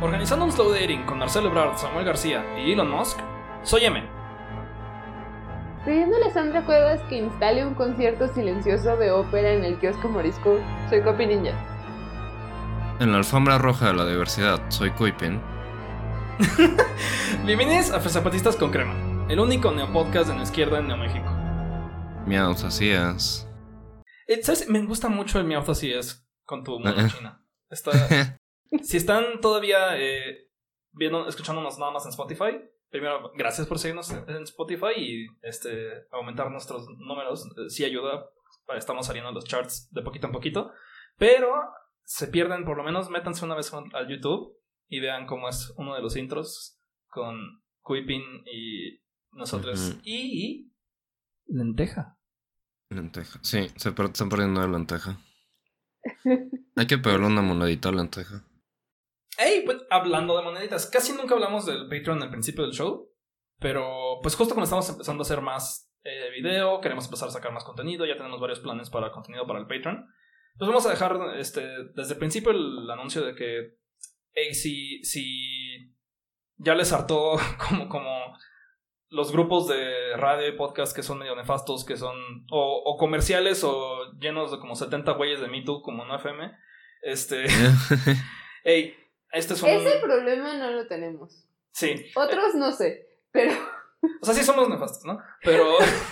Organizando un slow dating con Marcelo Ebrard, Samuel García y Elon Musk, soy M. Pidiéndole a Sandra Cuevas que instale un concierto silencioso de ópera en el kiosco morisco, soy Copy Ninja. En la alfombra roja de la diversidad, soy Kuipin. Bienvenidos a Zapatistas con Crema, el único neopodcast de la izquierda en Neo México. Miaus, así es. Eh, ¿Sabes? Me gusta mucho el Miauth así es con tu mundo china. Está... si están todavía eh, viendo, escuchándonos nada más en Spotify, primero, gracias por seguirnos en Spotify y este, aumentar nuestros números. Eh, sí ayuda. Estamos saliendo en los charts de poquito en poquito. Pero se pierden, por lo menos métanse una vez al YouTube y vean cómo es uno de los intros con Quipin y nosotros. y, lenteja. Lenteja. Sí, se están perdiendo de lenteja. Hay que pegarle una monedita a lenteja. Hey, pues hablando de moneditas, casi nunca hablamos del Patreon al principio del show. Pero pues justo cuando estamos empezando a hacer más eh, video, queremos empezar a sacar más contenido, ya tenemos varios planes para contenido para el Patreon. Pues vamos a dejar este, desde el principio el anuncio de que, hey, si, si ya les hartó como, como los grupos de radio y podcast que son medio nefastos, que son o, comerciales o llenos de como 70 güeyes de Me Too como no FM, este... hey, este es un... Ese problema no lo tenemos. Sí. Otros no sé, pero... O sea, sí somos nefastos, ¿no? Pero,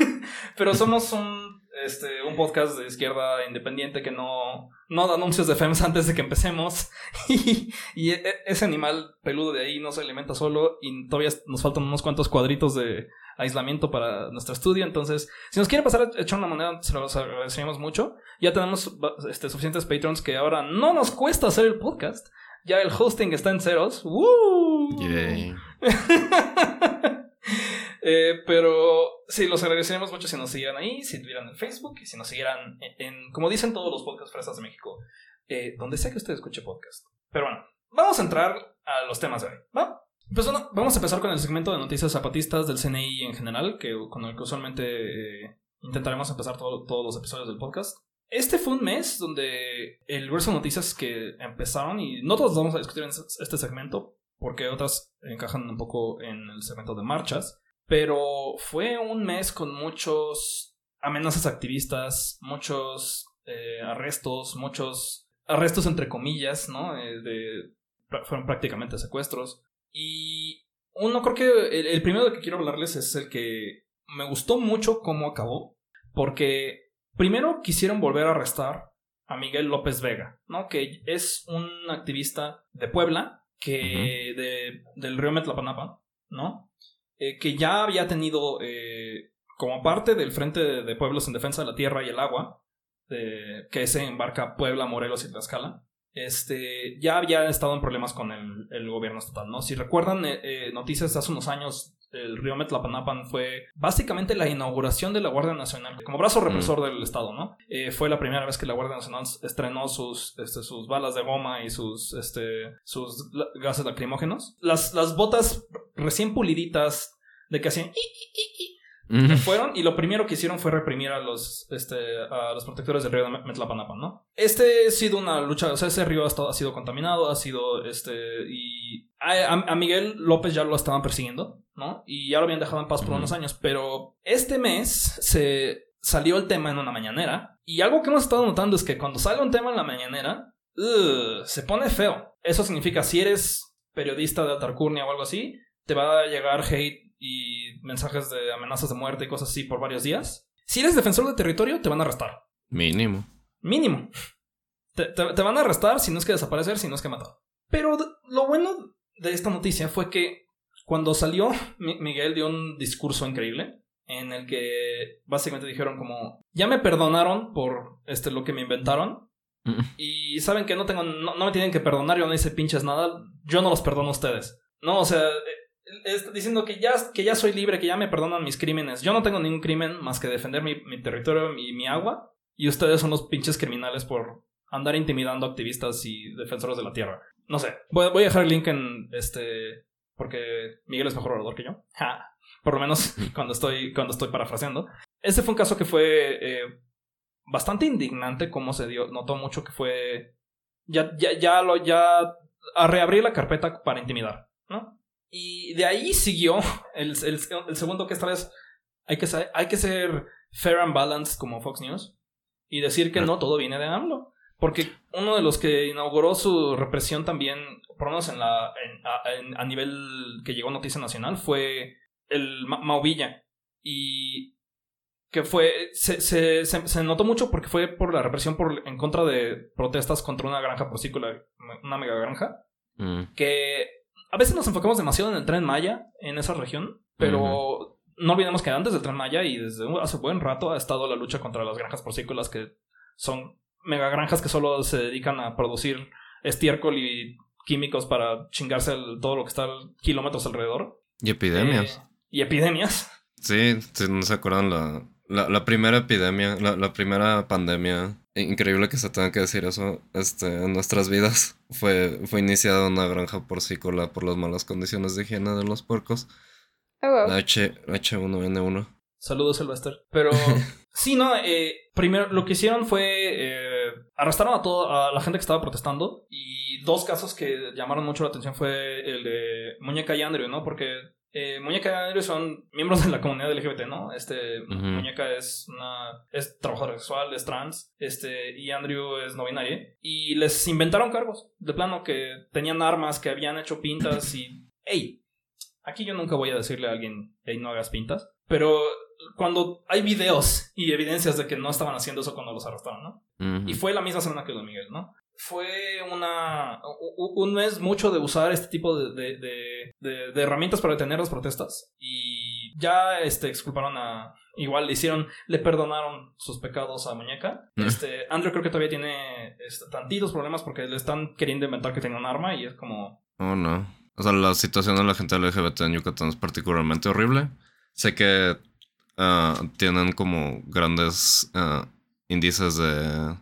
pero somos un, este, un podcast de izquierda independiente que no, no da anuncios de FEMS antes de que empecemos. Y, y e, ese animal peludo de ahí no se alimenta solo. Y todavía nos faltan unos cuantos cuadritos de aislamiento para nuestro estudio. Entonces, si nos quiere pasar a echar una moneda, se lo agradeceríamos mucho. Ya tenemos este, suficientes patrons que ahora no nos cuesta hacer el podcast. Ya el hosting está en ceros. ¡Woo! Eh, pero sí, los agradeceríamos mucho si nos siguieran ahí, si tuvieran en Facebook y si nos siguieran en, como dicen todos los podcast fresas de México, eh, donde sea que usted escuche podcast. Pero bueno, vamos a entrar a los temas de hoy, ¿va? Pues bueno, vamos a empezar con el segmento de noticias zapatistas del CNI en general, que con el que usualmente eh, intentaremos empezar todos los episodios del podcast. Este fue un mes donde el grueso de noticias que empezaron, y no todos vamos a discutir en este segmento, porque otras encajan un poco en el segmento de marchas, pero fue un mes con muchos amenazas activistas, muchos eh, arrestos, muchos arrestos entre comillas, ¿no? Eh, fueron prácticamente secuestros. Y uno creo que el, el primero que quiero hablarles es el que me gustó mucho cómo acabó, porque primero quisieron volver a arrestar a Miguel López Vega, ¿no? Que es un activista de Puebla, que de, del río Metlapanapa, ¿no? Eh, que ya había tenido eh, como parte del Frente de, Pueblos en Defensa de la Tierra y el Agua, que se embarca Puebla, Morelos y Tlaxcala, este, ya había estado en problemas con el, gobierno estatal, ¿no? Si recuerdan eh, noticias de hace unos años, el río Metlapanapan fue básicamente la inauguración de la Guardia Nacional como brazo represor del Estado, ¿no? fue la primera vez que la Guardia Nacional estrenó sus, este, sus balas de goma y sus, este, sus gases lacrimógenos. Las, las botas recién puliditas de que hacían fueron y lo primero que hicieron fue reprimir a los este a los protectores del río de Metlapanapan, ¿no? Este ha sido una lucha, o sea, ese río ha, estado, ha sido contaminado, ha sido este y a, Miguel López ya lo estaban persiguiendo, ¿no? Y ya lo habían dejado en paz por unos años, pero este mes se salió el tema en una mañanera y algo que hemos estado notando es que cuando sale un tema en la mañanera se pone feo. Eso significa si eres periodista de altarcurnia o algo así, te va a llegar hate y mensajes de amenazas de muerte y cosas así por varios días. Si eres defensor de territorio, te van a arrestar. Mínimo. Mínimo. Te, van a arrestar si no es que desaparecer, si no es que matar. Pero lo bueno de esta noticia fue que cuando salió, Miguel dio un discurso increíble en el que básicamente dijeron como, ya me perdonaron por este, lo que me inventaron. Mm. Y saben que no tengo, no, no me tienen que perdonar, yo no hice pinches nada, yo no los perdono a ustedes. No, o sea, diciendo que ya, que ya soy libre, que ya me perdonan mis crímenes. Yo no tengo ningún crimen más que defender mi, territorio y mi agua. Y ustedes son los pinches criminales por andar intimidando activistas y defensores de la tierra. No sé. Voy, a dejar el link en este. Porque Miguel es mejor orador que yo. Por lo menos cuando estoy, cuando estoy parafraseando. Este fue un caso que fue eh, bastante indignante como se dio. Notó mucho que fue. Ya, ya, ya lo, ya a reabrir la carpeta para intimidar, ¿no? Y de ahí siguió el, el, el segundo que esta vez hay que, ser, hay que ser fair and balanced como Fox News y decir que no todo viene de AMLO. Porque uno de los que inauguró su represión también, por lo menos en la, a, nivel que llegó a Noticia Nacional, fue el Mauvilla. Y que fue. Se, se, se, notó mucho porque fue por la represión por, en contra de protestas contra una granja porcícola, una mega granja. Mm. Que a veces nos enfocamos demasiado en el tren Maya en esa región, pero no olvidemos que antes del tren Maya y desde hace buen rato ha estado la lucha contra las granjas porcícolas que son megagranjas que solo se dedican a producir estiércol y químicos para chingarse todo lo que está kilómetros alrededor. Y epidemias. Eh, y epidemias. Sí, si no se acuerdan la, la, primera epidemia, la, la, primera pandemia. Increíble que se tenga que decir eso este, en nuestras vidas. Fue, fue iniciada una granja porcícola por las malas condiciones de higiene de los puercos. Oh, la H, H1N1. Saludos, Sylvester. Pero sí, no, eh, primero lo que hicieron fue eh, arrestaron a toda a la gente que estaba protestando y dos casos que llamaron mucho la atención fue el de Muñeca y Andrew, ¿no? Porque eh, Muñeca y Andrew son miembros de la comunidad LGBT, ¿no? Este Muñeca es una es trabajadora sexual, es trans, este y Andrew es no binario y les inventaron cargos de plano que tenían armas, que habían hecho pintas y hey, aquí yo nunca voy a decirle a alguien, hey, no hagas pintas, pero cuando hay videos y evidencias de que no estaban haciendo eso cuando los arrestaron, ¿no? Y fue la misma semana que de Miguel, ¿no? Fue una. Un mes mucho de usar este tipo de, de, de, herramientas para detener las protestas. Y ya este, exculparon a. Igual le hicieron. Le perdonaron sus pecados a Muñeca. Este, Andrew creo que todavía tiene este, tantitos problemas porque le están queriendo inventar que tenía un arma y es como. Oh, no. O sea, la situación de la gente LGBT en Yucatán es particularmente horrible. Sé que Ah, tienen como grandes uh, índices de,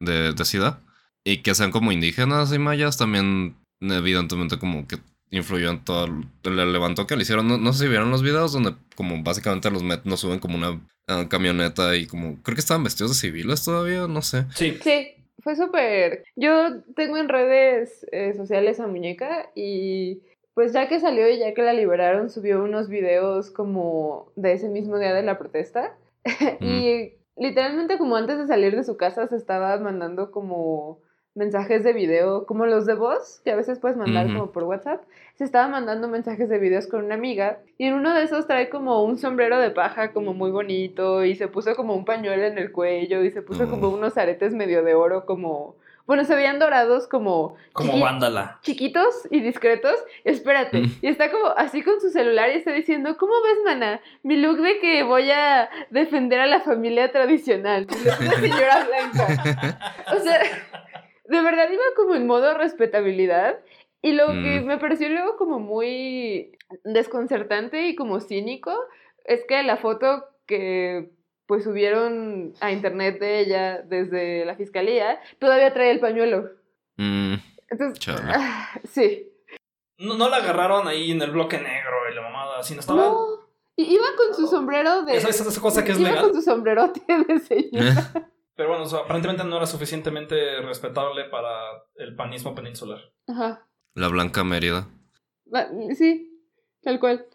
de, de, SIDA. Y que sean como indígenas y mayas también, evidentemente, como que influyó en todo el, levantón que le hicieron. No, sé si vieron los videos donde, como básicamente los met nos suben como una ah, camioneta y como. Creo que estaban vestidos de civiles todavía, no sé. Sí. Sí. Fue súper. Yo tengo en redes eh, sociales a Muñeca y pues ya que salió y ya que la liberaron, subió unos videos como de ese mismo día de la protesta. y literalmente como antes de salir de su casa se estaba mandando como mensajes de video, como los de voz, que a veces puedes mandar como por WhatsApp. Se estaba mandando mensajes de videos con una amiga y en uno de esos trae como un sombrero de paja como muy bonito y se puso como un pañuelo en el cuello y se puso como unos aretes medio de oro como bueno, se veían dorados como... Como vándala. Chiquitos y discretos. Espérate. Mm. Y está como así con su celular y está diciendo, ¿cómo ves, mana? Mi look de que voy a defender a la familia tradicional. una señora blanca. O sea, de verdad iba como en modo respetabilidad. Y lo que mm. me pareció luego como muy desconcertante y como cínico es que la foto que pues subieron a internet de ella desde la fiscalía, todavía trae el pañuelo. Mm, Entonces, ah, sí. No, no, la agarraron ahí en el bloque negro y la mamada, sino estaba... No, iba con su sombrero de... Esa, esa cosa que es iba con su sombrerote de señora. Pero bueno, aparentemente no era suficientemente respetable para el panismo peninsular. Ajá. La Blanca Mérida. Sí, tal cual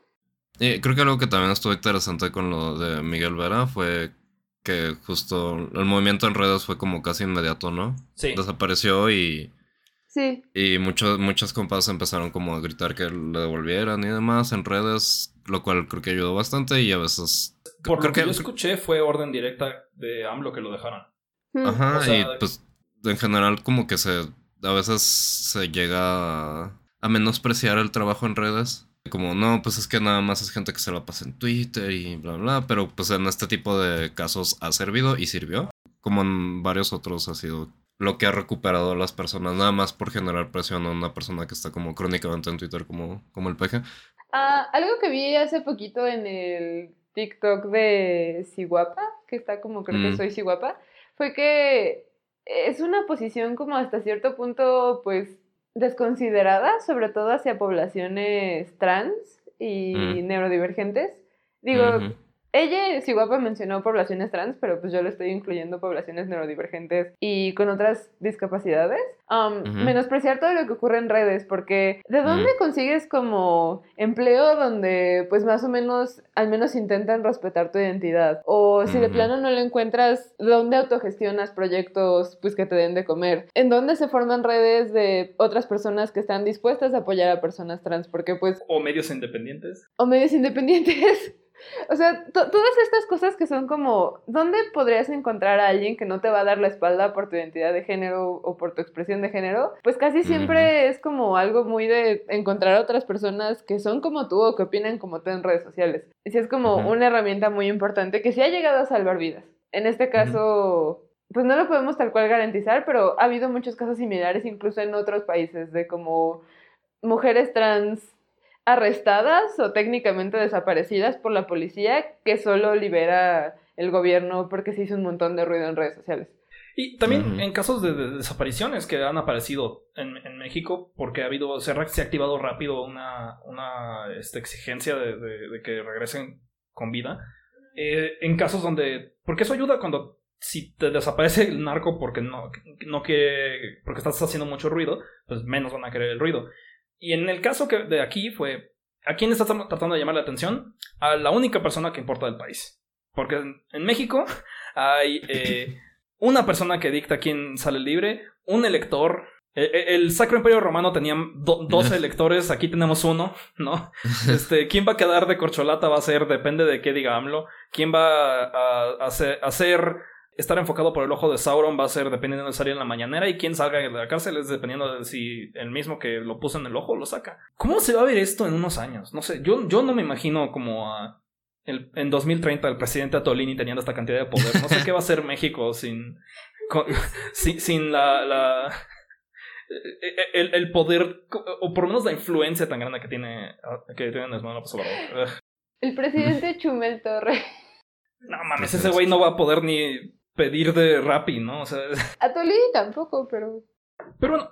creo que algo que también estuvo interesante con lo de Miguel Vera fue que justo el movimiento en redes fue como casi inmediato, ¿no? Sí. Desapareció y... Sí. Y muchos, muchas compas empezaron como a gritar que le devolvieran y demás en redes, lo cual creo que ayudó bastante y a veces... Por lo que, yo escuché fue orden directa de AMLO que lo dejaran. Hmm. Ajá, y pues en general como que se... A veces se llega a, a menospreciar el trabajo en redes como, no, pues es que nada más es gente que se lo pasa en Twitter y bla, bla, pero pues en este tipo de casos ha servido y sirvió. Como en varios otros ha sido lo que ha recuperado a las personas, nada más por generar presión a una persona que está como crónicamente en Twitter como, como el peje. Ah, algo que vi hace poquito en el TikTok de Siguapa, que está como creo que mm. soy Siguapa, fue que es una posición como hasta cierto punto pues desconsiderada, sobre todo hacia poblaciones trans y mm. neurodivergentes. Digo, ella, si guapa, mencionó poblaciones trans, pero pues yo le estoy incluyendo poblaciones neurodivergentes y con otras discapacidades. Um, menospreciar todo lo que ocurre en redes, porque ¿de dónde consigues como empleo donde pues más o menos al menos intentan respetar tu identidad? O si de plano no lo encuentras, ¿dónde autogestionas proyectos pues que te den de comer? ¿En dónde se forman redes de otras personas que están dispuestas a apoyar a personas trans? Porque pues... O medios independientes. O medios independientes. O sea, todas estas cosas que son como, ¿dónde podrías encontrar a alguien que no te va a dar la espalda por tu identidad de género o por tu expresión de género? Pues casi siempre es como algo muy de encontrar a otras personas que son como tú o que opinan como tú en redes sociales. Y sí es como una herramienta muy importante que sí ha llegado a salvar vidas. En este caso, pues no lo podemos tal cual garantizar, pero ha habido muchos casos similares incluso en otros países de como mujeres trans arrestadas o técnicamente desaparecidas por la policía que solo libera el gobierno porque se hizo un montón de ruido en redes sociales. Y también en casos de, desapariciones que han aparecido en, México, porque ha habido, se, ha activado rápido una, una este, exigencia de, que regresen con vida. Eh, en casos donde. Porque eso ayuda cuando. Si te desaparece el narco porque no, no quiere. porque estás haciendo mucho ruido, pues menos van a querer el ruido. Y en el caso que de aquí fue, ¿a quién estás tratando de llamar la atención? A la única persona que importa del país. Porque en, México hay eh, una persona que dicta quién sale libre, un elector. E, e, el, Sacro Imperio Romano tenía 12 electores, aquí tenemos uno, ¿no? Este, ¿Quién va a quedar de corcholata? Va a ser, depende de qué diga AMLO. ¿Quién va a, a, a ser estar enfocado por el ojo de Sauron va a ser dependiendo de salir en la mañanera y quién salga de la cárcel es dependiendo de si el mismo que lo puso en el ojo lo saca. ¿Cómo se va a ver esto en unos años? No sé, yo, yo no me imagino como a el, en 2030 el presidente Atolini teniendo esta cantidad de poder. No sé qué va a hacer México sin, sin, la... la el, el, poder, o por lo menos la influencia tan grande que tiene, que tiene El presidente Chumel Torre. No mames, ese güey no va a poder ni pedir de Rappi, ¿no? O sea... A Tolí tampoco, pero... Pero bueno,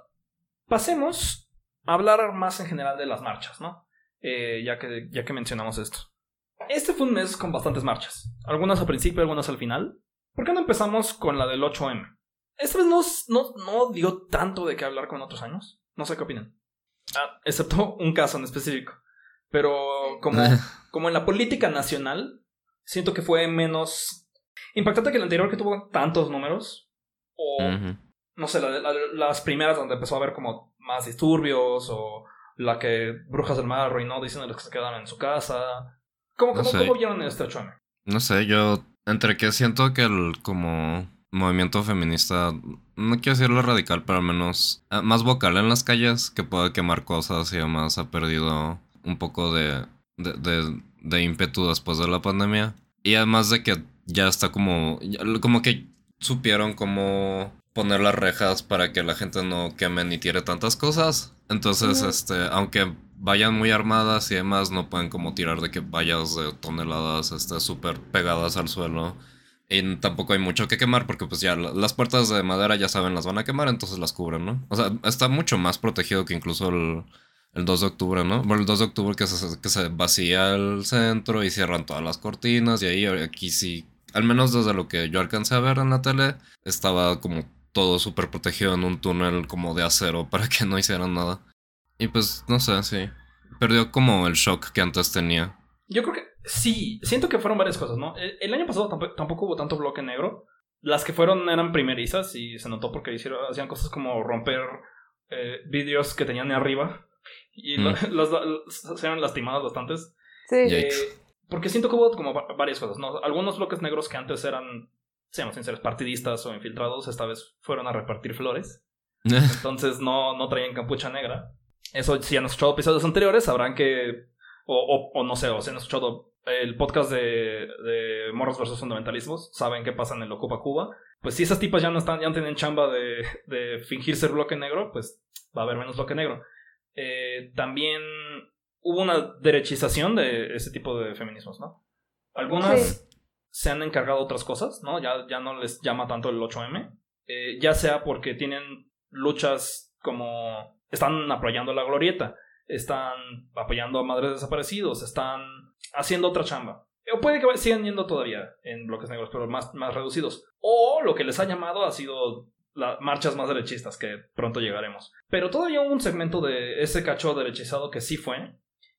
pasemos a hablar más en general de las marchas, ¿no? Eh, ya, que, ya que mencionamos esto. Este fue un mes con bastantes marchas. Algunas al principio, algunas al final. ¿Por qué no empezamos con la del 8M? Esta vez no, no, no dio tanto de qué hablar con otros años. No sé qué opinan. Ah, excepto un caso en específico. Pero como, como en la política nacional, siento que fue menos impactante que el anterior que tuvo tantos números. O, no sé, las primeras donde empezó a haber como más disturbios. O la que Brujas del Mar arruinó diciendo que se quedaron en su casa. ¿Cómo, cómo, vieron este 8 No sé, yo entre que siento que el como movimiento feminista, no quiero decirlo radical, pero al menos eh, más vocal en las calles, que puede quemar cosas y además ha perdido un poco de, de, de, de ímpetu después de la pandemia. Y además de que ya está como, como que supieron cómo poner las rejas para que la gente no queme ni tire tantas cosas. Entonces, este, aunque vayan muy armadas y demás, no pueden como tirar de que vallas de toneladas este, súper pegadas al suelo. Y tampoco hay mucho que quemar porque pues ya las puertas de madera ya saben las van a quemar, entonces las cubren, ¿no? O sea, está mucho más protegido que incluso el, el 2 de octubre, ¿no? Bueno, el 2 de octubre que se, que se vacía el centro y cierran todas las cortinas y ahí aquí sí al menos desde lo que yo alcancé a ver en la tele, estaba como todo súper protegido en un túnel como de acero para que no hicieran nada. Y pues, no sé, sí. Perdió como el shock que antes tenía. Yo creo que sí, siento que fueron varias cosas, ¿no? El, año pasado tampoco, hubo tanto bloque negro. Las que fueron eran primerizas y se notó porque hicieron, hacían cosas como romper eh, vídeos que tenían de arriba y mm. los, se eran lastimados bastantes. Sí. Eh, porque siento que hubo como varias cosas, ¿no? Algunos bloques negros que antes eran, seamos sinceros, partidistas o infiltrados, esta vez fueron a repartir flores. Entonces no, no traían capucha negra. Eso, si han escuchado episodios anteriores, sabrán que. O, o, no sé, o si han escuchado el podcast de, de Morros versus Fundamentalismos, saben qué pasa en el Ocupa Cuba. Pues si esas tipas ya no están, ya no tienen chamba de, de fingir ser bloque negro, pues va a haber menos bloque negro. Eh, también hubo una derechización de ese tipo de feminismos, ¿no? Algunas se han encargado de otras cosas, ¿no? Ya, ya no les llama tanto el 8M, eh, ya sea porque tienen luchas como están apoyando la glorieta, están apoyando a madres desaparecidos, están haciendo otra chamba. O puede que sigan yendo todavía en bloques negros, pero más, más reducidos. O lo que les ha llamado ha sido las marchas más derechistas, que pronto llegaremos. Pero todavía hubo un segmento de ese cacho derechizado que sí fue.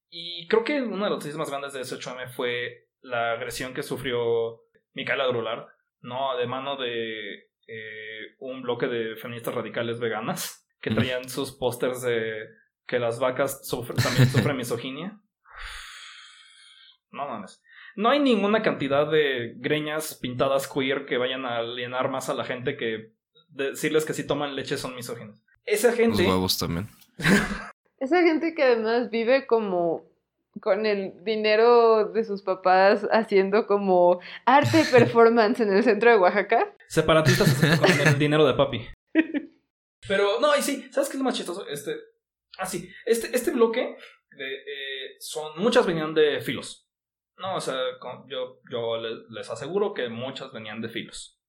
Y creo que una de las noticias más grandes de ese 8M fue la agresión que sufrió Micaela Drulard, ¿no? De mano de eh, un bloque de feministas radicales veganas que traían sus pósters de que las vacas también sufren misoginia. No mames. No hay ninguna cantidad de greñas pintadas queer que vayan a alienar más a la gente que decirles que si toman leche son misóginos. Esa gente. Los huevos también. Esa gente que además vive como con el dinero de sus papás haciendo como arte performance en el centro de Oaxaca. Separatistas con el dinero de papi. Pero, no, y sí, ¿sabes qué es lo más chistoso? Este. Ah, sí. Este, este bloque eh, son. Muchas venían de filos. No, o sea, yo, yo les aseguro que muchas venían de filos.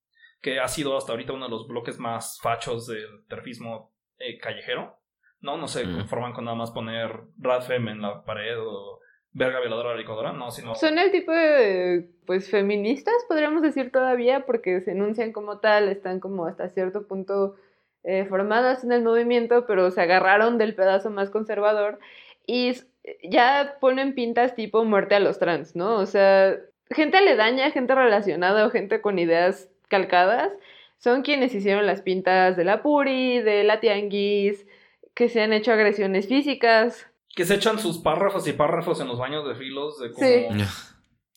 Que ha sido hasta ahorita uno de los bloques más fachos del terfismo eh, callejero. No, no se conforman con nada más poner Radfem en la pared o verga violadora licuadora, no, sino... Son el tipo de, pues, feministas, podríamos decir todavía, porque se enuncian como tal, están como hasta cierto punto eh, formadas en el movimiento, pero se agarraron del pedazo más conservador y ya ponen pintas tipo muerte a los trans, ¿no? O sea, gente aledaña, gente relacionada o gente con ideas calcadas, son quienes hicieron las pintas de la Puri, de la Tianguis, que se han hecho agresiones físicas. Que se echan sus párrafos y párrafos en los baños de filos de como...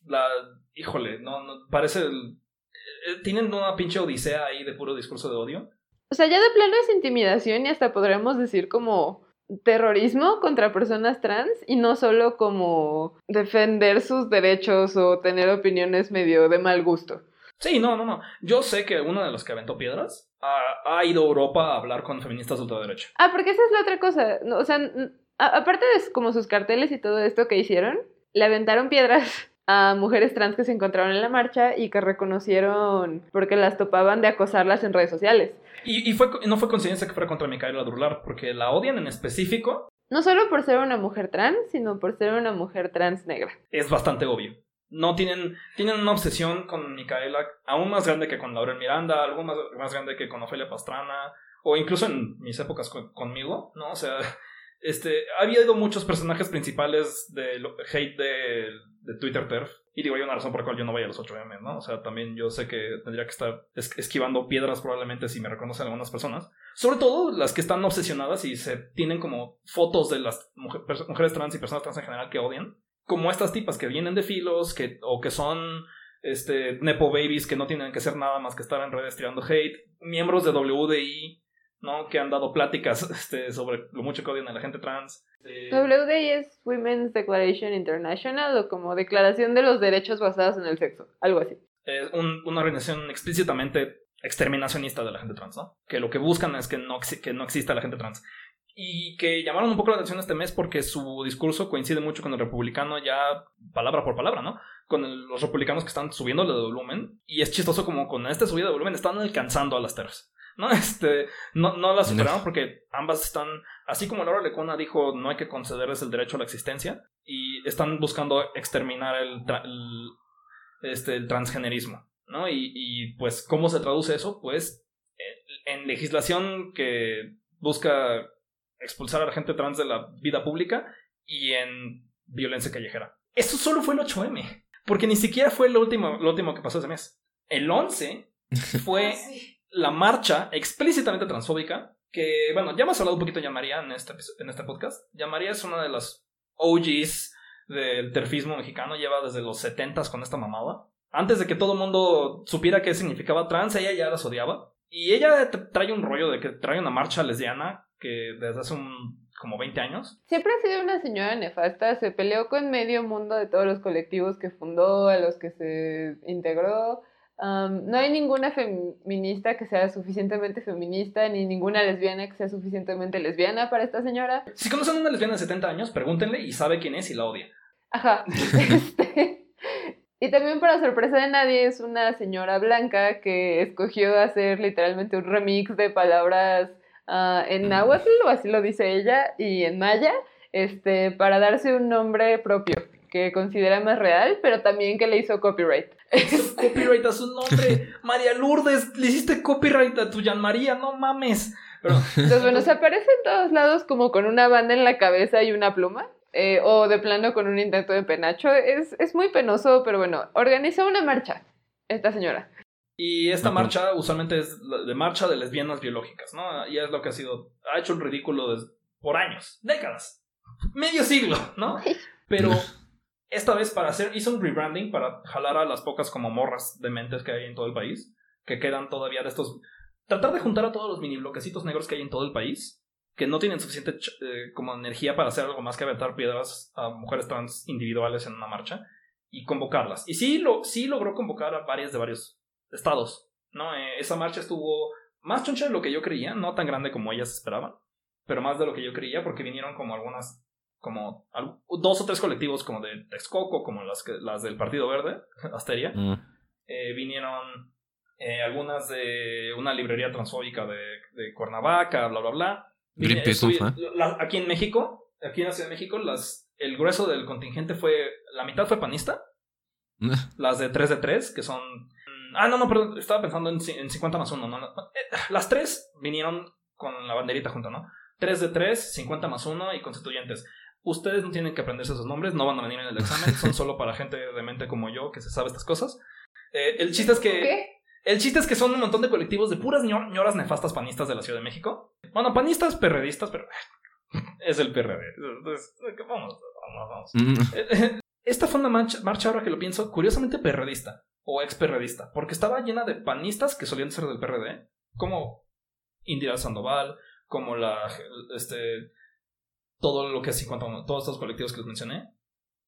La... Híjole, no, no parece... Eh, tienen una pinche odisea ahí de puro discurso de odio. O sea, ya de plano es intimidación y hasta podríamos decir como terrorismo contra personas trans y no solo como defender sus derechos o tener opiniones medio de mal gusto. Sí, no, no, no. Yo sé que uno de los que aventó piedras ha, ido a Europa a hablar con feministas de ultraderecha. Ah, porque esa es la otra cosa. o sea, aparte de como sus carteles y todo esto que hicieron, le aventaron piedras a mujeres trans que se encontraron en la marcha y que reconocieron porque las topaban de acosarlas en redes sociales. Y, fue, no fue coincidencia que fuera contra Micaela Drular, porque la odian en específico. No solo por ser una mujer trans, sino por ser una mujer trans negra. Es bastante obvio no tienen, tienen una obsesión con Micaela aún más grande que con Laurel Miranda, algo más, más grande que con Ofelia Pastrana, o incluso en mis épocas conmigo, ¿no? O sea, este, ha habido muchos personajes principales de hate de, de Twitter TERF. Y digo, hay una razón por la cual yo no voy a los 8M, ¿no? O sea, también yo sé que tendría que estar esquivando piedras probablemente si me reconocen algunas personas. Sobre todo las que están obsesionadas y se tienen como fotos de las mujeres trans y personas trans en general que odian como estas tipas que vienen de filos que, o que son este, Nepo Babies que no tienen que hacer nada más que estar en redes tirando hate, miembros de WDI, ¿no? Que han dado pláticas este, sobre lo mucho que odian a la gente trans. Eh, WDI es Women's Declaration International o como Declaración de los Derechos Basados en el Sexo, algo así. Es una organización explícitamente exterminacionista de la gente trans, ¿no? Que lo que buscan es que no, que no exista la gente trans y que llamaron un poco la atención este mes porque su discurso coincide mucho con el republicano ya palabra por palabra, ¿no? Con los republicanos que están subiendo de volumen y es chistoso como con esta subida de volumen están alcanzando a las TERFs. ¿no? Este, no, no las superaron porque ambas están, así como Laura Lecona dijo, no hay que concederles el derecho a la existencia, y están buscando exterminar el, este, el transgenerismo, ¿no? Y, y, pues, ¿cómo se traduce eso? Pues, en legislación que busca expulsar a la gente trans de la vida pública y en violencia callejera. Eso solo fue el 8M, porque ni siquiera fue lo último, lo último que pasó ese mes. El 11 fue ah, la marcha explícitamente transfóbica, que, bueno, ya hemos hablado un poquito de María en este, en este podcast. María es una de las OGs del terfismo mexicano, lleva desde los 70 con esta mamada. Antes de que todo el mundo supiera qué significaba trans, ella ya las odiaba. Y ella trae un rollo de que trae una marcha lesbiana que desde hace un, como 20 años. Siempre ha sido una señora nefasta, se peleó con medio mundo de todos los colectivos que fundó, a los que se integró. no hay ninguna feminista que sea suficientemente feminista, ni ninguna lesbiana que sea suficientemente lesbiana para esta señora. Si conocen a una lesbiana de 70 años, pregúntenle y sabe quién es y la odia. Ajá. Este, y también para sorpresa de nadie es una señora blanca que escogió hacer literalmente un remix de palabras uh, en náhuatl, o así lo dice ella, y en maya, este, para darse un nombre propio. que considera más real, pero también que le hizo copyright. copyright a su nombre. María Lourdes, le hiciste copyright a tu Jean María, no mames. Pero, Entonces, bueno, se aparece en todos lados como con una banda en la cabeza y una pluma. eh, o de plano con un intento de penacho. Es, es muy penoso, pero bueno, organizó una marcha esta señora. Y esta marcha usualmente es la- de marcha de lesbianas biológicas, ¿no? Y es lo que ha sido, ha hecho el ridículo por años, décadas, medio siglo, ¿no? Pero esta vez para hacer, hizo un rebranding para jalar a las pocas como morras dementes que hay en todo el país, que quedan todavía de estos, tratar de juntar a todos los mini bloquecitos negros que hay en todo el país, que no tienen suficiente eh, como energía para hacer algo más que aventar piedras a mujeres trans individuales en una marcha y convocarlas. Y sí, lo, sí logró convocar a varias de varios estados, ¿no? Eh, esa marcha estuvo más choncha de lo que yo creía, no tan grande como ellas esperaban, pero más de lo que yo creía porque vinieron como algunas, como al- dos o tres colectivos como de Texcoco, como las, que, las del Partido Verde, Asteria, Mm. eh, vinieron eh, algunas de una librería transfóbica de, de Cuernavaca, bla, bla, bla. Vine- Greenpeace, estuve- ¿no la- aquí en México, aquí en la Ciudad de México, las, el grueso del contingente fue, la mitad fue panista, las de 3 de 3, que son... Ah, no, no, perdón, estaba pensando en, en 50 más 1, ¿no? eh, Las tres vinieron con la banderita junta, ¿no? 3 de 3, 50 más 1 y constituyentes. Ustedes no tienen que aprenderse esos nombres, no van a venir en el examen, son solo para gente de mente como yo que se sabe estas cosas. Eh, el chiste es que... ¿Qué? El chiste es que son un montón de colectivos de puras ñor- ñoras nefastas panistas de la Ciudad de México. Bueno, panistas, perredistas, pero es el PRD. Entonces, vamos, vamos, vamos. Mm. Esta fue una marcha, marcha, ahora que lo pienso, curiosamente perredista o ex perredista, porque estaba llena de panistas que solían ser del PRD, como Indira Sandoval, como la, este, todo lo que es 50, todos estos colectivos que les mencioné.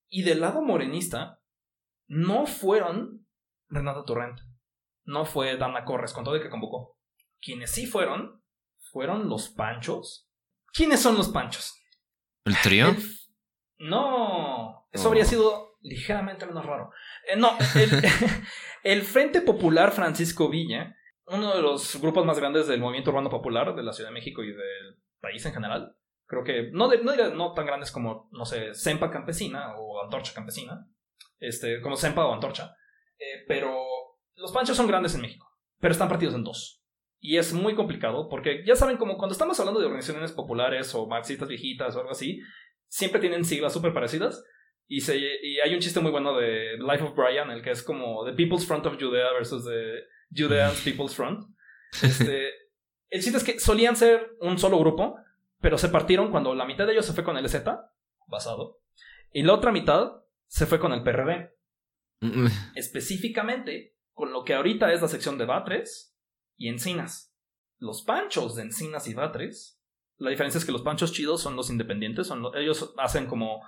Y del lado morenista, no fueron Renata Torrent, no fue Dana Corres, con todo el que convocó. Quienes sí fueron, fueron los Panchos. ¿Quiénes son los Panchos? ¿El trío? El- No, eso Oh. habría sido ligeramente menos raro. Eh, no, el, Frente Popular Francisco Villa, uno de los grupos más grandes del movimiento urbano popular de la Ciudad de México y del país en general. Creo que no, de- no tan grandes como, no sé, Sempa Campesina o Antorcha Campesina, este, como Sempa o Antorcha. Eh, pero los panchos son grandes en México, pero están partidos en dos. Y es muy complicado porque ya saben, como cuando estamos hablando de organizaciones populares o marxistas viejitas o algo así, siempre tienen siglas súper parecidas. Y, se, y hay un chiste muy bueno de Life of Brian, el que es como The People's Front of Judea versus The Judeans People's Front. Este, el chiste es que solían ser un solo grupo, pero se partieron cuando la mitad de ellos se fue con el Z, basado, y la otra mitad se fue con el PRD Mm. específicamente con lo que ahorita es la sección de Batres y Encinas. Los panchos de Encinas y Batres, la diferencia es que los panchos chidos son los independientes, son lo- ellos hacen como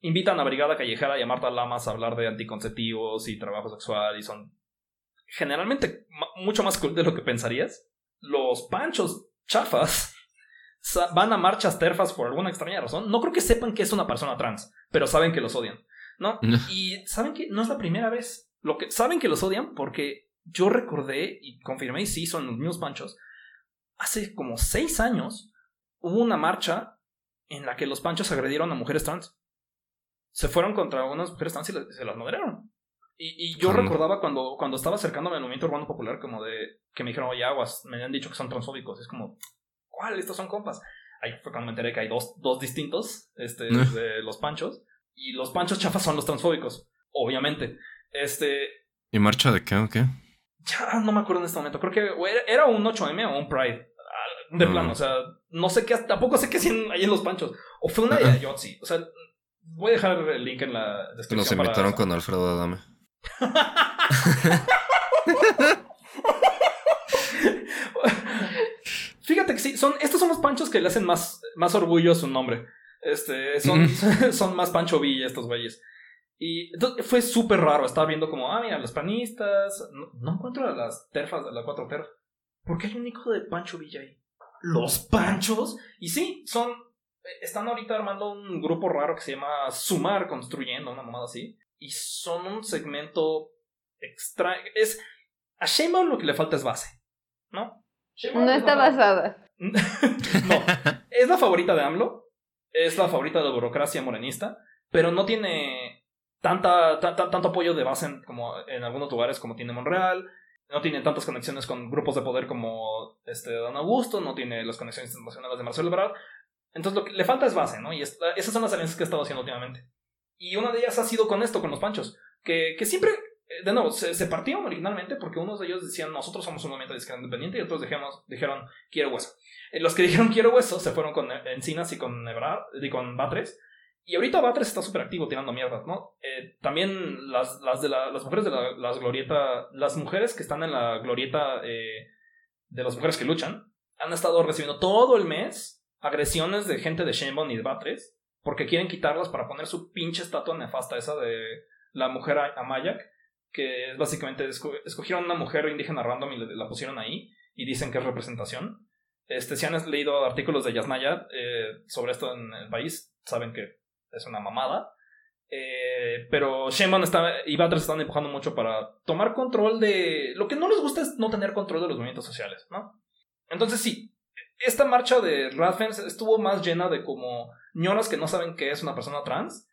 invitan a Brigada Callejera y a Marta Lamas a hablar de anticonceptivos y trabajo sexual y son generalmente mucho más cool de lo que pensarías. Los panchos chafas van a marchas terfas por alguna extraña razón. No creo que sepan que es una persona trans, pero saben que los odian. ¿No? Y saben que no es la primera vez. Lo que saben que los odian porque yo recordé y confirmé y sí son los mismos panchos. Hace como seis años hubo una marcha en la que los panchos agredieron a mujeres trans. Se fueron contra unas mujeres trans y le- se las madrearon. Y, y yo recordaba cuando, cuando estaba acercándome al movimiento urbano popular, como de que me dijeron, oye, aguas, me han dicho que son transfóbicos. Es como, ¿cuál? Estos son compas. Ahí fue cuando me enteré que hay dos, dos distintos este, Ah. de los panchos. Y los panchos chafas son los transfóbicos, obviamente. Este, ¿Y marcha de qué o qué? ya no me acuerdo en este momento. Creo que era, un 8M o un Pride. De Ah. plano, o sea, no sé qué, tampoco sé qué hacían ahí en los panchos. O fue una de. Ayotzi. O sea, voy a dejar el link en la descripción. nos para invitaron eso. con Alfredo Adame. Fíjate que sí, son, estos son los panchos que le hacen más, más orgullo a su nombre. Este, son, son más Pancho Villa estos güeyes. Y entonces fue súper raro. Estaba viendo como, ah, mira, los panistas. No, no encuentro a las terfas de la cuatro terf. ¿Por qué hay un hijo de Pancho Villa ahí? ¿Los Panchos? Y sí, son. Están ahorita armando un grupo raro que se llama Sumar Construyendo, una mamada así. Y son un segmento extra. Es. A Sheinbaum lo que le falta es base. ¿No? Sheinbaum No es está basada. no, es la favorita de AMLO, es la favorita de la burocracia morenista, pero no tiene tanta, ta- ta- tanto apoyo de base en, como en algunos lugares como tiene Monreal, no tiene tantas conexiones con grupos de poder como este Don Augusto, no tiene las conexiones internacionales de Marcelo Ebrard. Entonces lo que le falta es base, ¿no? Y esta- esas son las alianzas que he estado haciendo últimamente. Y una de ellas ha sido con esto, con los panchos, que, que siempre, eh, de nuevo, se, se partieron originalmente porque unos de ellos decían nosotros somos un movimiento de izquierda independiente y otros dijimos, dijeron quiero hueso. Eh, Los que dijeron quiero hueso se fueron con Encinas y con Ebrard, y con Batres. Y ahorita Batres está súper activo tirando mierdas, ¿no? Eh, también las, las, de la- las mujeres de la las glorieta, las mujeres que están en la glorieta eh, de las mujeres que luchan, han estado recibiendo todo el mes agresiones de gente de Shenbon y de Batres, porque quieren quitarlas para poner su pinche estatua nefasta esa de la mujer Amayak, que es básicamente esco- escogieron una mujer indígena random y la pusieron ahí, y dicen que es representación. Este, si han leído artículos de Yasnaya eh, sobre esto en el país, saben que es una mamada. Eh, pero Shenbon está, y Batres están empujando mucho para tomar control de... Lo que no les gusta es no tener control de los movimientos sociales, ¿no? Entonces sí, esta marcha de Radfen estuvo más llena de como ñoras que no saben qué es una persona trans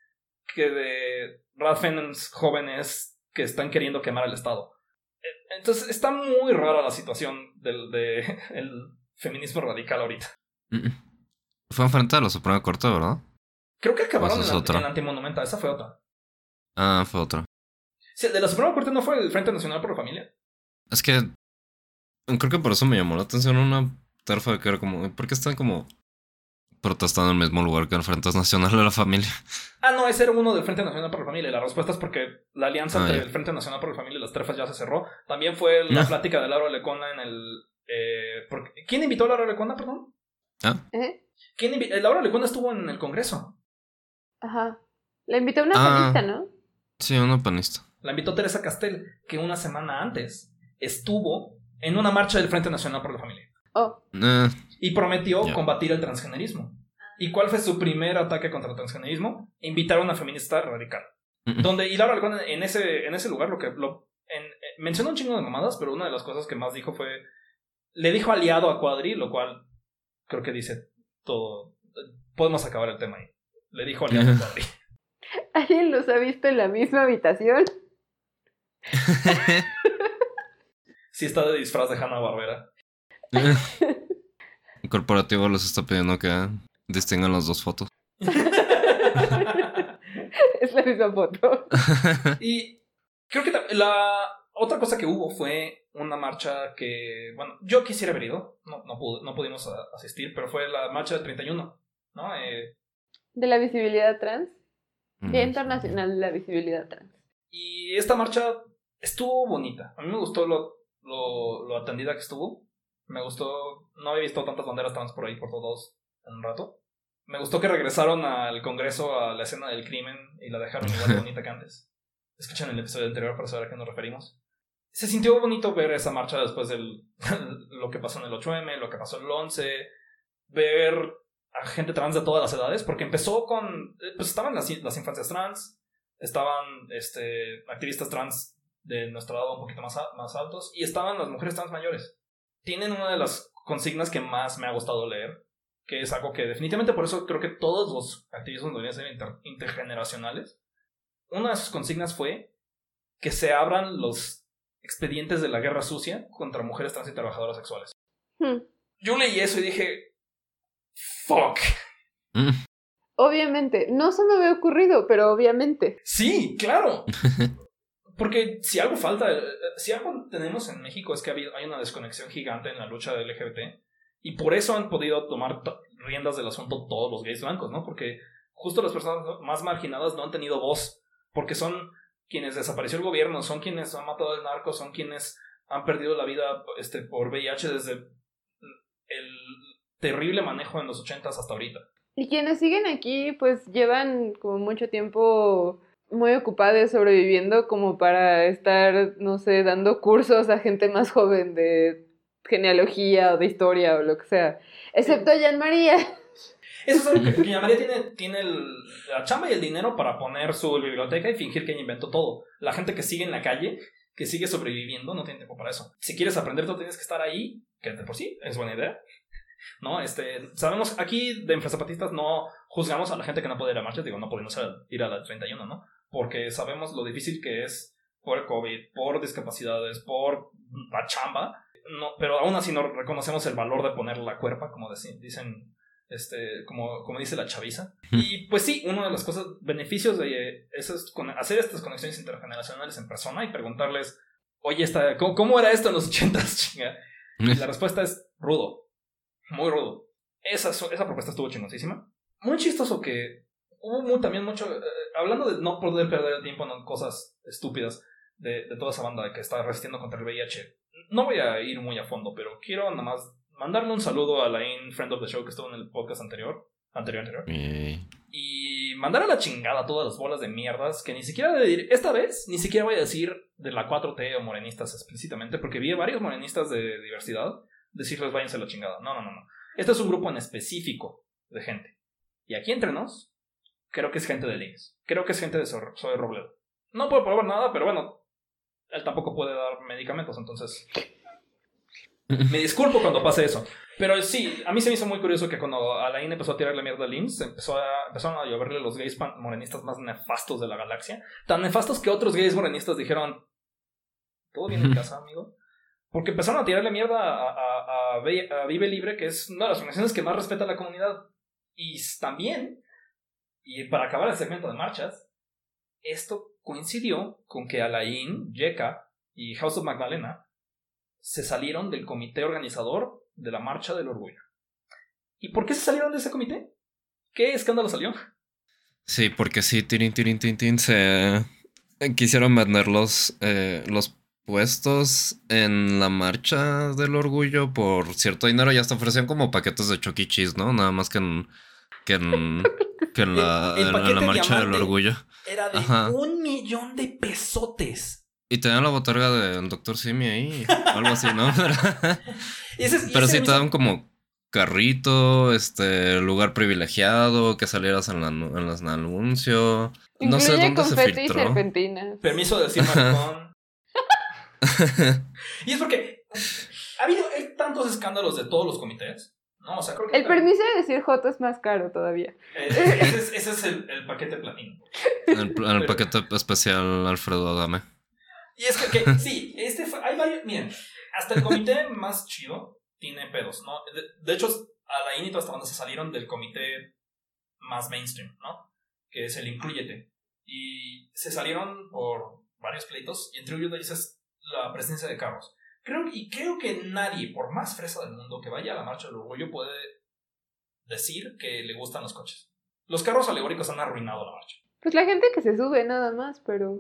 que de Radfens jóvenes que están queriendo quemar el Estado. Eh, Entonces está muy rara la situación del de el feminismo radical ahorita. Fue enfrente de la Suprema Corte, ¿verdad? Creo que acabaron es en, la, en la antimonumenta, esa fue otra. Ah, fue otra. Sí, de la Suprema Corte no fue el Frente Nacional por la Familia. Es que creo que por eso me llamó la atención una terfa que era como, ¿por qué están como protestando en el mismo lugar que el Frente Nacional de la Familia? Ah, no, ese era uno del Frente Nacional por la Familia. Y la respuesta es porque la alianza Ah, entre ya. el Frente Nacional por la Familia y las trefas ya se cerró. También fue la Ah. plática de Laura Lecona en el. eh, porque- ¿Quién invitó a Laura Lecona, perdón? ¿Eh? ¿Quién invi- eh, Laura Lecona estuvo en el Congreso. Ajá. La invitó a una Ah. panista, ¿no? Sí, una panista. La invitó Teresa Castel, que una semana antes estuvo en una marcha del Frente Nacional por la Familia. Oh, Eh, Y prometió combatir el transgenerismo. ¿Y cuál fue su primer ataque contra el transgenerismo? Invitar a una feminista radical. mm, Donde, y Laura Lecona en ese, en ese lugar lo que lo, en- eh, mencionó un chingo de mamadas, pero una de las cosas que más dijo fue. Le dijo aliado a Cuadri, lo cual creo que dice todo. Podemos acabar el tema ahí. Le dijo aliado a Cuadri. ¿alguien los ha visto en la misma habitación? Sí está de disfraz de Hanna Barbera. El corporativo les está pidiendo que distingan las dos fotos. es la misma foto. Y creo que la otra cosa que hubo fue una marcha que, bueno, yo quisiera haber ido, no, no, pude- no pudimos asistir, pero fue la marcha del 31, ¿no? Eh, De la visibilidad trans. Día Mm. Internacional de la Visibilidad Trans. y esta marcha estuvo bonita. A mí me gustó lo, lo, lo atendida que estuvo. Me gustó, no había visto tantas banderas trans por ahí por todos en un rato. Me gustó que regresaron al Congreso a la escena del crimen y la dejaron igual bonita que antes. Escuchan el episodio anterior para saber a qué nos referimos. Se sintió bonito ver esa marcha después de lo que pasó en el 8M, lo que pasó en el 11, ver a gente trans de todas las edades, porque empezó con, eh, pues estaban las, las infancias trans, estaban este, activistas trans de nuestro lado un poquito más, a- más altos, y estaban las mujeres trans mayores. Tienen una de las consignas que más me ha gustado leer, que es algo que definitivamente por eso creo que todos los activismos deberían ser inter- intergeneracionales. Una de sus consignas fue que se abran los expedientes de la guerra sucia contra mujeres trans y trabajadoras sexuales. Hmm. Yo leí eso y dije, fuck. Mm. Obviamente, no se me había ocurrido, pero obviamente. Sí, claro. Porque si algo falta, eh, si algo tenemos en México es que hay una desconexión gigante en la lucha del LGBT y por eso han podido tomar to- riendas del asunto todos los gays blancos, ¿no? Porque justo las personas más marginadas no han tenido voz, porque son quienes desapareció el gobierno, son quienes han matado al narco, son quienes han perdido la vida este, por VIH desde el terrible manejo en los ochentas hasta ahorita. Y quienes siguen aquí, pues llevan como mucho tiempo muy ocupados sobreviviendo como para estar, no sé, dando cursos a gente más joven de genealogía o de historia o lo que sea. Excepto a Jan María. Eso es algo que Doña María tiene, tiene el- la chamba y el dinero para poner su biblioteca y fingir que ella inventó todo. La gente que sigue en la calle, que sigue sobreviviendo, no tiene tiempo para eso. Si quieres aprender, tú tienes que estar ahí, que de por sí es buena idea. ¿No? Este, sabemos, aquí de Infrazapatistas no juzgamos a la gente que no puede ir a marchas, digo, no podemos ir a- ir a la 31, ¿no? Porque sabemos lo difícil que es por el COVID, por discapacidades, por la chamba, no, pero aún así no reconocemos el valor de poner la cuerpa, como dicen, este, como, como dice la chaviza. Y pues sí, una de las cosas, beneficios de eso es con, hacer estas conexiones intergeneracionales en persona y preguntarles, oye, esta, ¿cómo, era esto en los ochentas, chinga? Y la respuesta es rudo, muy rudo. Esa, esa propuesta estuvo chingosísima. Muy chistoso que hubo también mucho, eh, hablando de no poder perder el tiempo en cosas estúpidas de, de toda esa banda que está resistiendo contra el VIH no voy a ir muy a fondo, pero quiero nada más mandarle un saludo a Laine, friend of the show, que estuvo en el podcast anterior. Anterior, anterior. Y mandar a la chingada todas las bolas de mierdas que ni siquiera de esta vez, ni siquiera voy a decir de la 4T o morenistas explícitamente, porque vi a varios morenistas de diversidad decirles váyanse a la chingada. No, no, no, no. Este es un grupo en específico de gente. Y aquí entre nos, creo que es gente de Links. Creo que es gente de Soy Robledo. No puedo probar nada, pero bueno, él tampoco puede dar medicamentos, entonces me disculpo cuando pase eso. Pero sí, a mí se me hizo muy curioso que cuando Alain empezó a tirarle mierda a Lins, empezó a, empezaron a lloverle los gays morenistas más nefastos de la galaxia. Tan nefastos que otros gays morenistas dijeron: ¿Todo bien en casa, amigo? Porque empezaron a tirarle mierda a, a, Vive Libre, que es una de las organizaciones que más respeta a la comunidad. Y también, y para acabar el segmento de marchas, esto coincidió con que Alain, Yeka y House of Magdalena se salieron del comité organizador de la Marcha del Orgullo. ¿Y por qué se salieron de ese comité? ¿Qué escándalo salió? Sí, porque sí, tirin, tirin, tin, se quisieron vender los, eh, los puestos en la marcha del orgullo por cierto dinero y hasta ofrecían como paquetes de Chucky e. Cheese, ¿no? Nada más que en, que en, que en la, en la marcha del orgullo era de un millón de pesotes. Y tenían la botarga del Doctor Simi ahí, algo así, ¿no? Pero sí te dan como carrito, este, lugar privilegiado, que salieras en, la, en los anuncios. No sé dónde se filtró. Permiso de decir maricón. y es porque ha habido tantos escándalos de todos los comités no, o sea, creo que. El permiso de decir Joto es más caro todavía. Eh, ese, es, ese es el, paquete platino. El, el paquete especial Alfredo Adame. Y es que, que, sí, este fue, hay varios. Miren, hasta el comité más chido tiene pedos, ¿no? De, hecho, a la INI hasta se salieron del comité más mainstream, ¿no? Que es el Incluyete. Y se salieron por varios pleitos, y entre ellos dices la presencia de carros. Creo, y creo que nadie, por más fresa del mundo que vaya a la marcha del orgullo, puede decir que le gustan los coches. Los carros alegóricos han arruinado la marcha. Pues la gente que se sube nada más, pero.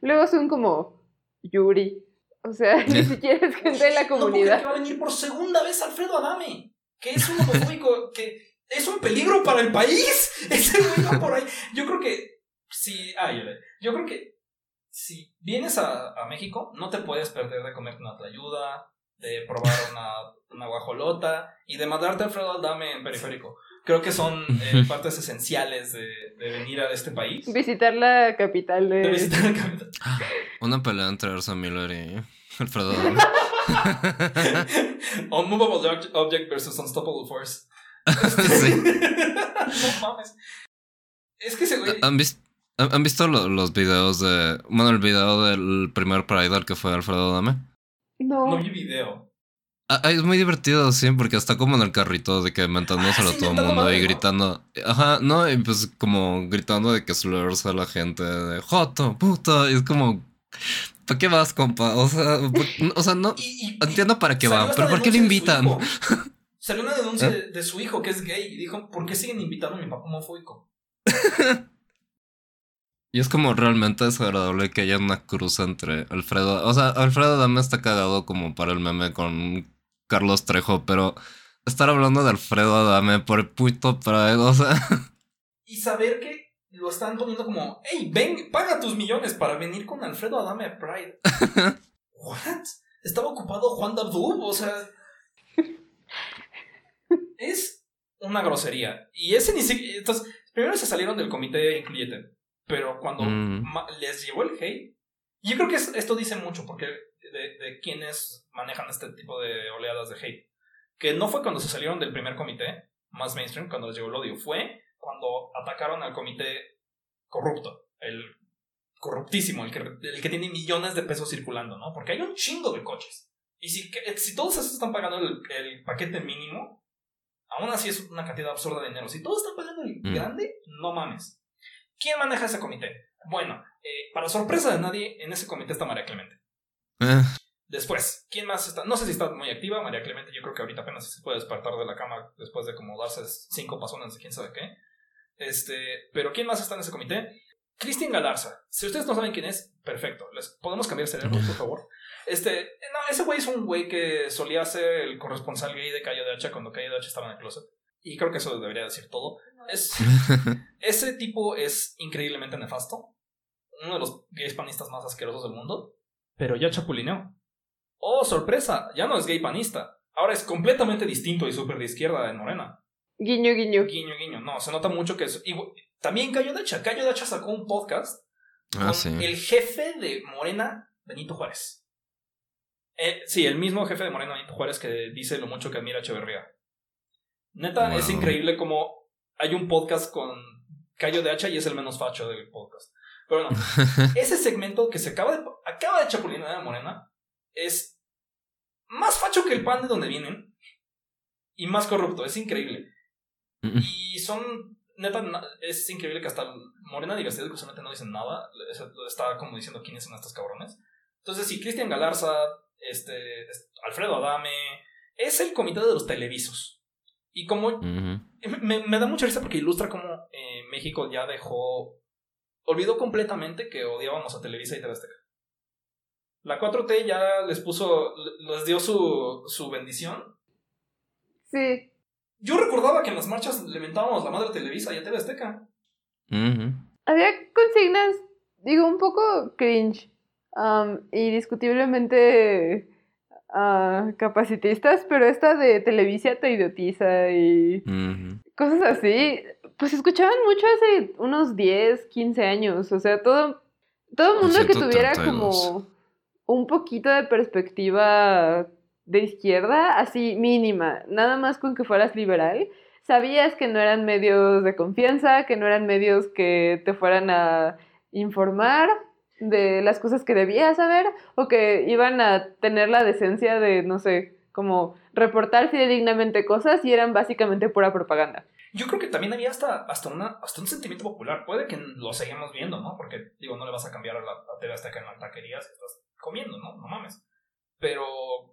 Luego son como Yuri. O sea, ni siquiera es gente de la comunidad. No, va a venir por segunda vez Alfredo Adame, que es un homofóbico que es un peligro para el país. Ese güey por ahí. Yo creo que sí, ay, yo creo que si vienes a, México, no te puedes perder de comerte una tlayuda, de probar una, una guajolota y de mandarte Alfredo Aldame en periférico. Creo que son eh, partes esenciales de, venir a este país. Visitar la capital de... visitar la capital. Una pelea entre Arsa Miller y Alfredo Aldame. Unmovable Object versus Unstoppable Force. sí. no mames. Es que ese güey... ¿Han visto? ¿Han visto los videos de. Bueno, el video del primer Pride que fue Alfredo Dame? No. No vi video. Ah, es muy divertido, sí, porque está como en el carrito de que mentándoselo ah, a todo el mundo y gritando. Ajá, no, y pues como gritando de que slurs a la gente de Joto, puto. Y es como. ¿Para qué vas, compa? O sea, o sea no. entiendo para qué van, pero ¿por qué le invitan? Salió una denuncia ¿Eh? de, su hijo que es gay y dijo: ¿Por qué siguen invitando a mi papá homofóbico? Y es como realmente desagradable que haya una cruz entre Alfredo. O sea, Alfredo Dame está cagado como para el meme con Carlos Trejo, pero estar hablando de Alfredo Adame por el puto Pride, o sea. Y saber que lo están poniendo como, hey, ven, paga tus millones para venir con Alfredo Adame a Pride. ¿What? Estaba ocupado Juan Dabdub, o sea. es una grosería. Y ese ni siquiera. Entonces, primero se salieron del comité incluyente pero cuando mm. les llevó el hate, yo creo que esto dice mucho porque de, de quienes manejan este tipo de oleadas de hate. Que no fue cuando se salieron del primer comité, más mainstream, cuando les llegó el odio, fue cuando atacaron al comité corrupto. el corruptísimo, el que, el que tiene millones de pesos circulando, ¿no? Porque hay un chingo de coches. Y si, si todos esos están pagando el, el paquete mínimo, aún así es una cantidad absurda de dinero. Si todos están pagando el Mm. grande, no mames. ¿Quién maneja ese comité? Bueno, eh, para sorpresa de nadie, en ese comité está María Clemente. Eh, Después, ¿quién más está? No sé si está muy activa, María Clemente. Yo creo que ahorita apenas se puede despertar de la cama después de como darse cinco pasones de quién sabe qué. Este, pero ¿quién más está en ese comité? Cristian Galarza. Si ustedes no saben quién es, perfecto. Les podemos cambiar cerebro, por favor. Este, no, ese güey es un güey que solía ser el corresponsal gay de Calle de Hacha cuando Calle de Hacha estaba en el closet. Y creo que eso debería decir todo. Es, ese tipo es increíblemente nefasto. Uno de los gays panistas más asquerosos del mundo. Pero ya chapulineó. Oh, sorpresa, ya no es gay panista. Ahora es completamente distinto y súper de izquierda de Morena. Guiño, guiño. Guiño, guiño. No, se nota mucho que es. y también Cayo Dacha. Cayo Dacha sacó un podcast ah, con sí. el jefe de Morena, Benito Juárez. Eh, sí, el mismo jefe de Morena, Benito Juárez, que dice lo mucho que admira a Echeverría. Neta, es increíble como hay un podcast con Cayo de Hacha y es el menos facho del podcast. Pero no, ese segmento que se acaba de, acaba de chapulinear a Morena es más facho que el pan de donde vienen y más corrupto. Es increíble. Y son, neta, es increíble que hasta Morena Diversidad curiosamente no dicen nada. Es- Está como diciendo quiénes son estos cabrones. Entonces, sí, Cristian Galarza, este, es- Alfredo Adame, es el comité de los televisos. Y como me, me da mucha risa porque ilustra cómo eh, México ya dejó. Olvidó completamente que odiábamos a Televisa y TV Azteca. La 4T ya les puso. les dio su, su bendición. Sí. Yo recordaba que en las marchas le mentábamos la madre a Televisa y a TV Azteca. Había consignas, digo, un poco cringe y discutiblemente ah, capacitistas, pero esta de Televisa te idiotiza y cosas así, pues escuchaban mucho hace unos 10, 15 años. O sea, todo, todo el mundo que tuviera 132. como un poquito de perspectiva de izquierda, así mínima, nada más con que fueras liberal, sabías que no eran medios de confianza, que no eran medios que te fueran a informar de las cosas que debías saber o que iban a tener la decencia de, no sé, como reportar fidedignamente cosas y eran básicamente pura propaganda. Yo creo que también había hasta, hasta, una, hasta un sentimiento popular. Puede que lo seguimos viendo, ¿no? Porque, digo, no le vas a cambiar a la a TV Azteca en la taquería si estás comiendo, ¿no? No mames. Pero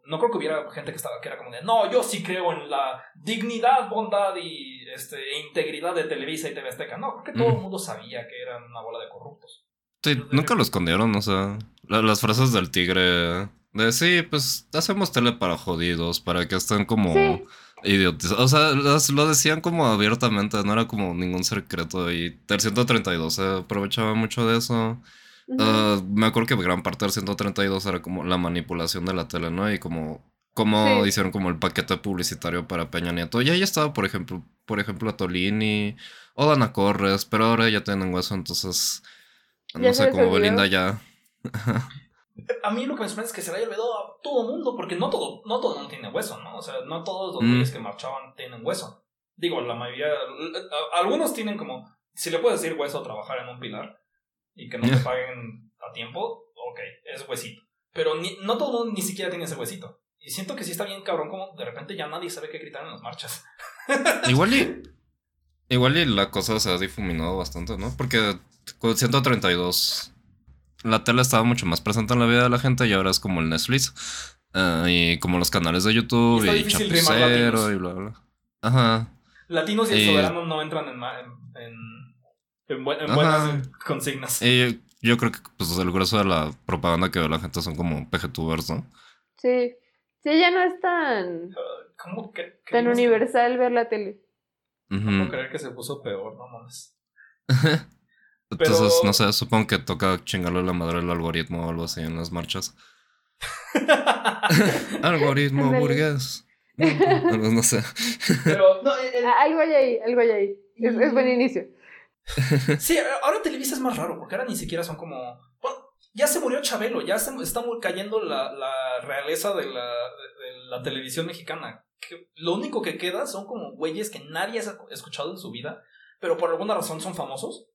no creo que hubiera gente que estaba que era como de, no, yo sí creo en la dignidad, bondad y este, e integridad de Televisa y TV Azteca. No, creo que todo el mundo sabía que eran una bola de corruptos. Sí, nunca lo escondieron, o sea, la- las frases del tigre de sí, pues hacemos tele para jodidos, para que estén como Sí. idiotas. O sea, las- lo decían como abiertamente, no era como ningún secreto y el 132 se aprovechaba mucho de eso. Ah, me acuerdo que gran parte del 132 era como la manipulación de la tele, ¿no? Y como cómo Sí. hicieron como el paquete publicitario para Peña Nieto. Y ahí estaba, por ejemplo, por ejemplo, Tolini o Dana Corres, pero ahora ya tienen hueso, entonces no Ya sé cómo. Belinda ya. A mí lo que me sorprende es que se le haya olvidado a todo mundo, porque no todo, no todo el mundo tiene hueso, ¿no? O sea, no todos los Mm. güeyes que marchaban tienen hueso. Digo, la mayoría, algunos tienen como, si le puedes decir hueso a trabajar en un pilar y que no te paguen a tiempo, ok, es huesito. Pero ni- no todo el mundo ni siquiera tiene ese huesito. Y siento que sí está bien cabrón como de repente ya nadie sabe qué gritar en las marchas. Igual y. Igual y la cosa se ha difuminado bastante, ¿no? Porque con 132 la tele estaba mucho más presente en la vida de la gente y ahora es como el Netflix. ah, y como los canales de YouTube Y y, Chapucero y bla, bla. Ajá. Latinos y el Eh. soberano no entran en, en, buenas consignas. Y yo creo que pues, el grueso de la propaganda que ve la gente son como PGTubers, ¿no? Sí. Sí, ya no es tan, ¿Cómo que, tan universal ver la tele. Ujú. ¿Cómo creer que se puso peor? No mames. Entonces, no sé, supongo que toca chingarle la madre al algoritmo o algo así en las marchas. Algoritmo burgués. No, no, no sé. Pero, no, el- Ah, Algo hay ahí, algo hay ahí. Es, es buen inicio. sí, ahora Televisa es más raro, porque ahora ni siquiera son como. bueno, ya se murió Chabelo, ya se está cayendo la, la realeza de la, de, de la televisión mexicana. Que lo único que queda son como güeyes que nadie ha escuchado en su vida, pero por alguna razón son famosos.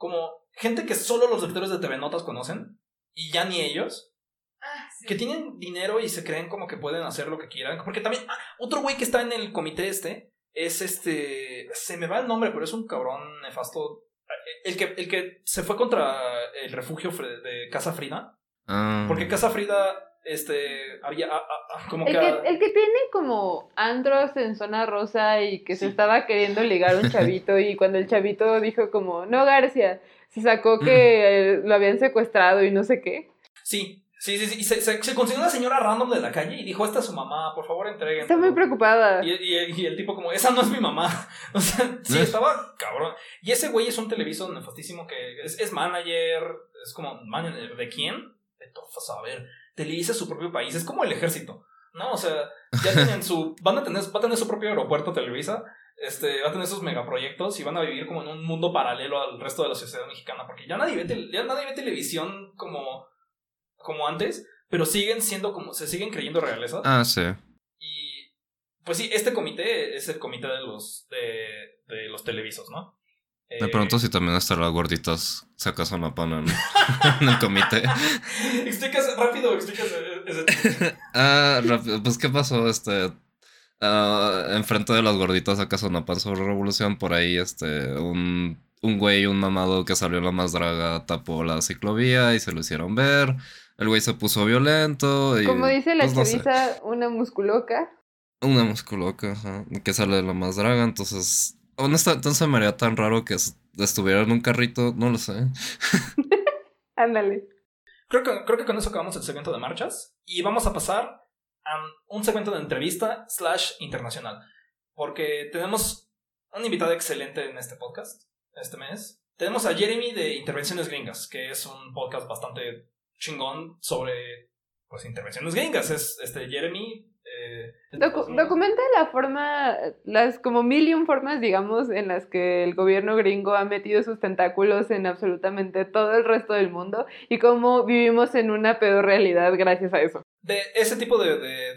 Como gente que solo los lectores de TV Notas conocen, y ya ni ellos, Ah, sí. que tienen dinero y se creen como que pueden hacer lo que quieran. Porque también, ah, otro güey que está en el comité este, es este, se me va el nombre, pero es un cabrón nefasto. El que, el que se fue contra el refugio de Casa Frida. Ah. Porque Casa Frida, este, había ah, ah, ah, como El que... que, el que tiene como andros en zona rosa y que se estaba queriendo ligar a un chavito y cuando el chavito dijo como, no García, se sacó que eh, lo habían secuestrado y no sé qué. Sí, sí, sí, sí. Y se, se, se consiguió una señora random de la calle y dijo, esta es su mamá, por favor entreguen. Está muy preocupada. Y, y- y el tipo como, esa no es mi mamá. O sea, sí, estaba cabrón. Y ese güey es un televiso nefastísimo que es, es manager, es como, ¿manager de quién? De tofas, a ver. Televisa su propio país, es como el ejército, ¿no? O sea, ya tienen su, van a tener, va a tener su propio aeropuerto Televisa, este, va a tener sus megaproyectos y van a vivir como en un mundo paralelo al resto de la sociedad mexicana, porque ya nadie ve, ya nadie ve televisión como, como antes, pero siguen siendo como, se siguen creyendo realezas. Ah, sí. Y pues sí, este comité es el comité de los de, de los televisos, ¿no? Me Eh, pregunto si también estará gorditas sacas una pana en, en el comité. explicas rápido, explicas eh, ese Ah, rápido, pues qué pasó, este. ah, enfrente de las gorditas sacas una pan sobre revolución, por ahí, este, un, un güey, un mamado que salió en la más draga tapó la ciclovía y se lo hicieron ver. El güey se puso violento y. Como dice la pues, no sé. chaviza, una musculoca. Una musculoca, ajá, que sale de la más draga, entonces. Honestamente, no se me haría tan raro que es- estuviera en un carrito, no lo sé. Ándale. Creo que, creo que con eso acabamos el segmento de marchas y vamos a pasar a un segmento de entrevista slash internacional. Porque tenemos un invitado excelente en este podcast, este mes. Tenemos a Jeremy de Intervenciones Gringas, que es un podcast bastante chingón sobre pues intervenciones gringas. Es este Jeremy. Docu- documenta la forma, las como mil y un formas, digamos, en las que el gobierno gringo ha metido sus tentáculos en absolutamente todo el resto del mundo y cómo vivimos en una peor realidad gracias a eso. de ese tipo de, de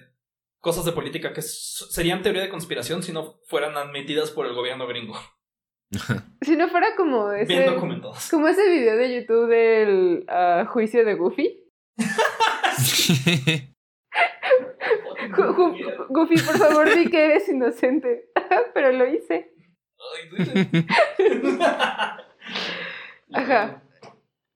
cosas de política que serían teoría de conspiración si no fueran admitidas por el gobierno gringo. Si no fuera como Bien ese, documentadas. como ese video de YouTube del ah, juicio de Goofy. Goofy, por favor, di que eres inocente. Pero lo hice. Ajá.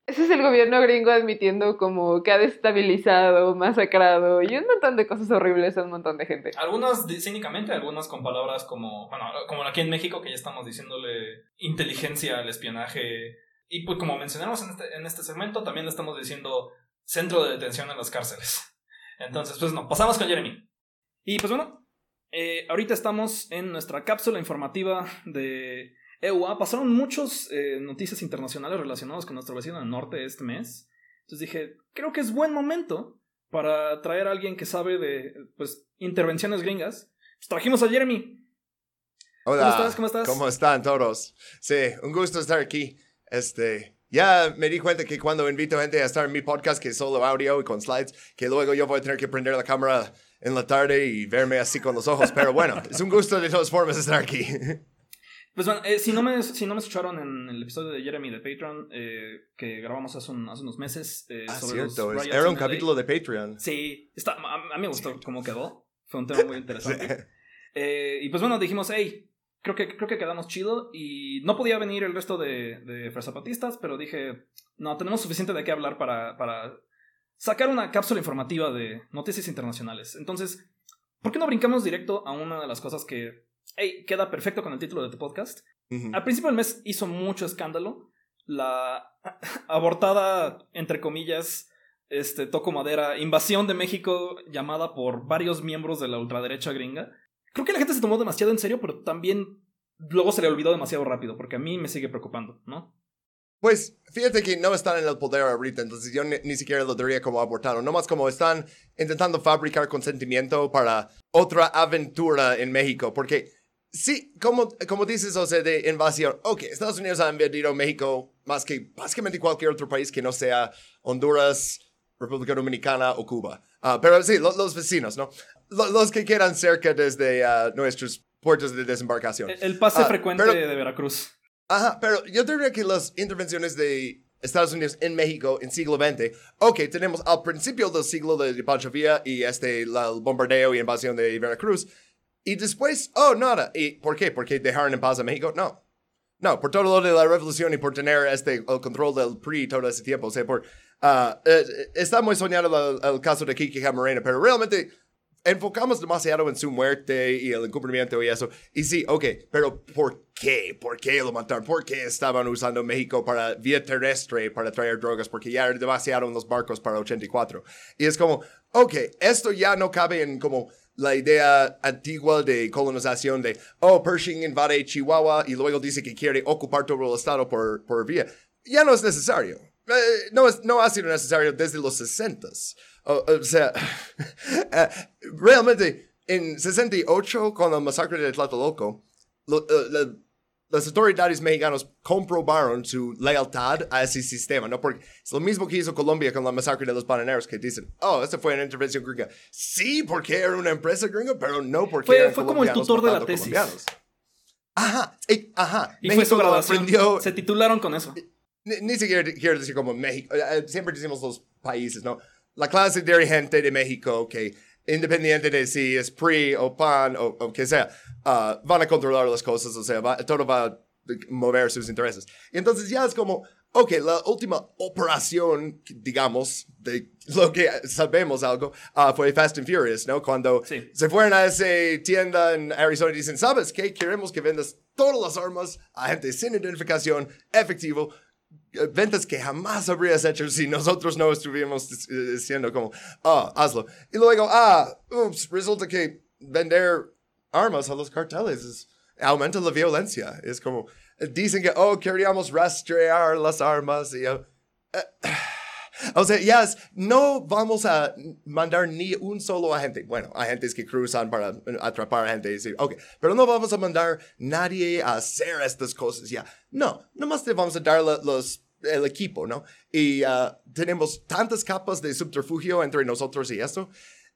Ese es el gobierno gringo admitiendo como que ha destabilizado, masacrado y un montón de cosas horribles a un montón de gente. Algunas cínicamente, algunas con palabras como, bueno, como aquí en México que ya estamos diciéndole inteligencia al espionaje. Y pues como mencionamos en este, en este segmento, también le estamos diciendo centro de detención en las cárceles. Entonces, pues no, pasamos con Jeremy. Y pues bueno, eh, ahorita estamos en nuestra cápsula informativa de EUA. Pasaron muchas eh, noticias internacionales relacionadas con nuestro vecino del norte este mes. Entonces dije, creo que es buen momento para traer a alguien que sabe de pues intervenciones gringas. Pues trajimos a Jeremy. Hola. ¿Cómo estás? ¿Cómo estás? ¿Cómo están todos? Sí, un gusto estar aquí. Este, ya me di cuenta que cuando invito gente a estar en mi podcast, que es solo audio y con slides, que luego yo voy a tener que prender la cámara en la tarde y verme así con los ojos. Pero bueno, es un gusto de todas formas estar aquí. Pues bueno, eh, si, no me, si no me escucharon en el episodio de Jeremy de Patreon eh, que grabamos hace, un- hace unos meses eh, Ah, sobre los cierto, riots era un capítulo de Patreon. Sí, está, a, a mí me gustó cómo quedó. Fue un tema muy interesante. Eh, y pues bueno, dijimos, hey, creo que, creo que quedamos chido. Y no podía venir el resto de, de Fresapatistas, pero dije, no, tenemos suficiente de qué hablar para, para sacar una cápsula informativa de noticias internacionales. Entonces, ¿por qué no brincamos directo a una de las cosas que, hey, queda perfecto con el título de tu podcast? Al principio del mes hizo mucho escándalo. La abortada, entre comillas, este, toco madera, invasión de México llamada por varios miembros de la ultraderecha gringa. Creo que la gente se tomó demasiado en serio, pero también luego se le olvidó demasiado rápido, porque a mí me sigue preocupando, ¿no? Pues fíjate que no están en el poder ahorita, entonces yo ni, ni siquiera lo diría como abortado, nomás como están intentando fabricar consentimiento para otra aventura en México, porque sí, como, como dices, o sea, de invasión, ok, Estados Unidos ha invadido México más que básicamente cualquier otro país que no sea Honduras, República Dominicana o Cuba, Ah, pero sí, lo- los vecinos, ¿no? Lo- los que quedan cerca desde ah, nuestros puertos de desembarcación. El, el pase Ah, frecuente pero- de Veracruz. Ajá, pero yo diría que las intervenciones de Estados Unidos en México en siglo XX, ok, tenemos al principio del siglo de Pancho Villa y este, la- el bombardeo y invasión de Veracruz, y después, oh, nada. ¿Y por qué? ¿Porque dejaron en paz a México? No. No, por todo lo de la revolución y por tener este, el control del PRI todo ese tiempo. O sea, por, ah, eh, está muy soñado el, el caso de Kiki Camarena, pero realmente enfocamos demasiado en su muerte y el encubrimiento y eso. Y sí, ok, pero ¿por qué? ¿Por qué lo mataron? ¿Por qué estaban usando México para vía terrestre para traer drogas? Porque ya era demasiado en los barcos para 84. Y es como, ok, esto ya no cabe en como la idea antigua de colonización de, oh, Pershing invade Chihuahua y luego dice que quiere ocupar todo el estado por, por vía. Ya no es necesario. Eh, no, es, no ha sido necesario desde los 60 o, o sea, eh, realmente en 68 con la masacre de Tlatelolco, lo- eh, la- las autoridades mexicanas comprobaron su lealtad a ese sistema, ¿no? Porque es lo mismo que hizo Colombia con la masacre de los bananeros, que dicen, oh, esta fue una intervención gringa. Sí, porque era una empresa gringa, pero no porque Fue- eran fue como el tutor de la tesis. colombianos. Ajá, eh, ajá. Y fue México su lo graduación. aprendió- Se titularon con eso. ni, ni siquiera quiero decir como México, eh, siempre decimos los países, ¿no? La clase dirigente de México, que independiente de si es PRI o PAN o, o que sea, ah, van a controlar las cosas, o sea, va- todo va a mover sus intereses. Y entonces ya es como, ok, la última operación, digamos, de lo que sabemos algo, ah, fue Fast and Furious, ¿no? Cuando Sí. se fueron a esa tienda en Arizona y dicen, ¿sabes qué? Queremos que vendas todas las armas a gente sin identificación, efectivo, ventas que jamás habrías hecho si nosotros no estuviéramos eh, diciendo como, ah, hazlo. Y luego, ah, ups, resulta que vender armas a los carteles es- aumenta la violencia. Es como, dicen que, oh, queríamos rastrear las armas y... eh, o sea, ya es, no vamos a mandar ni un solo agente. Bueno, agentes que cruzan para atrapar a gente y decir, ok, pero no vamos a mandar nadie a hacer estas cosas ya. No, nomás te vamos a dar los, el equipo, ¿no? Y ah, tenemos tantas capas de subterfugio entre nosotros y esto.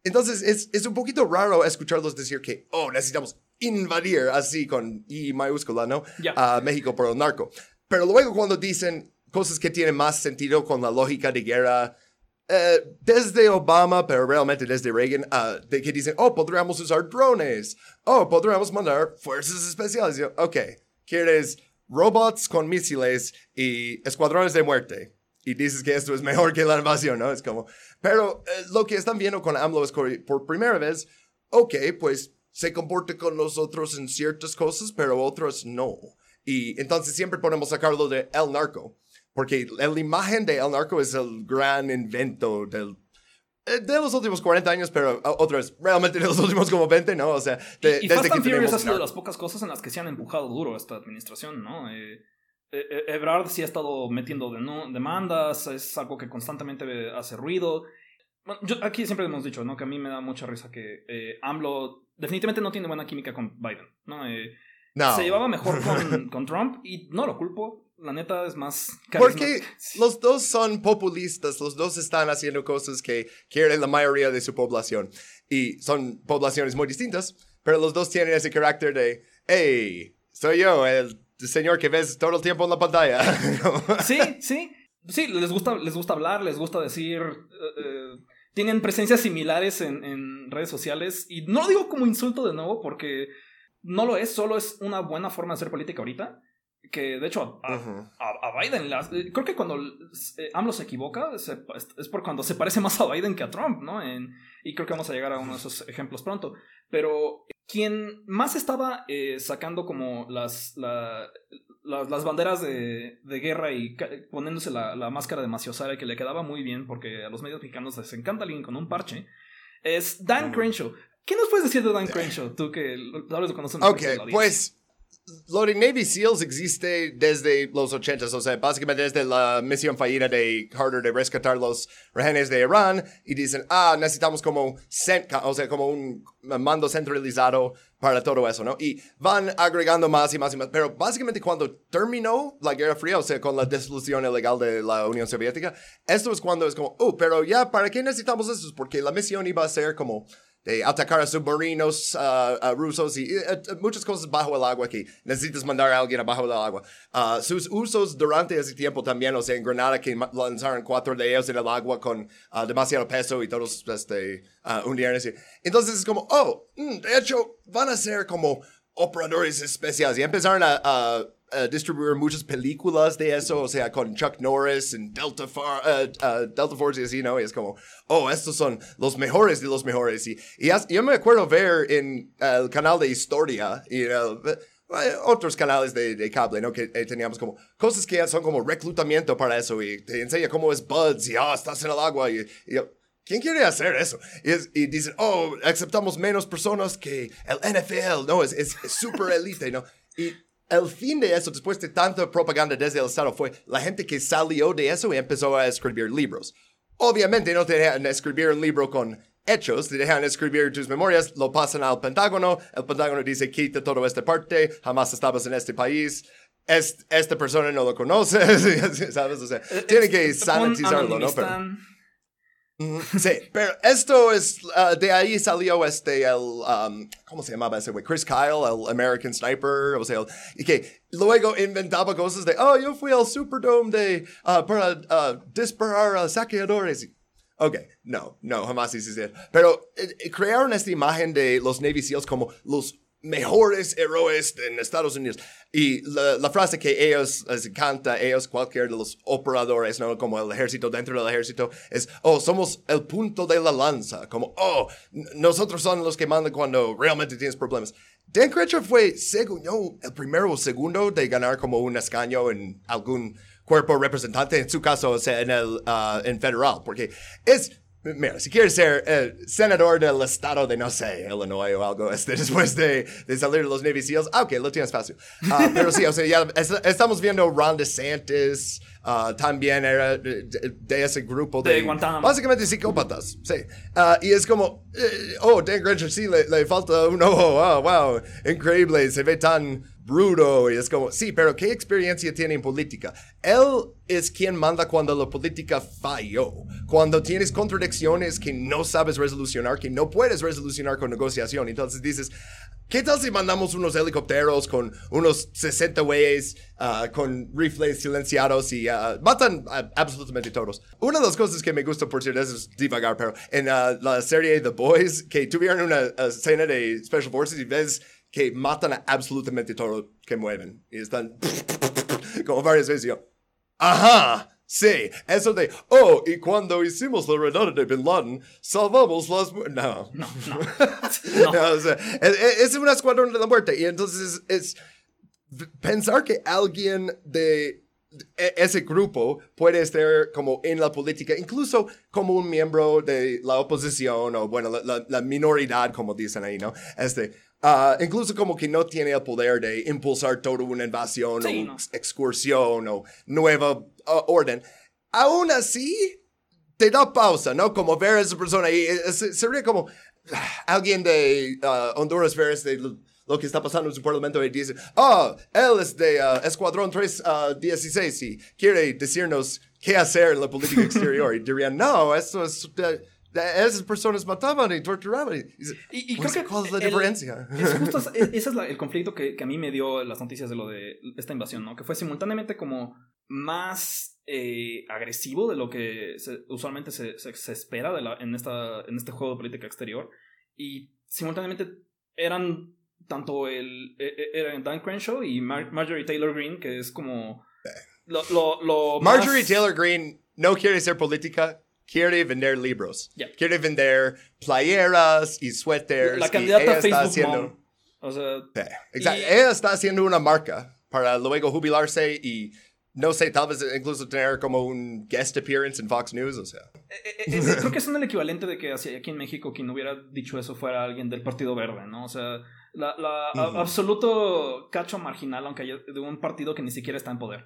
Entonces, es, es un poquito raro escucharlos decir que, oh, necesitamos invadir así con I mayúscula, ¿no? Ya. A México por el narco. Pero luego cuando dicen cosas que tienen más sentido con la lógica de guerra, eh, desde Obama, pero realmente desde Reagan, ah, de que dicen, oh, podríamos usar drones, oh, podríamos mandar fuerzas especiales. Yo, ok, quieres robots con misiles y escuadrones de muerte. Y dices que esto es mejor que la invasión, ¿no? Es como, pero eh, lo que están viendo con AMLO es que por primera vez, ok, pues se comporta con nosotros en ciertas cosas, pero otras no. Y entonces siempre podemos sacarlo de El Narco, porque la imagen de El Narco es el gran invento del, de los últimos 40 años, pero ah, otra vez, realmente de los últimos como 20, ¿no? O sea, de- y desde Fast que and Furious tenemos ha sido de las pocas cosas en las que se han empujado duro esta administración, ¿no? Eh, eh, eh, Ebrard sí ha estado metiendo denu- demandas, es algo que constantemente hace ruido. Bueno, yo, aquí siempre hemos dicho, ¿no? Que a mí me da mucha risa que eh, AMLO definitivamente no tiene buena química con Biden, ¿no? Eh, No. Se llevaba mejor con, con Trump y no lo culpo. La neta es más Porque los dos son populistas, los dos están haciendo cosas que quiere la mayoría de su población. Y son poblaciones muy distintas, pero los dos tienen ese carácter de, hey, soy yo, el señor que ves todo el tiempo en la pantalla. Sí, sí. Sí, les gusta, les gusta hablar, les gusta decir. eh, eh, tienen presencias similares en, en redes sociales. Y no lo digo como insulto de nuevo, porque no lo es, solo es una buena forma de hacer política ahorita. Que de hecho a, Ujú. a- a Biden, eh, creo que cuando eh, AMLO se equivoca, se- es por cuando se parece más a Biden que a Trump, ¿no? En- y creo que vamos a llegar a uno de esos ejemplos pronto. Pero quien más estaba eh, sacando como las, la- las, las banderas de, de guerra y poniéndose la, la máscara de Maciosare que le quedaba muy bien porque a los medios mexicanos les encanta alguien con un parche, es Dan. Crenshaw. ¿Qué nos puedes decir de Dan Crenshaw? Tú que tal vez lo conoces Ok, pues lo de Navy SEALs existe desde los 80, o sea, básicamente desde la misión fallida de Carter de rescatar los rehenes de Irán y dicen, ah, necesitamos como, o sea, como un mando centralizado para todo eso, ¿no? Y van agregando más y más y más, pero básicamente cuando terminó la Guerra Fría, o sea, con la disolución ilegal de la Unión Soviética, esto es cuando es como, oh, pero ya, ¿para qué necesitamos eso? Porque la misión iba a ser como de atacar a submarinos uh, uh, rusos y uh, muchas cosas bajo el agua que necesitas mandar a alguien abajo del agua. Uh, sus usos durante ese tiempo también, o sea, en Granada que lanzaron cuatro de ellos en el agua con uh, demasiado peso y todos este, hundieron. así. Entonces es como, oh, mm, de hecho van a ser como operadores especiales y empezaron a, a distribuir muchas películas de eso, o sea, con Chuck Norris y Delta, Far, uh, uh, Delta Force y así, ¿no? Y es como, oh, estos son los mejores de los mejores. Y, y as- yo me acuerdo ver en uh, el canal de Historia y otros canales de, cable, ¿no? Que teníamos como cosas que son como reclutamiento para eso y te enseña cómo es Buds y, ah, estás en el agua y, y ¿Quién quiere hacer eso? Y, es- y dicen, oh, aceptamos menos personas que el NFL, no, es, super elite, ¿no? Y el fin de eso, después de tanta propaganda desde el Estado, fue la gente que salió de eso y empezó a escribir libros. Obviamente no te dejan escribir un libro con hechos, te dejan escribir tus memorias, lo pasan al Pentágono, el Pentágono dice, quita toda esta parte, jamás estabas en este país. Es- esta persona no lo conoce, ¿sabes? O sea, tienen que sanitizarlo, ¿no? Pero, Sí, pero esto es, uh, de ahí salió este, el, um, ¿cómo se llamaba ese güey? Chris Kyle, el American Sniper, o sea, y que luego inventaba cosas de, oh, yo fui al Superdome de, uh, para uh, disparar a saqueadores. Ok, no, no, jamás eso. Pero eh, eh, crearon esta imagen de los Navy SEALs como los mejores héroes en Estados Unidos. Y la, la frase que ellos les encanta, ellos, cualquier de los operadores, ¿no? Como el ejército dentro del ejército, es, oh, somos el punto de la lanza. Como, oh, nosotros son los que mandan cuando realmente tienes problemas. Dan Crenshaw fue, según yo, el primero o segundo de ganar como un escaño en algún cuerpo representante, en su caso, o sea, en el, ah, en federal, porque es, Mira, si quieres ser senador del estado de, no sé, Illinois o algo, este, después de, de salir de los Navy SEALs, ah, ok, lo tienes fácil. Ah, pero sí, o sea, ya es- estamos viendo Ron DeSantis, ah, también era de, ese grupo de... De Guantánamo. Básicamente psicópatas, sí. Ah, y es como, eh, oh, Dan Granger sí le, le falta un ojo, oh, wow, increíble, se ve tan bruto y es como, sí, pero ¿qué experiencia tiene en política? Él es quien manda cuando la política falló, cuando tienes contradicciones que no sabes resolucionar, que no puedes resolucionar con negociación. Entonces dices, ¿qué tal si mandamos unos helicópteros con unos 60 güeyes ah, con rifles silenciados y ah, matan absolutamente todos? Una de las cosas que me gusta, por cierto, es divagar, pero en ah, la serie The Boys, que tuvieron una escena de Special Forces y ves que matan a absolutamente todo que mueven. Y están como varias veces yo. Ajá, sí, eso de, oh, y cuando hicimos la redada de Bin Laden, salvamos las... mu-". No, no, no. o sea, es, es un escuadrón de la muerte. Y entonces es, pensar que alguien de e- ese grupo puede estar como en la política, incluso como un miembro de la oposición o, bueno, la, la- la minoridad, como dicen ahí, ¿no? Este, ah, incluso como que no tiene el poder de impulsar toda una invasión Sí, o no. excursión o nueva ah, orden. Aún así, te da pausa, ¿no? Como ver a esa persona y eh, se- sería como ah, alguien de Honduras ver este, lo, lo que está pasando en su parlamento y dice, ah, él es de Escuadrón 316 y quiere decirnos qué hacer en la política exterior. Y dirían, no, eso es... eh, esas personas mataban y torturaban. Y Y, y "Pues, creo que ¿Cuál es la el- diferencia? Es justo e- ese es la- el conflicto que, que a mí me dio las noticias de lo de esta invasión, ¿no? Que fue simultáneamente como más eh, agresivo de lo que se- usualmente se, se- se espera de la- en, esta, en este juego de política exterior. Y simultáneamente eran tanto el e- e- eran Dan Crenshaw y Mar- Marjorie Taylor Greene, que es como lo, lo, lo Marjorie más- Taylor Greene no quiere ser política, quiere vender libros. Ya. Quiere vender playeras y suéteres. la y candidata ella a está Facebook haciendo, Mom. O sea, Sí, exacto. Y- Ella está haciendo una marca para luego jubilarse y no sé, tal vez incluso tener como un guest appearance en Fox News, o sea. Eh, eh, eh, creo que son el equivalente de que hacia aquí en México quien hubiera dicho eso fuera alguien del Partido Verde, ¿no? O sea, la, la a- absoluto cacho marginal, aunque haya de un partido que ni siquiera está en poder.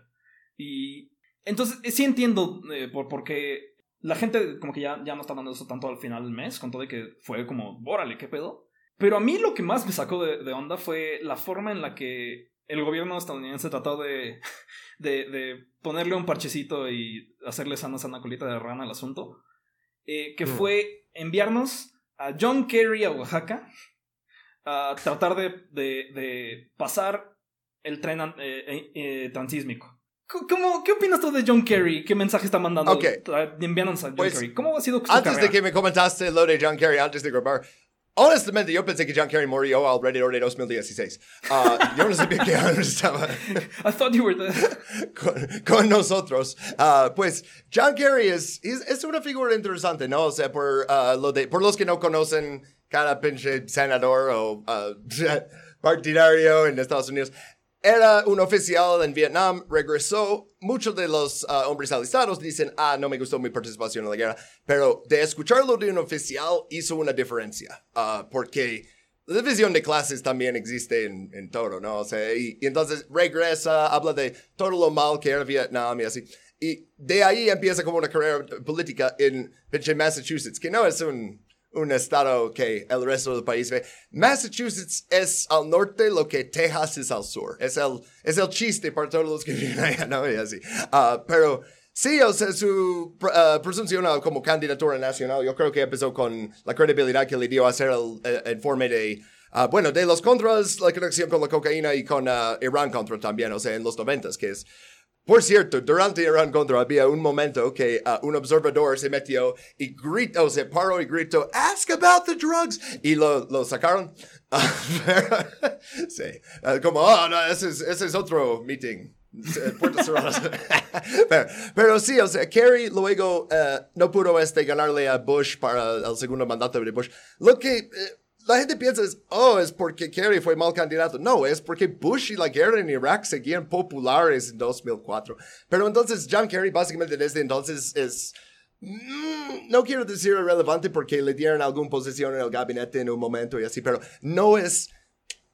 Y entonces eh, sí entiendo eh, por, por qué la gente como que ya, ya no está dando eso tanto al final del mes, con todo de que fue como, órale, ¿qué pedo? Pero a mí lo que más me sacó de, de onda fue la forma en la que el gobierno estadounidense trató de, de, de ponerle un parchecito y hacerle sana sana colita de rana al asunto. eh, que Mm. fue enviarnos a John Kerry a Oaxaca a tratar de, de, de pasar el tren eh, eh, eh, transísmico. ¿Cómo, ¿Qué opinas tú de John Kerry? ¿Qué mensaje está mandando? Ok. Enviándonos a John Pues, Kerry. ¿Cómo ha sido su Antes de carrera? que me comentaste lo de John Kerry, antes de grabar, honestamente yo pensé que John Kerry murió alrededor de 2016. Ah, yo no sabía que aún estaba I thought you were the... con, con nosotros. Ah, pues John Kerry es, es, es una figura interesante, ¿no? O sea, por, ah, lo de, por los que no conocen cada pinche senador o ah, partidario en Estados Unidos. Era un oficial en Vietnam, regresó. Muchos de los ah, hombres alistados dicen, ah, no me gustó mi participación en la guerra. Pero de escucharlo de un oficial hizo una diferencia. Ah, porque la división de clases también existe en, en todo, ¿no? O sea, y, y entonces regresa, habla de todo lo mal que era Vietnam y así. Y de ahí empieza como una carrera política en Massachusetts, que no es un, un estado que el resto del país ve. Massachusetts es al norte lo que Texas es al sur. Es el, es el chiste para todos los que viven allá, ¿no? Y así. Ah, pero sí, o sea, su ah, presunción como candidatura nacional, yo creo que empezó con la credibilidad que le dio a hacer el, informe de, ah, bueno, de los contras, la conexión con la cocaína y con Irán contra también, o sea, en los noventas, que es por cierto, durante Irán contra había un momento que uh, un observador se metió y gritó, se paró y gritó, ask about the drugs. Y lo, sacaron. Ah, sí, Ah, como, oh, no, ese es, otro meeting. Puertas cerradas. pero, pero sí, o sea, Kerry luego eh, no pudo este, ganarle a Bush para el segundo mandato de Bush. Lo que eh, la gente piensa es, oh, es porque Kerry fue mal candidato. No, es porque Bush y la guerra en Irak seguían populares en 2004. Pero entonces John Kerry básicamente desde entonces es... mm, no quiero decir irrelevante porque le dieron alguna posición en el gabinete en un momento y así, pero no es...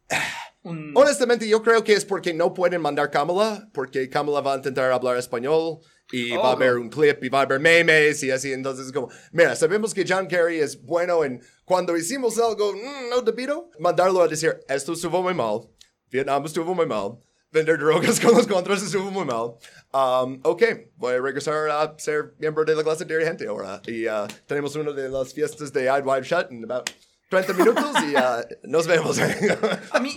Honestamente, yo creo que es porque no pueden mandar Kamala, porque Kamala va a intentar hablar español y va a Oh. haber un clip y va a haber memes y así. Entonces, es como, mira, sabemos que John Kerry es bueno en cuando hicimos algo mm, no debido, mandarlo a decir, esto estuvo muy mal, Vietnam estuvo muy mal, vender drogas con los contras estuvo muy mal. Um, ok, voy a regresar a ser miembro de la clase dirigente ahora. Y uh, tenemos una de las fiestas de I'd Wide Shut en about 30 minutos y uh, nos vemos. A mí,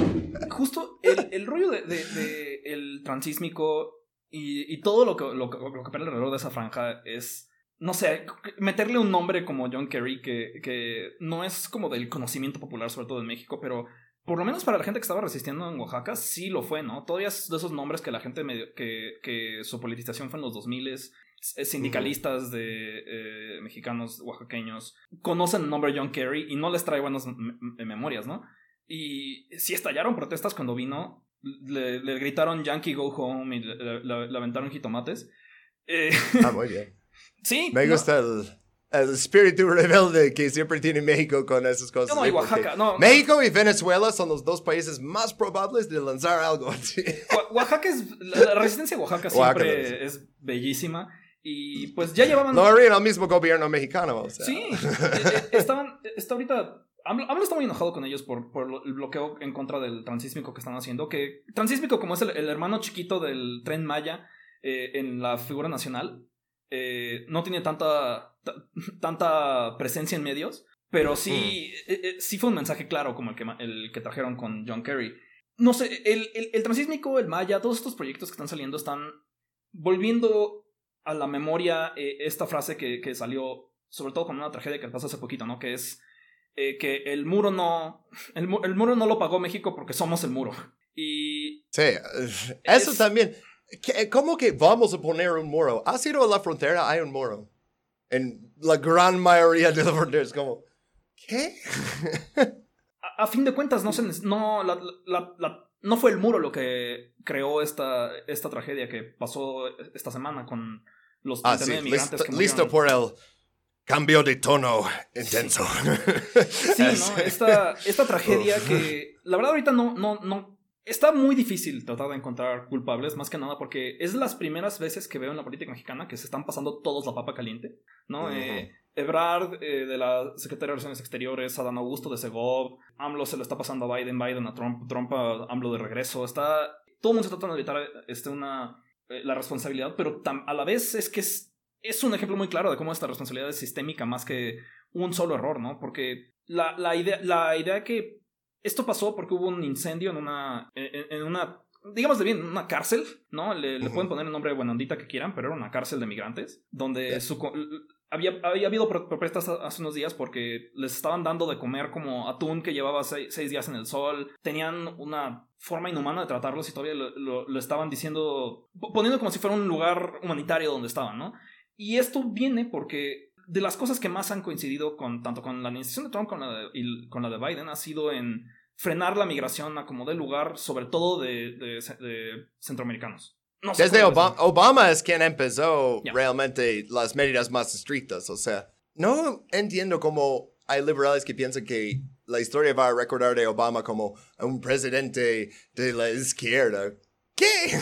justo el, el rollo de, el transísmico y, todo lo que, lo, lo que opera alrededor de esa franja es, no sé, meterle un nombre como John Kerry que, que no es como del conocimiento popular, sobre todo en México, pero por lo menos para la gente que estaba resistiendo en Oaxaca, sí lo fue, ¿no? Todavía es de esos nombres que la gente medio, que, que su politización fue en los 2000 sindicalistas de eh, mexicanos oaxaqueños conocen el nombre John Kerry y no les trae buenas memorias, ¿no? Y sí estallaron protestas cuando vino. Le, le gritaron Yankee Go Home y le- le aventaron jitomates. Eh, ah, muy bien. sí. Me no- gusta el, el espíritu rebelde que siempre tiene México con esas cosas. No, no, Oaxaca, no. México y Venezuela son los dos países más probables de lanzar algo así. Oa- Oaxaca es. La, la resistencia de Oaxaca siempre es bellísima. Y pues ya llevaban. No harían al mismo gobierno mexicano. O sea. Sí, eh, eh, estaban, está ahorita, AMLO, AMLO está muy enojado con ellos por, por el bloqueo en contra del transísmico que están haciendo, que transísmico como es el, el hermano chiquito del tren Maya eh, en la figura nacional, eh, no tiene tanta, ta- tanta presencia en medios, pero sí, eh, eh, sí fue un mensaje claro como el que, el que trajeron con John Kerry. No sé, el, el, el transísmico, el Maya, todos estos proyectos que están saliendo están volviendo a la memoria eh, esta frase que, que salió, sobre todo con una tragedia que pasó hace poquito, ¿no? Que es eh, que el muro no. El, mu- el muro no lo pagó México porque somos el muro. Y. Sí, eso Es- también. ¿Qué- ¿Cómo que vamos a poner un muro? ¿Has ido a la frontera? Hay un muro. En la gran mayoría de las fronteras, como, ¿qué? A, a fin de cuentas, no, se, no, la- la- la- no fue el muro lo que creó esta, esta tragedia que pasó esta semana con los ah, 39 sí, migrantes listo, que listo por el cambio de tono intenso. Sí, ¿no? Esta, esta tragedia que la verdad ahorita no, no, no. Está muy difícil tratar de encontrar culpables, más que nada porque es las primeras veces que veo en la política mexicana que se están pasando todos la papa caliente, ¿no? Ujú. Eh, Ebrard de la Secretaría de Relaciones Exteriores, Adán Augusto de Segov, AMLO se lo está pasando a Biden, Biden a Trump, Trump a AMLO de regreso, está... Todo el mundo está tratando de evitar este, una, eh, la responsabilidad, pero tam- a la vez es que es, es un ejemplo muy claro de cómo esta responsabilidad es sistémica más que un solo error, ¿no? Porque la, la, idea, la idea que esto pasó porque hubo un incendio en una, en, en una digamos de bien, una cárcel, ¿no? Le, le pueden poner el nombre de buenondita que quieran, pero era una cárcel de migrantes, donde su, había, había habido protestas hace unos días porque les estaban dando de comer como atún que llevaba seis, días en el sol, tenían una forma inhumana de tratarlos y todavía lo, lo, estaban diciendo, poniendo como si fuera un lugar humanitario donde estaban, ¿no? Y esto viene porque de las cosas que más han coincidido con tanto con la administración de Trump con la y con la de Biden ha sido en frenar la migración a como de lugar, sobre todo de, de, centroamericanos. Desde Obama, es quien empezó realmente las medidas más estrictas. O sea, no entiendo cómo hay liberales que piensan que la historia va a recordar de Obama como un presidente de la izquierda. ¿Qué?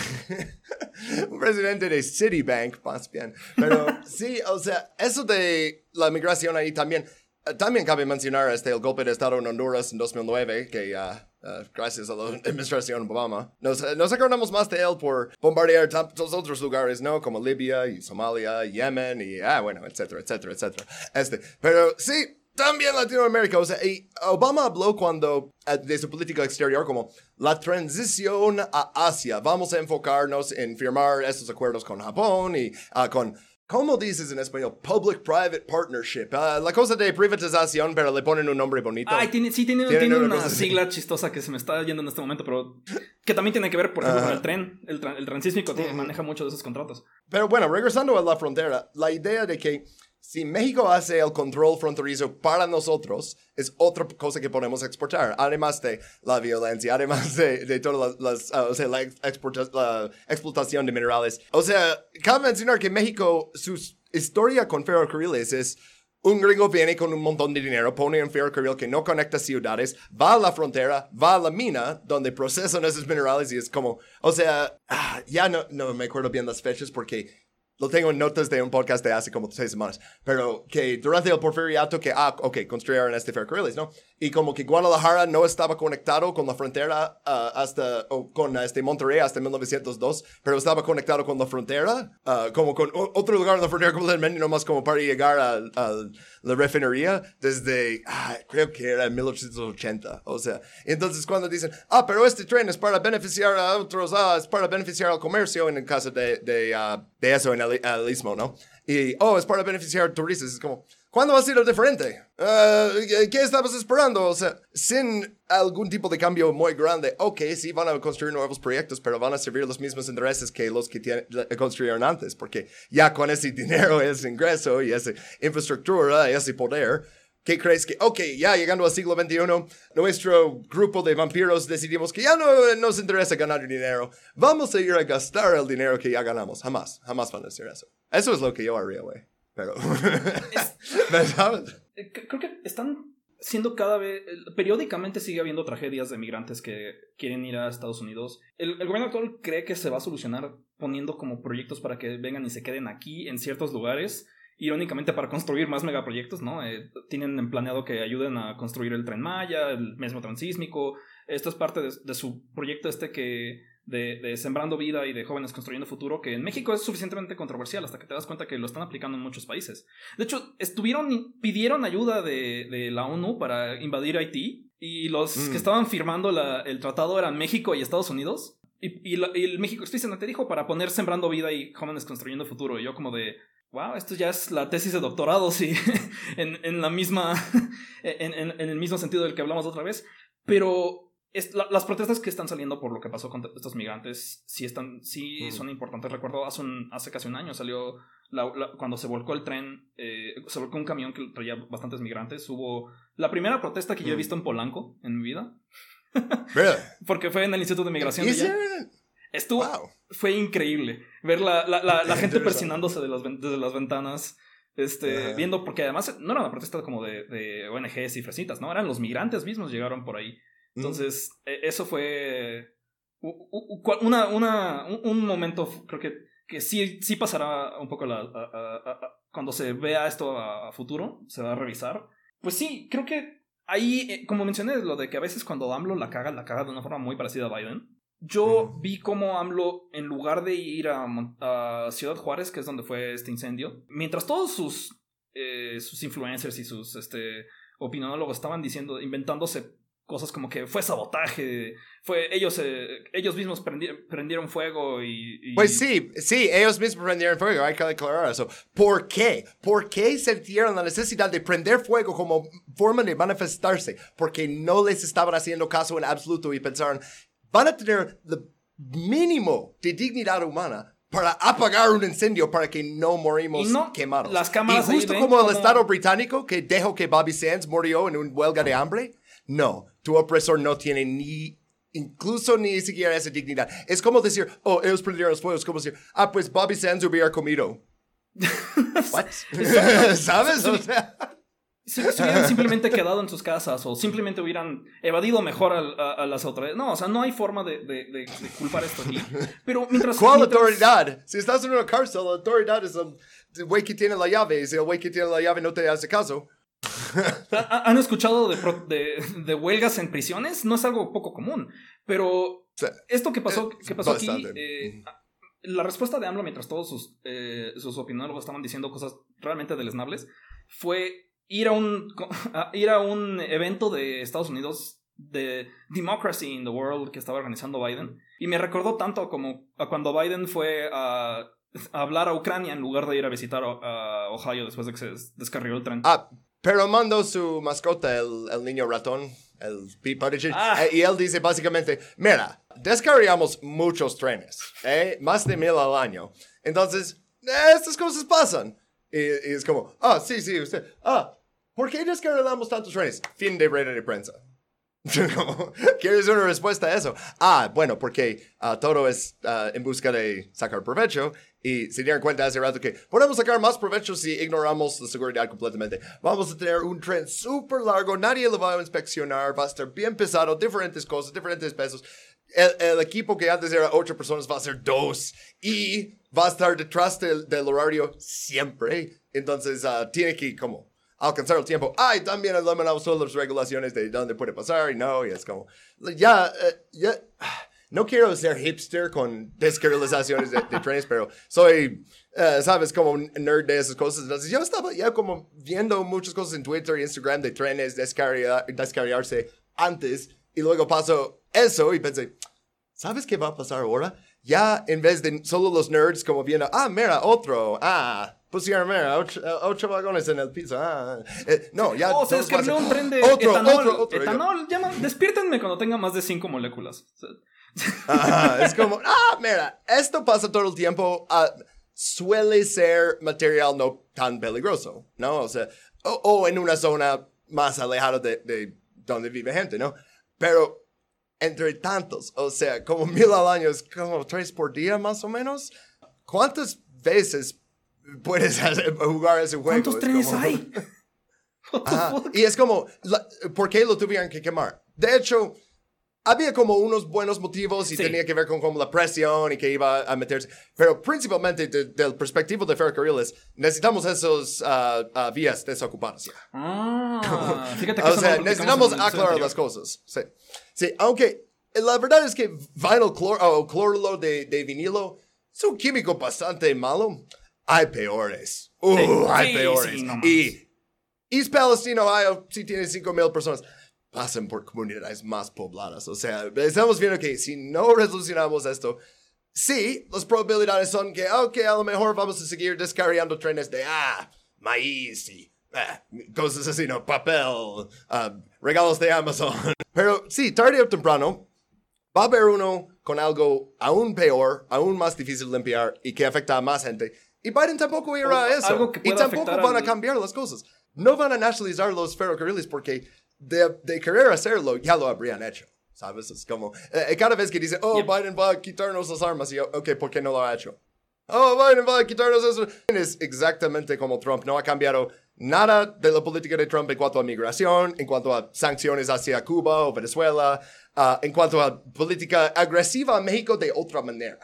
un presidente de Citibank, más bien. Pero sí, o sea, eso de la migración ahí también. Eh, también cabe mencionar este, el golpe de Estado en Honduras en 2009, que uh, gracias a la administración Obama, nos, eh, nos, acordamos más de él por bombardear tantos otros lugares, ¿no? Como Libia y Somalia, Yemen y, ah, bueno, etcétera, etcétera, etcétera. Este, pero sí, también Latinoamérica, o sea, Obama habló cuando, de su política exterior, como la transición a Asia, vamos a enfocarnos en firmar estos acuerdos con Japón y uh, con ¿Cómo dices en español? Public-private partnership. Uh, la cosa de privatización, pero le ponen un nombre bonito. Ay, tiene, sí, tiene, tiene una, sigla chistosa que se me está yendo en este momento, pero que también tiene que ver, por ejemplo, con el tren. El, el transísmico maneja mucho de esos contratos. Pero bueno, regresando a la frontera, la idea de que si México hace el control fronterizo para nosotros, es otra cosa que podemos exportar, además de la violencia, además de, de toda las, uh, o sea, la, la, explotación de minerales. O sea, cabe mencionar que México, su historia con ferrocarriles es un gringo viene con un montón de dinero, pone un ferrocarril que no conecta ciudades, va a la frontera, va a la mina donde procesan esos minerales y es como, o sea, ah, ya no, no me acuerdo bien las fechas porque lo tengo en notas de un podcast de hace como seis semanas, pero que durante el porfiriato que, ah, ok, construyeron este ferrocarril, ¿no? Y como que Guadalajara no estaba conectado con la frontera uh, hasta, o con este Monterrey hasta 1902, pero estaba conectado con la frontera, uh, como con otro lugar en la frontera completamente, nomás como para llegar a, la refinería desde, ah, creo que era 1880, o sea, entonces cuando dicen, ah, pero este tren es para beneficiar a otros, ah, es para beneficiar al comercio en el caso de, de, uh, de eso en el al istmo, ¿no? Y, oh, es para beneficiar a turistas. Es como, ¿cuándo va a ser lo diferente? Uh, ¿Qué estabas esperando? O sea, sin algún tipo de cambio muy grande, ok, sí van a construir nuevos proyectos, pero van a servir los mismos intereses que los que tienen, construyeron antes, porque ya con ese dinero, ese ingreso y esa infraestructura ese poder, ¿Qué crees que, ok, ya llegando al siglo XXI, nuestro grupo de vampiros decidimos que ya no nos interesa ganar dinero, vamos a ir a gastar el dinero que ya ganamos? Jamás, jamás van a hacer eso. Eso es lo que yo haría, güey. Pero, eh, Creo que están siendo cada vez, periódicamente sigue habiendo tragedias de migrantes que quieren ir a Estados Unidos. El, el, gobierno actual cree que se va a solucionar poniendo como proyectos para que vengan y se queden aquí en ciertos lugares irónicamente para construir más megaproyectos, ¿no? Eh, tienen planeado que ayuden a construir el tren Maya, el mismo transísmico. Esto es parte de, su proyecto este que de, Sembrando Vida y de Jóvenes Construyendo Futuro, que en México es suficientemente controversial hasta que te das cuenta que lo están aplicando en muchos países. De hecho, estuvieron, pidieron ayuda de, la ONU para invadir Haití y los que mm. estaban firmando el tratado eran México y Estados Unidos. Y, el México te dijo para poner Sembrando Vida y Jóvenes Construyendo Futuro. Y yo como de, wow, esto ya es la tesis de doctorado, sí, en, en la misma, en, en, en, el mismo sentido del que hablamos otra vez, pero es, las protestas que están saliendo por lo que pasó con estos migrantes sí, están, sí son importantes. Recuerdo hace, un, hace casi un año salió, cuando se volcó el tren, eh, se volcó un camión que traía bastantes migrantes, hubo la primera protesta que yo he visto en Polanco en mi vida. Porque fue en el Instituto de Migración. Estuvo, fue increíble ver la, la, la, gente persinándose de las, desde las ventanas, este, viendo, porque además no era una protesta como de, de ONGs y fresitas, ¿no? Eran los migrantes mismos llegaron por ahí. Mm. Entonces, e, eso fue una, una, un momento, creo que, que sí, sí pasará un poco la, cuando se vea esto a, futuro, se va a revisar. Pues sí, creo que ahí, eh, como mencioné, lo de que a veces cuando AMLO la caga, la caga de una forma muy parecida a Biden. Yo vi cómo AMLO, en lugar de ir a, Ciudad Juárez, que es donde fue este incendio, mientras todos sus, eh, sus influencers y sus este, opinólogos estaban diciendo, inventándose cosas como que fue sabotaje, fue ellos eh, ellos mismos prendi- prendieron fuego y, y- Pues sí, sí, ellos mismos prendieron fuego, hay que declarar eso. ¿Por qué? ¿Por qué sintieron la necesidad de prender fuego como forma de manifestarse? Porque no les estaban haciendo caso en absoluto y pensaron, van a tener el mínimo de dignidad humana para apagar un incendio para que no morimos no, quemados. las cámaras y justo ven como el como- Estado británico que dejó que Bobby Sands murió en una huelga de hambre, no, tu opresor no tiene ni incluso ni siquiera esa dignidad. Es como decir, oh, ellos prendieron los fuegos, como decir, ah, pues Bobby Sands hubiera comido. What? ¿Sabes? O sea, si, si hubieran simplemente quedado en sus casas o simplemente hubieran evadido mejor al- a, a las autoridades. No, o sea, no hay forma de, de- de- de culpar esto aquí. Pero mientras... ¿cuál mientras- autoridad? Si estás en una cárcel, la autoridad es el güey que tiene la llave. Y si el güey que tiene la llave no te hace caso, ¿Ha- ¿Han escuchado de, de, de huelgas en prisiones? No es algo poco común. Pero esto que pasó, Eh, que pasó aquí, eh, la respuesta de AMLO mientras todos sus, eh, sus opinólogos estaban diciendo cosas realmente deleznables fue ir a un, a ir a un evento de Estados Unidos de Democracy in the World que estaba organizando Biden. Y me recordó tanto como a cuando Biden fue a, a hablar a Ucrania en lugar de ir a visitar a Ohio después de que se des- descarriló el tren. Ah, pero mandó su mascota, el, el niño ratón, el Pete Buttigieg, Ah. eh, y él dice básicamente, mira, descarriamos muchos trenes, ¿eh? más de mil al año. Entonces, eh, estas cosas pasan. Y, y es como, ah, sí, sí, usted, ah, ¿por qué descarrilamos tantos trenes? Fin de rueda de prensa. ¿Quieres una respuesta a eso? Ah, bueno, porque ah, todo es ah, en busca de sacar provecho y se dieron cuenta hace rato que podemos sacar más provecho si ignoramos la seguridad completamente. Vamos a tener un tren súper largo, nadie lo va a inspeccionar, va a estar bien pesado, diferentes cosas, diferentes pesos. El, el equipo que antes era ocho personas va a ser dos y va a estar detrás del, del horario siempre. Entonces, ah, tiene que como alcanzar el tiempo. Ah, y también eliminamos todas las regulaciones de dónde puede pasar y no, y es como, ya, eh, ya, no quiero ser hipster con descarilizaciones de, de trenes, pero soy, eh, sabes, como un nerd de esas cosas. Entonces yo estaba ya como viendo muchas cosas en Twitter y Instagram de trenes descarria- descarriarse antes y luego pasó eso y pensé, ¿Sabes qué va a pasar ahora? Ya en vez de solo los nerds como viendo, ah, mira, otro, ah, pusieron, ocho, ocho vagones en el piso, ah. Eh, no, ya. Oh, se ser, un tren de otro, etanol. Otro, otro, etanol, llama- despiértenme cuando tenga más de cinco moléculas. O Ajá, es como, ah, mira, esto pasa todo el tiempo. ah, suele ser material no tan peligroso, ¿no? O sea, o, o en una zona más alejada de, de donde vive gente, ¿no? Pero entre tantos, o sea, como mil al año, es como tres por día más o menos. ¿Cuántas veces puedes hacer- jugar ese juego? ¿Cuántos Es trenes como- hay? Y es como, la- ¿por qué lo tuvieron que quemar? De hecho, había como unos buenos motivos y Sí. tenía que ver con como la presión y que iba a meterse. Pero principalmente de- del perspectivo de ferrocarriles, necesitamos esos ah, ah, vías desocupadas. ya. Ah, fíjate que O sea, necesitamos aclarar las cosas. Sí. Sí, aunque la verdad es que vinyl clor o cloruro de, de vinilo es un químico bastante malo. Hay peores. Uh, Sí, hay sí, peores. sí, no y East Palestine, Ohio, sí tiene 5 mil personas. Pasan por comunidades más pobladas. O sea, estamos viendo que si no resolucionamos esto, sí, las probabilidades son que, ok, a lo mejor vamos a seguir descarriando trenes de, ah, maíz y ah, cosas así, ¿no? Papel, ah, regalos de Amazon. Pero sí, tarde o temprano, va a haber uno con algo aún peor, aún más difícil de limpiar y que afecta a más gente. Y Biden tampoco irá O a eso. algo que y tampoco van a cambiar las cosas. No van a nacionalizar los ferrocarriles porque de, de querer hacerlo ya lo habrían hecho. ¿Sabes? Es como, eh, cada vez que dice, oh. Biden va a quitarnos las armas, y yo, ok, ¿por qué no lo ha hecho? Oh, Biden va a quitarnos eso. Es exactamente como Trump. No ha cambiado nada de la política de Trump en cuanto a migración, en cuanto a sanciones hacia Cuba o Venezuela, ah, en cuanto a política agresiva a México de otra manera.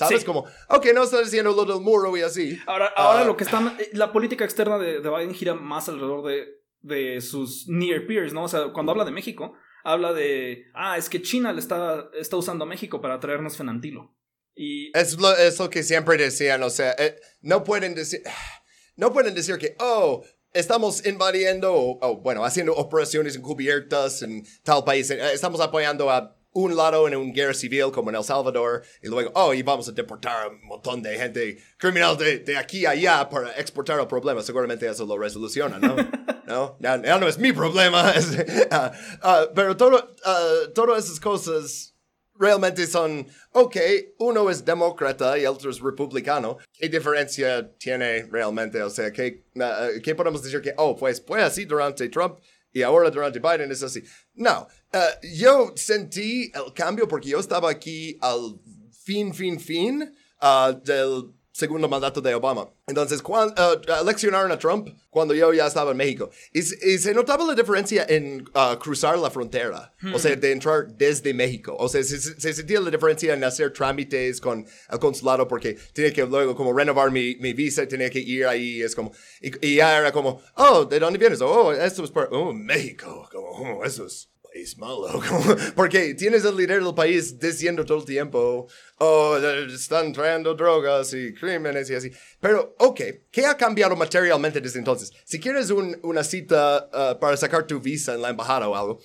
¿Sabes? Sí. Como, ok, no está diciendo lo del muro y así. Ahora, ahora Ah. lo que está. La política externa de, de Biden gira más alrededor de, de sus near peers, ¿no? O sea, cuando habla de México, habla de. Ah, es que China le está, está usando a México para traernos fenantilo. Y. Es lo, es lo que siempre decían, o sea, eh, no pueden decir, no pueden decir que, oh, estamos invadiendo, o, o, bueno, haciendo operaciones encubiertas en tal país, eh, estamos apoyando a un lado en una guerra civil como en El Salvador, y luego, oh, y vamos a deportar a un montón de gente criminal de, de aquí a allá para exportar el problema. Seguramente eso lo resoluciona, ¿no? ¿No? Ya, ya no es mi problema. es, ah, ah, pero todo, ah, todas esas cosas realmente son, ok, uno es demócrata y el otro es republicano. ¿Qué diferencia tiene realmente? O sea, ¿qué, uh, ¿qué podemos decir que, oh, pues fue así durante Trump y ahora durante Biden es así? No, uh, yo sentí el cambio porque yo estaba aquí al fin, fin, fin uh, del segundo mandato de Obama. Entonces, cuando uh, eleccionaron a Trump cuando yo ya estaba en México. Y, y se notaba la diferencia en uh, cruzar la frontera, o sea, de entrar desde México. O sea, se, se, sentía la diferencia en hacer trámites con el consulado porque tenía que luego como renovar mi, mi visa, tenía que ir ahí, es como, y, y, ya era como, oh, ¿de dónde vienes? Oh, esto es por, oh, México, como, oh, eso es país malo, porque tienes el líder del país diciendo todo el tiempo, oh, están trayendo drogas y crímenes y así. Pero, ok, ¿qué ha cambiado materialmente desde entonces? Si quieres un, una cita uh, para sacar tu visa en la embajada o algo,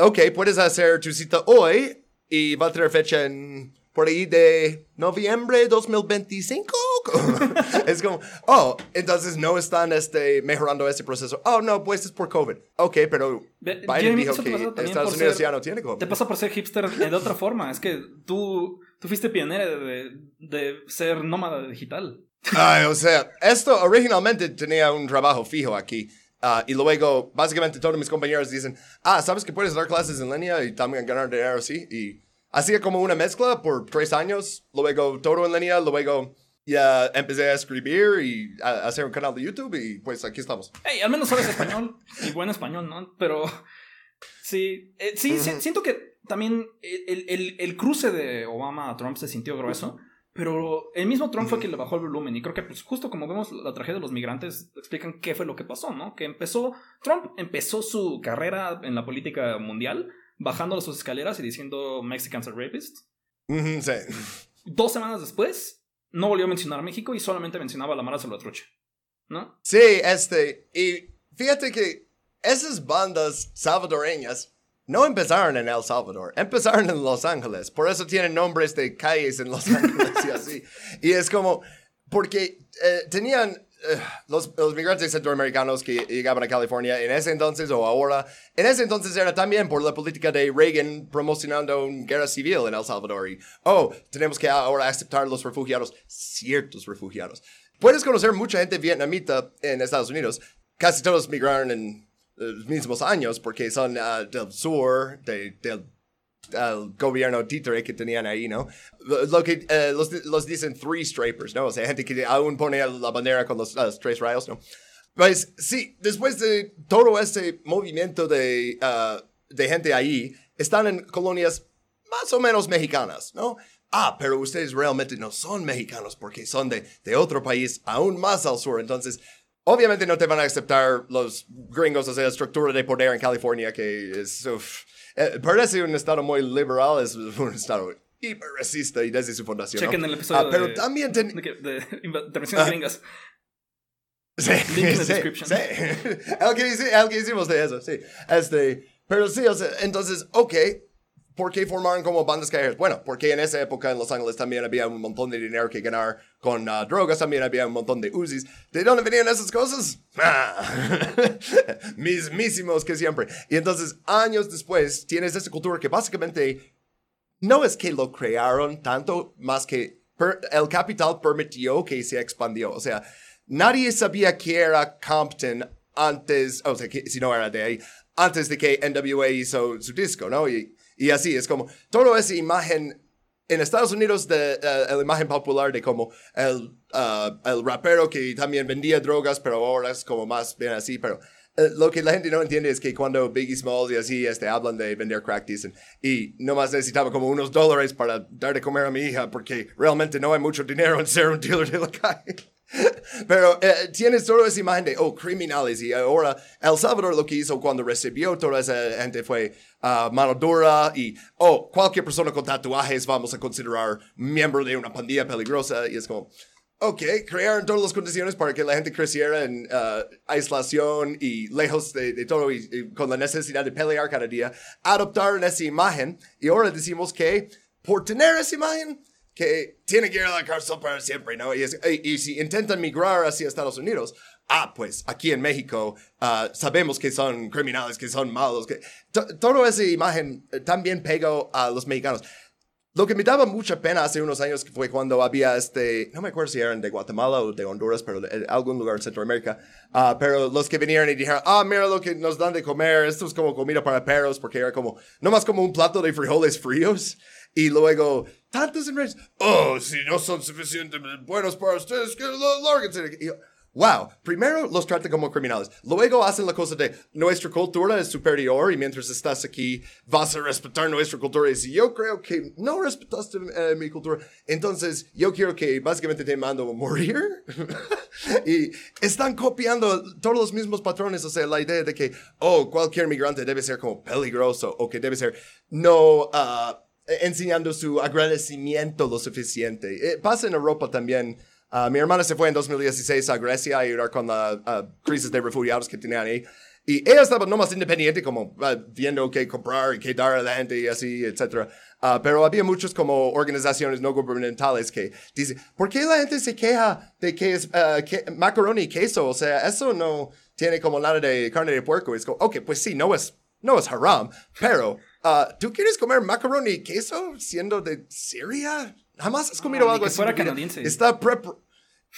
ok, puedes hacer tu cita hoy y va a tener fecha por ahí de noviembre 2025. es como, oh, entonces no están este, mejorando este proceso. Oh, no, pues es por COVID. Ok, pero Biden Jeremy, dijo que Estados Unidos ser, ya no tiene COVID. Te pasa por ser hipster de otra forma. Es que tú, tú fuiste pionera de, de ser nómada digital. Ay, o sea, esto originalmente tenía un trabajo fijo aquí. Uh, y luego, básicamente, todos mis compañeros dicen, ah, ¿sabes que puedes dar clases en línea y también ganar dinero así? Y hacía como una mezcla por tres años, luego todo en línea, luego ya empecé a escribir y a hacer un canal de YouTube y pues aquí estamos. Hey, al menos sabes español y buen español, ¿no? Pero sí, eh, sí, uh -huh. siento que también el, el, el, cruce de Obama a Trump se sintió grueso. Pero el mismo Trump uh -huh. fue quien le bajó el volumen y creo que pues justo como vemos la tragedia de los migrantes explican qué fue lo que pasó, ¿no? Que empezó, Trump empezó su carrera en la política mundial bajando sus escaleras y diciendo Mexicans are rapists. Uh -huh, sí. Dos semanas después, no volvió a mencionar a México y solamente mencionaba a la Mara Salvatrucha. ¿No? Sí, este. Y fíjate que esas bandas salvadoreñas no empezaron en El Salvador, empezaron en Los Ángeles. Por eso tienen nombres de calles en Los Ángeles y así. Y es como, porque eh, tenían los, migrantes centroamericanos que llegaban a California en ese entonces o ahora, en ese entonces era también por la política de Reagan promocionando una guerra civil en El Salvador y, oh, tenemos que ahora aceptar los refugiados, ciertos refugiados. Puedes conocer mucha gente vietnamita en Estados Unidos, casi todos migraron en los mismos años porque son uh, del sur, de, del al gobierno títere que tenían ahí, ¿no? Lo que uh, los, los, dicen three stripers, ¿no? O sea, gente que aún pone la bandera con los, los tres rayos, ¿no? Pues sí, después de todo este movimiento de, uh, de gente ahí, están en colonias más o menos mexicanas, ¿no? Ah, pero ustedes realmente no son mexicanos porque son de, de otro país aún más al sur, entonces obviamente no te van a aceptar los gringos, o sea, la estructura de poder en California que es... Uf, eh, parece un estado muy liberal, es un estado hiper racista y desde su fundación. Chequen ¿no? el episodio ah, pero de, también ten... de, de, intervenciones Ah. gringas. Sí, Link sí, sí. El que, el que hicimos de eso, sí. Este, pero sí, o sea, entonces, ok, ¿por qué formaron como bandas callejeras? Bueno, porque en esa época en Los Ángeles también había un montón de dinero que ganar con ah, drogas, también había un montón de Uzis. ¿De dónde venían esas cosas? Ah, mismísimos que siempre. Y entonces, años después, tienes esta cultura que básicamente no es que lo crearon tanto, más que per- el capital permitió que se expandió. O sea, nadie sabía que era Compton antes, o sea, que, si no era de ahí, antes de que NWA hizo su disco, ¿no? Y, y así es como, toda esa imagen en Estados Unidos, de, eh, la imagen popular de como el, uh, el rapero que también vendía drogas, pero ahora es como más bien así, pero eh, lo que la gente no entiende es que cuando Biggie Smalls y así este, hablan de vender crack, dicen, y nomás necesitaba como unos dólares para dar de comer a mi hija, porque realmente no hay mucho dinero en ser un dealer de la calle. Pero eh, tienes toda esa imagen de, oh, criminales. Y ahora El Salvador lo que hizo cuando recibió toda esa gente fue uh, mano dura y, oh, cualquier persona con tatuajes vamos a considerar miembro de una pandilla peligrosa. Y es como, Ok, crearon todas las condiciones para que la gente creciera en uh, aislación y lejos de, de todo y, y con la necesidad de pelear cada día. Adoptaron esa imagen y ahora decimos que por tener esa imagen, que tiene que ir a la cárcel para siempre, ¿no? Y, es- y- si intentan migrar hacia Estados Unidos, ah, pues aquí en México ah, sabemos que son criminales, que son malos, que to- toda esa imagen eh, también pegó a los mexicanos. Lo que me daba mucha pena hace unos años fue cuando había este, no me acuerdo si eran de Guatemala o de Honduras, pero de, algún lugar en Centroamérica, ah, pero los que vinieron y dijeron, ah, mira lo que nos dan de comer, esto es como comida para perros, porque era como, no más como un plato de frijoles fríos, y luego, tantos ingredientes, oh, si no son suficientemente buenos para ustedes, que lo yo, Wow, primero los tratan como criminales, luego hacen la cosa de nuestra cultura es superior y mientras estás aquí vas a respetar nuestra cultura y si yo creo que no respetaste eh, mi cultura, entonces yo quiero que básicamente te mando a morir. y están copiando todos los mismos patrones, o sea, la idea de que, oh, cualquier migrante debe ser como peligroso o que debe ser no... ah, enseñando su agradecimiento lo suficiente. Eh, pasa en Europa también. Ah, mi hermana se fue en 2016 a Grecia a ayudar con la ah, crisis de refugiados que tenían ahí. Y ella estaba no más independiente, como ah, viendo qué comprar y qué dar a la gente y así, etc. Ah, pero había muchas como organizaciones no gubernamentales que dicen, ¿por qué la gente se queja de que es ah, que- macaroni y queso? O sea, eso no tiene como nada de carne de puerco. Es como, ok, pues sí, no es, no es haram, pero ah, ¿tú quieres comer macaroni y queso siendo de Siria? Jamás has comido Ah, algo así. fuera canadiense. Está prep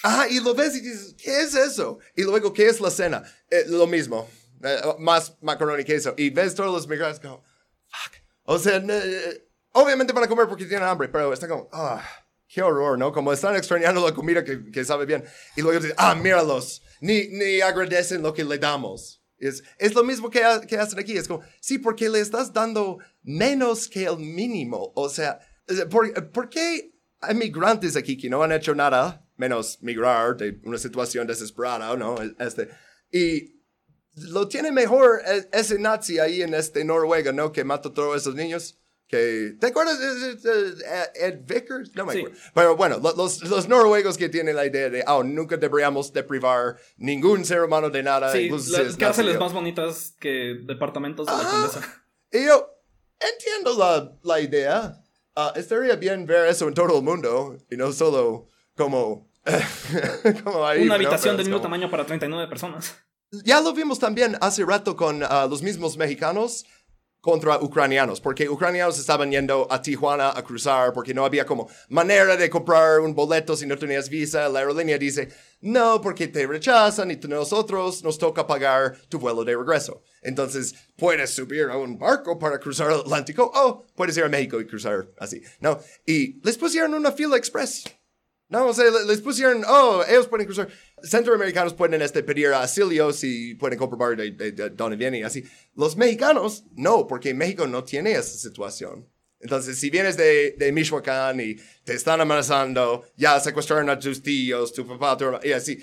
Ajá, y lo ves y dices, ¿qué es eso? Y luego, ¿qué es la cena? Eh, lo mismo, Eh, más macaroni y queso. Y ves todos los migrantes como, fuck. O sea, eh, obviamente van a comer porque tienen hambre, pero está como, ah, qué horror, ¿no? Como están extrañando la comida que, que sabe bien. Y luego dicen, ah, míralos, ni, ni agradecen lo que le damos. Es, es lo mismo que, ha- que hacen aquí. Es como, sí, porque le estás dando menos que el mínimo. O sea, ¿por, ¿por qué hay migrantes aquí que no han hecho nada menos migrar de una situación desesperada, ¿no? Este, y lo tiene mejor e- ese nazi ahí en este Noruega, ¿no? Que mató a todos esos niños. Que, ¿Te acuerdas de Ed Vickers? No me Sí. acuerdo. Pero bueno, lo- los, los noruegos que tienen la idea de, oh, nunca deberíamos deprivar ningún ser humano de nada. Sí, si las cárceles más bonitas que departamentos de la Ah. condesa. Y yo entiendo la, la idea. Ah, estaría bien ver eso en todo el mundo y no solo como, como ahí. Una ¿no? habitación Pero del mismo como- tamaño para 39 personas. Ya lo vimos también hace rato con ah, los mismos mexicanos contra ucranianos, porque ucranianos estaban yendo a Tijuana a cruzar porque no había como manera de comprar un boleto si no tenías visa. La aerolínea dice, no, porque te rechazan y nosotros nos toca pagar tu vuelo de regreso. Entonces, puedes subir a un barco para cruzar el Atlántico o puedes ir a México y cruzar así, ¿no? Y les pusieron una fila express. No, o sea, le- les pusieron, oh, ellos pueden cruzar. Centroamericanos pueden este, pedir asilo si pueden comprobar de, de- de dónde vienen y así. Los mexicanos, no, porque México no tiene esa situación. Entonces, si vienes de, de Michoacán y te están amenazando, ya secuestraron a tus tíos, tu papá, tu hermano, y así.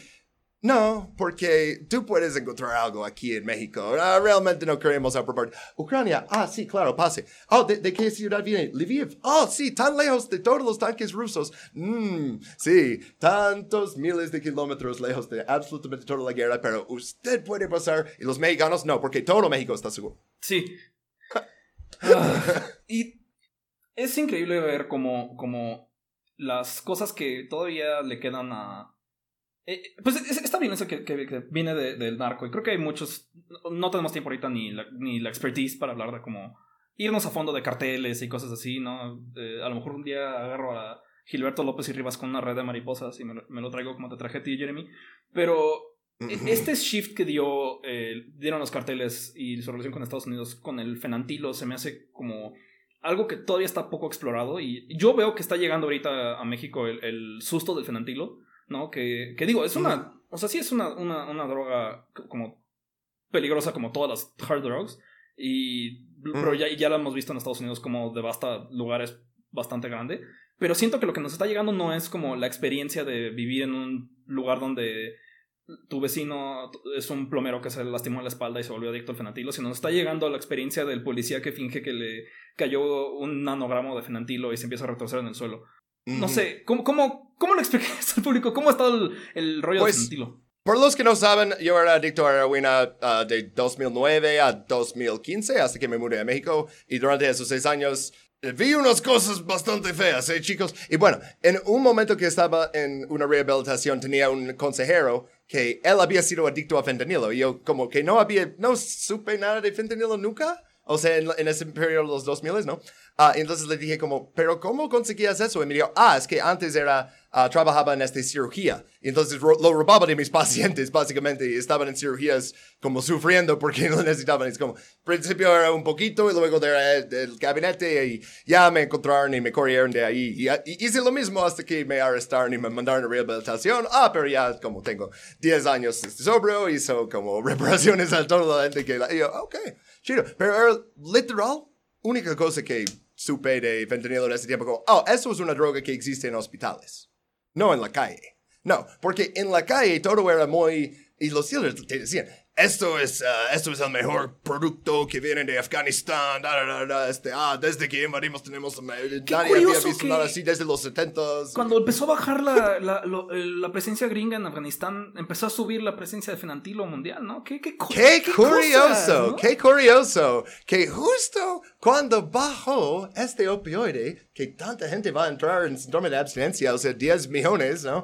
No, porque tú puedes encontrar algo aquí en México. Ah, realmente no queremos aprobar. Ucrania, ah, sí, claro, pase. Oh, ¿de, de qué ciudad viene? Lviv. Oh, sí, tan lejos de todos los tanques rusos. Mm, sí, tantos miles de kilómetros lejos de absolutamente toda la guerra, pero usted puede pasar y los mexicanos no, porque todo México está seguro. Sí. Ah, y es increíble ver como, como las cosas que todavía le quedan a... eh, pues es- esta violencia que, que- que viene de- del narco, y creo que hay muchos... No tenemos tiempo ahorita ni la, ni la expertise para hablar de cómo irnos a fondo de carteles y cosas así, ¿no? Eh, a lo mejor un día agarro a Gilberto López y Rivas con una red de mariposas y me, lo- me lo traigo como te traje a ti, Jeremy. Pero e- este shift que dio, eh, dieron los carteles y su relación con Estados Unidos con el fenantilo se me hace como algo que todavía está poco explorado y yo veo que está llegando ahorita a México el, el susto del fenantilo, ¿no? Que, que digo, es una, o sea, sí es una, una, una droga como peligrosa como todas las hard drugs y pero ya, ya la hemos visto en Estados Unidos como devasta lugares bastante grande, pero siento que lo que nos está llegando no es como la experiencia de vivir en un lugar donde tu vecino es un plomero que se lastimó en la espalda y se volvió adicto al fenantilo, sino nos está llegando la experiencia del policía que finge que le cayó un nanogramo de fenantilo y se empieza a retorcer en el suelo. No sé, ¿cómo, cómo, cómo lo explicarías al público? ¿Cómo ha estado el, el rollo Pues, del fentanyl? Por los que no saben, yo era adicto a heroína ah, de 2009 a 2015 hasta que me mudé a México y durante esos seis años eh, vi unas cosas bastante feas, ¿eh, chicos? Y bueno, en un momento que estaba en una rehabilitación tenía un consejero que él había sido adicto a fentanilo y yo como que no había, no supe nada de fentanilo nunca. O sea, en, en ese periodo los 2000, ¿no? Ah, entonces le dije como, ¿pero cómo conseguías eso? Y me dijo, ah, es que antes era, ah, trabajaba en esta cirugía. Y entonces ro- lo robaba de mis pacientes, básicamente, y estaban en cirugías como sufriendo porque lo necesitaban. Es como, principio era un poquito y luego era el, el gabinete y ya me encontraron y me corrieron de ahí. Y, y hice lo mismo hasta que me arrestaron y me mandaron a rehabilitación. Ah, pero ya como tengo 10 años sobrio, hizo como reparaciones a toda la gente que... La, y yo, ok, Pero era literal, única cosa que supe de fentanilo en ese tiempo, como, oh, eso es una droga que existe en hospitales, no en la calle. No, porque en la calle todo era muy... Y los dealers te decían, esto es, ah, esto es el mejor producto que viene de Afganistán, da, da, da, este, ah, desde que invadimos tenemos... Nadie había visto nada así desde los 70s. Cuando empezó a bajar la, la, lo- la presencia gringa en Afganistán, empezó a subir la presencia de fenantilo mundial, ¿no? Qué, qué, Qué cosas, curioso, ¿no? qué curioso, que justo cuando bajó este opioide, que tanta gente va a entrar en síndrome de abstinencia, o sea, 10 millones, ¿no?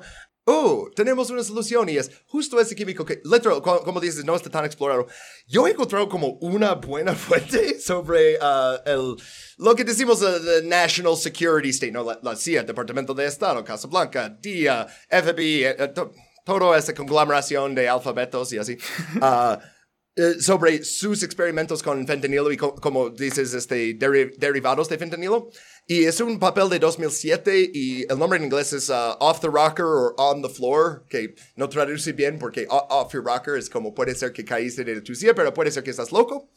Oh, tenemos una solución y es justo ese químico que, literal, co- como dices, no está tan explorado. Yo he encontrado como una buena fuente sobre ah, el, lo que decimos uh, the National Security State, ¿no? La, la CIA, Departamento de Estado, Casa Blanca, DIA, FBI, eh, eh, to- todo esa conglomeración de alfabetos y así. Eh, sobre sus experimentos con fentanilo y co- como dices, este, deri- derivados de fentanilo. Y es un papel de 2007 y el nombre en inglés es uh, Off the Rocker o On the Floor, que no traduce bien porque Off your rocker es como puede ser que caíste de tu silla, pero puede ser que estás loco.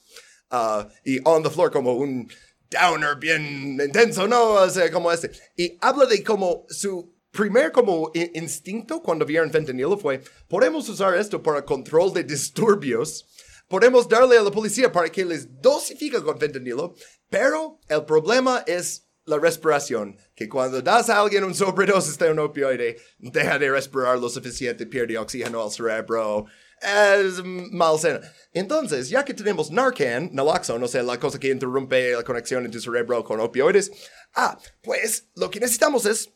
Ah, y On the Floor como un downer bien intenso, ¿no? O sea, como este. Y habla de como su primer como instinto cuando vieron fentanilo fue, podemos usar esto para control de disturbios, podemos darle a la policía para que les dosifique con fentanilo, pero el problema es la respiración, que cuando das a alguien un sobredosis de un opioide, deja de respirar lo suficiente, pierde oxígeno al cerebro, es malsana. Entonces, ya que tenemos Narcan, naloxone, o sea, la cosa que interrumpe la conexión en tu cerebro con opioides, ah, pues lo que necesitamos es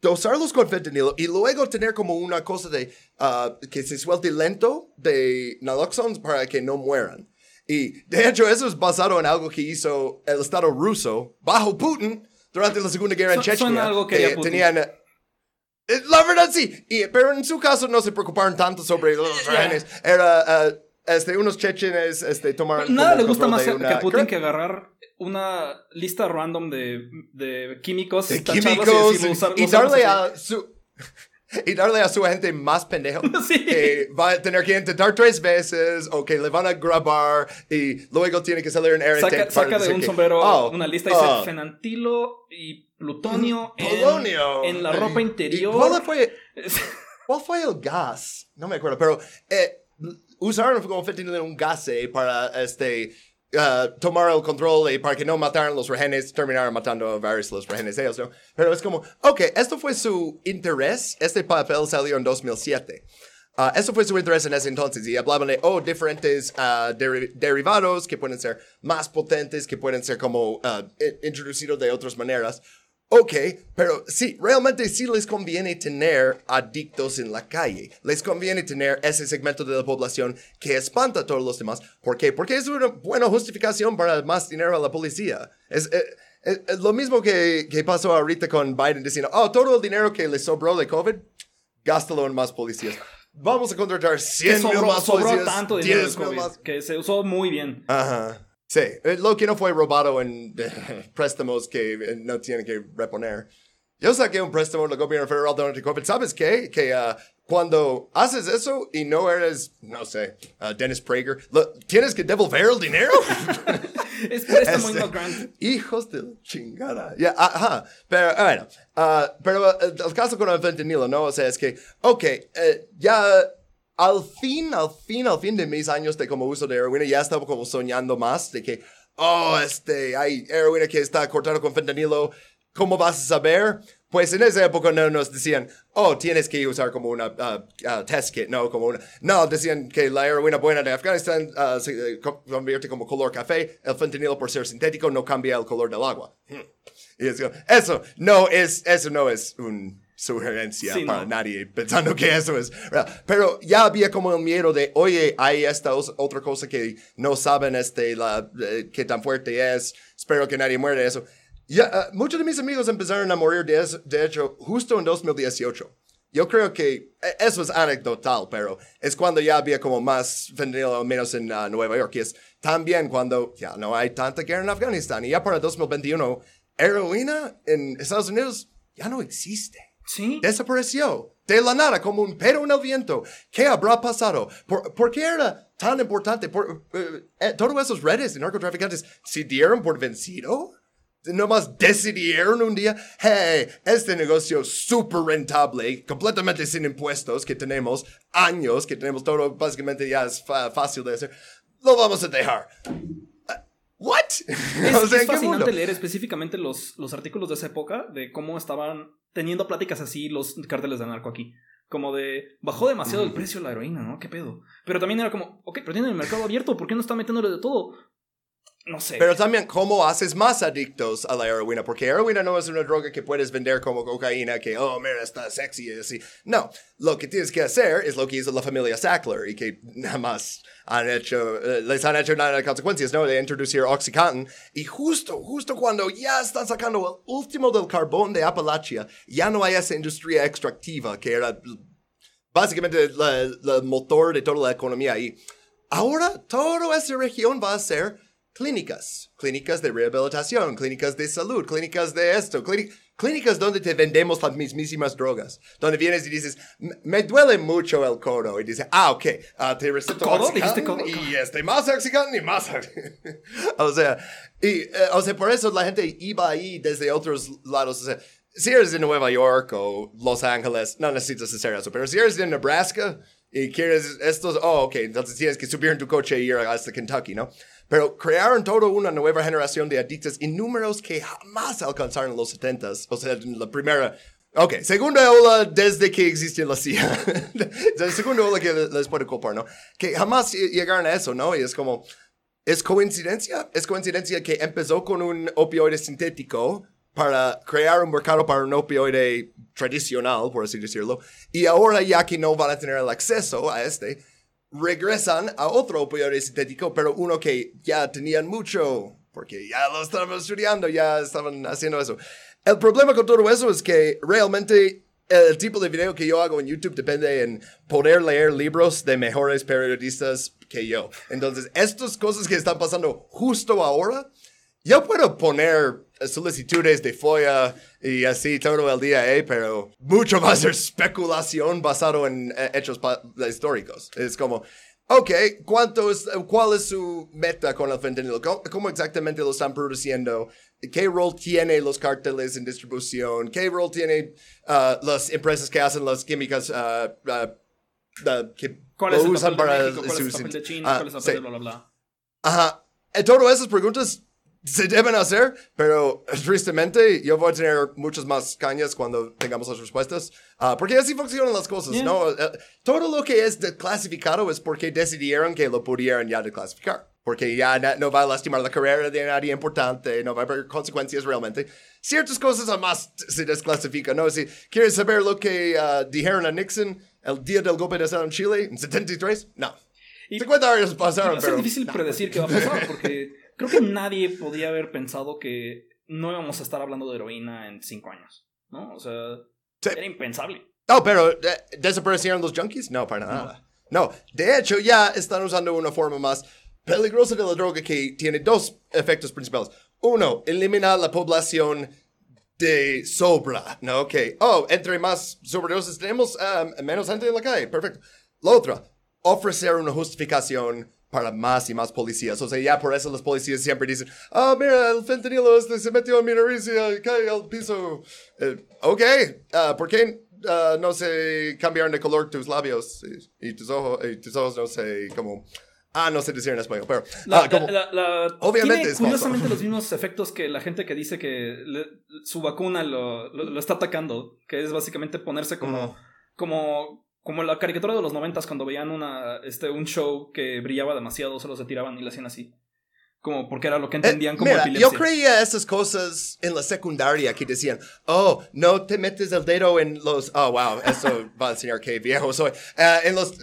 dosarlos con fentanilo y luego tener como una cosa de ah, que se suelte lento de naloxone para que no mueran. Y de hecho eso es basado en algo que hizo el Estado ruso bajo Putin durante la Segunda Guerra en Su- suena Chechnya. algo que Putin. tenían eh, eh, la verdad sí, y, pero en su caso no se preocuparon tanto sobre los rehenes. Era ah, este, unos chechenes este, tomaron Nada le gusta más a, una- que a Putin que agarrar una lista random de, de químicos, de químicos decirlo, usar- y darle a su y darle a su agente más pendejo Sí. que va a tener que intentar tres veces o que le van a grabar y luego tiene que salir en RT Saca, saca de un que, sombrero oh, una lista y dice oh, fenantilo y plutonio, en- polonio En, la ropa Y- y interior. ¿cuál fue, cuál fue el gas? No me acuerdo, pero eh, usaron como un gas eh, para este uh, tomar el control y para que no mataran los rehenes, terminaron matando a varios de los rehenes ellos, ¿no? Pero es como, ok, esto fue su interés, este papel salió en 2007. Ah, eso fue su interés en ese entonces y hablaban de, oh, diferentes ah, deri- derivados que pueden ser más potentes, que pueden ser como i- introducidos de otras maneras. Ok, pero sí, realmente sí les conviene tener adictos en la calle. Les conviene tener ese segmento de la población que espanta a todos los demás. ¿Por qué? Porque es una buena justificación para más dinero a la policía. Es, eh, es- es lo mismo que, que pasó ahorita con Biden diciendo, oh, todo el dinero que le sobró de COVID, gástalo en más policías. Vamos a contratar que 100 mil sobró, más sobró policías, tanto dinero del 10 mil COVID, más. que se usó muy bien. Ajá. Sí, eh, lo que no fue robado en préstamos que eh, no tienen que reponer. Yo saqué un préstamo del gobierno federal durante COVID. ¿Sabes qué? Que ah, cuando haces eso y no eres, no sé, ah, Dennis Prager, lo- tienes que devolver el dinero. Es préstamo no grant. Hijos de chingada. Ya, ajá. Pero, ah, bueno. ah, pero eh, el caso con el fentanilo, ¿no? O sea, es que, ok, ya al fin, al fin, al fin de mis años de como uso de heroína, ya estaba como soñando más de que, oh, este, hay heroína que está cortada con fentanilo. ¿Cómo vas a saber? Pues en esa época no nos decían, oh, tienes que usar como una uh, uh, test kit, no, como una... No, decían que la heroína buena de Afganistán uh, se eh, co- convierte como color café, el fentanilo por ser sintético no cambia el color del agua. Hmm. Y es eso no es, eso no es una sugerencia Sí, para no. nadie pensando que eso es real. Pero ya había como el miedo de, oye, hay esta otra cosa que no saben este, la, eh, qué tan fuerte es, espero que nadie muera de eso. Ya, ah, muchos de mis amigos empezaron a morir de eso, de hecho, justo en 2018. Yo creo que eh, eso es anecdotal, pero es cuando ya había como más fentanilo, al menos en ah, Nueva York, y es también cuando ya no hay tanta guerra en Afganistán. Y ya para 2021, heroína en Estados Unidos ya no existe Desapareció de la nada como un pero en el viento. ¿Qué habrá pasado? ¿Por, qué era tan importante? Por, eh, eh, todas esas redes de narcotraficantes se dieron por vencido. Nomás decidieron un día, hey, este negocio súper rentable, completamente sin impuestos que tenemos, años que tenemos todo, básicamente ya es fácil de hacer, lo vamos a dejar. ¿What? Es, O sea, es ¿en qué fascinante leer específicamente los, los artículos de esa época de cómo estaban teniendo pláticas así los cárteles de narco aquí. Como de, bajó demasiado el precio de la heroína, ¿no? ¿Qué pedo? Pero también era como, ok, pero tienen el mercado abierto, ¿por qué no están metiéndole de todo? No sé. Pero también, ¿cómo haces más adictos a la heroína? Porque heroína no es una droga que puedes vender como cocaína, que, oh, mira, está sexy y así. No, lo que tienes que hacer es lo que hizo la familia Sackler y que nada más han hecho, eh, les han hecho nada de consecuencias, ¿no? De introducir Oxycontin. Y justo, justo cuando ya están sacando el último del carbón de Appalachia, ya no hay esa industria extractiva que era básicamente el motor de toda la economía ahí. Ahora toda esta región va a ser clínicas, clínicas de rehabilitación, clínicas de salud, clínicas de esto, clíni- clínicas donde te vendemos las mismísimas drogas, donde vienes y dices, "Me- duele mucho el codo, y dices, ah, ok, ah, te receto ¿Codo? Oxycontin ¿Dijiste codo? y este, más Oxycontin y más Oxycontin". o sea, y, eh, o sea, por eso la gente iba ahí desde otros lados, o sea, si eres de Nueva York o Los Ángeles, no necesitas hacer eso, pero si eres de Nebraska y quieres estos, oh, ok, entonces tienes que subir en tu coche e ir hasta Kentucky, ¿no? Pero crearon toda una nueva generación de adictos números que jamás alcanzaron los 70s, o sea, la primera... Ok, segunda ola desde que existe la CIA. la segunda ola que les puedo culpar, ¿no? Que jamás llegaron a eso, ¿no? Y es como, ¿Es coincidencia? ¿Es coincidencia que empezó con un opioide sintético para crear un mercado para un opioide tradicional, por así decirlo, y ahora ya que no van a tener el acceso a este, regresan a otro opioide sintético, pero uno que ya tenían mucho, porque ya lo estaban estudiando, ya estaban haciendo eso. El problema con todo eso es que realmente el tipo de video que yo hago en YouTube depende en poder leer libros de mejores periodistas que yo. Entonces, estas cosas que están pasando justo ahora, yo puedo poner solicitudes de FOIA y así todo el día, eh, pero mucho más es especulación basado en eh, hechos históricos. Es como, ok, ¿cuánto es, ¿cuál es su meta con el fentanilo? ¿Cómo, cómo exactamente lo están produciendo? ¿Qué rol tiene los carteles en distribución? ¿Qué rol tiene uh, las empresas que hacen las químicas uh, uh, que ¿Cuál lo es el usan papel de para México? ¿Cuál es el papel de China? Ah, ¿Cuál es el sí. papel de bla, bla, bla? Ajá. Todas esas preguntas se deben hacer, pero tristemente yo voy a tener muchas más cañas cuando tengamos las respuestas, Ah, porque así funcionan las cosas, Yeah. ¿no? Eh, todo lo que es desclasificado es porque decidieron que lo pudieran ya declasificar, porque ya na- no va a lastimar la carrera de nadie importante, no va a haber consecuencias realmente. Ciertas cosas además se desclasifican, ¿no? Si quieres saber lo que ah, dijeron a Nixon el día del golpe de Estado en Chile, en 73, no. Y- 50 años pasaron, va a ser pero... difícil predecir qué va a pasar, porque creo que nadie podía haber pensado que no íbamos a estar hablando de heroína en cinco años, ¿no? O sea, Sí. era impensable. No, pero eh, ¿desaparecieron los junkies? No, para nada. No, de hecho ya están usando una forma más peligrosa de la droga que tiene dos efectos principales. Uno, eliminar la población de sobra, ¿no? Que, oh, entre más sobredosis tenemos, um, menos gente en la calle, perfecto. La otra, ofrecer una justificación para más y más policías. O sea, ya por eso los policías siempre dicen, ah, mira, el fentanilo este se metió en mi nariz y eh, cae al piso. Eh, ok, ah, ¿por qué ah, no se cambiaron de color tus labios y, y tus ojos, y tus ojos no se como Ah, no sé decir en español, pero... La- ah, como- la- la- Obviamente tiene es curiosamente los mismos efectos que la gente que dice que le- su vacuna lo, lo- lo está atacando, que es básicamente ponerse como, como, como la caricatura de los noventas cuando veían una, este, un show que brillaba demasiado, solo se tiraban y le hacían así. Como porque era lo que Eh, entendían como mira, epilepsia. yo creía esas cosas en la secundaria que decían, oh, no te metes el dedo en los, oh, wow, eso va a enseñar que viejo soy. Eh, en los,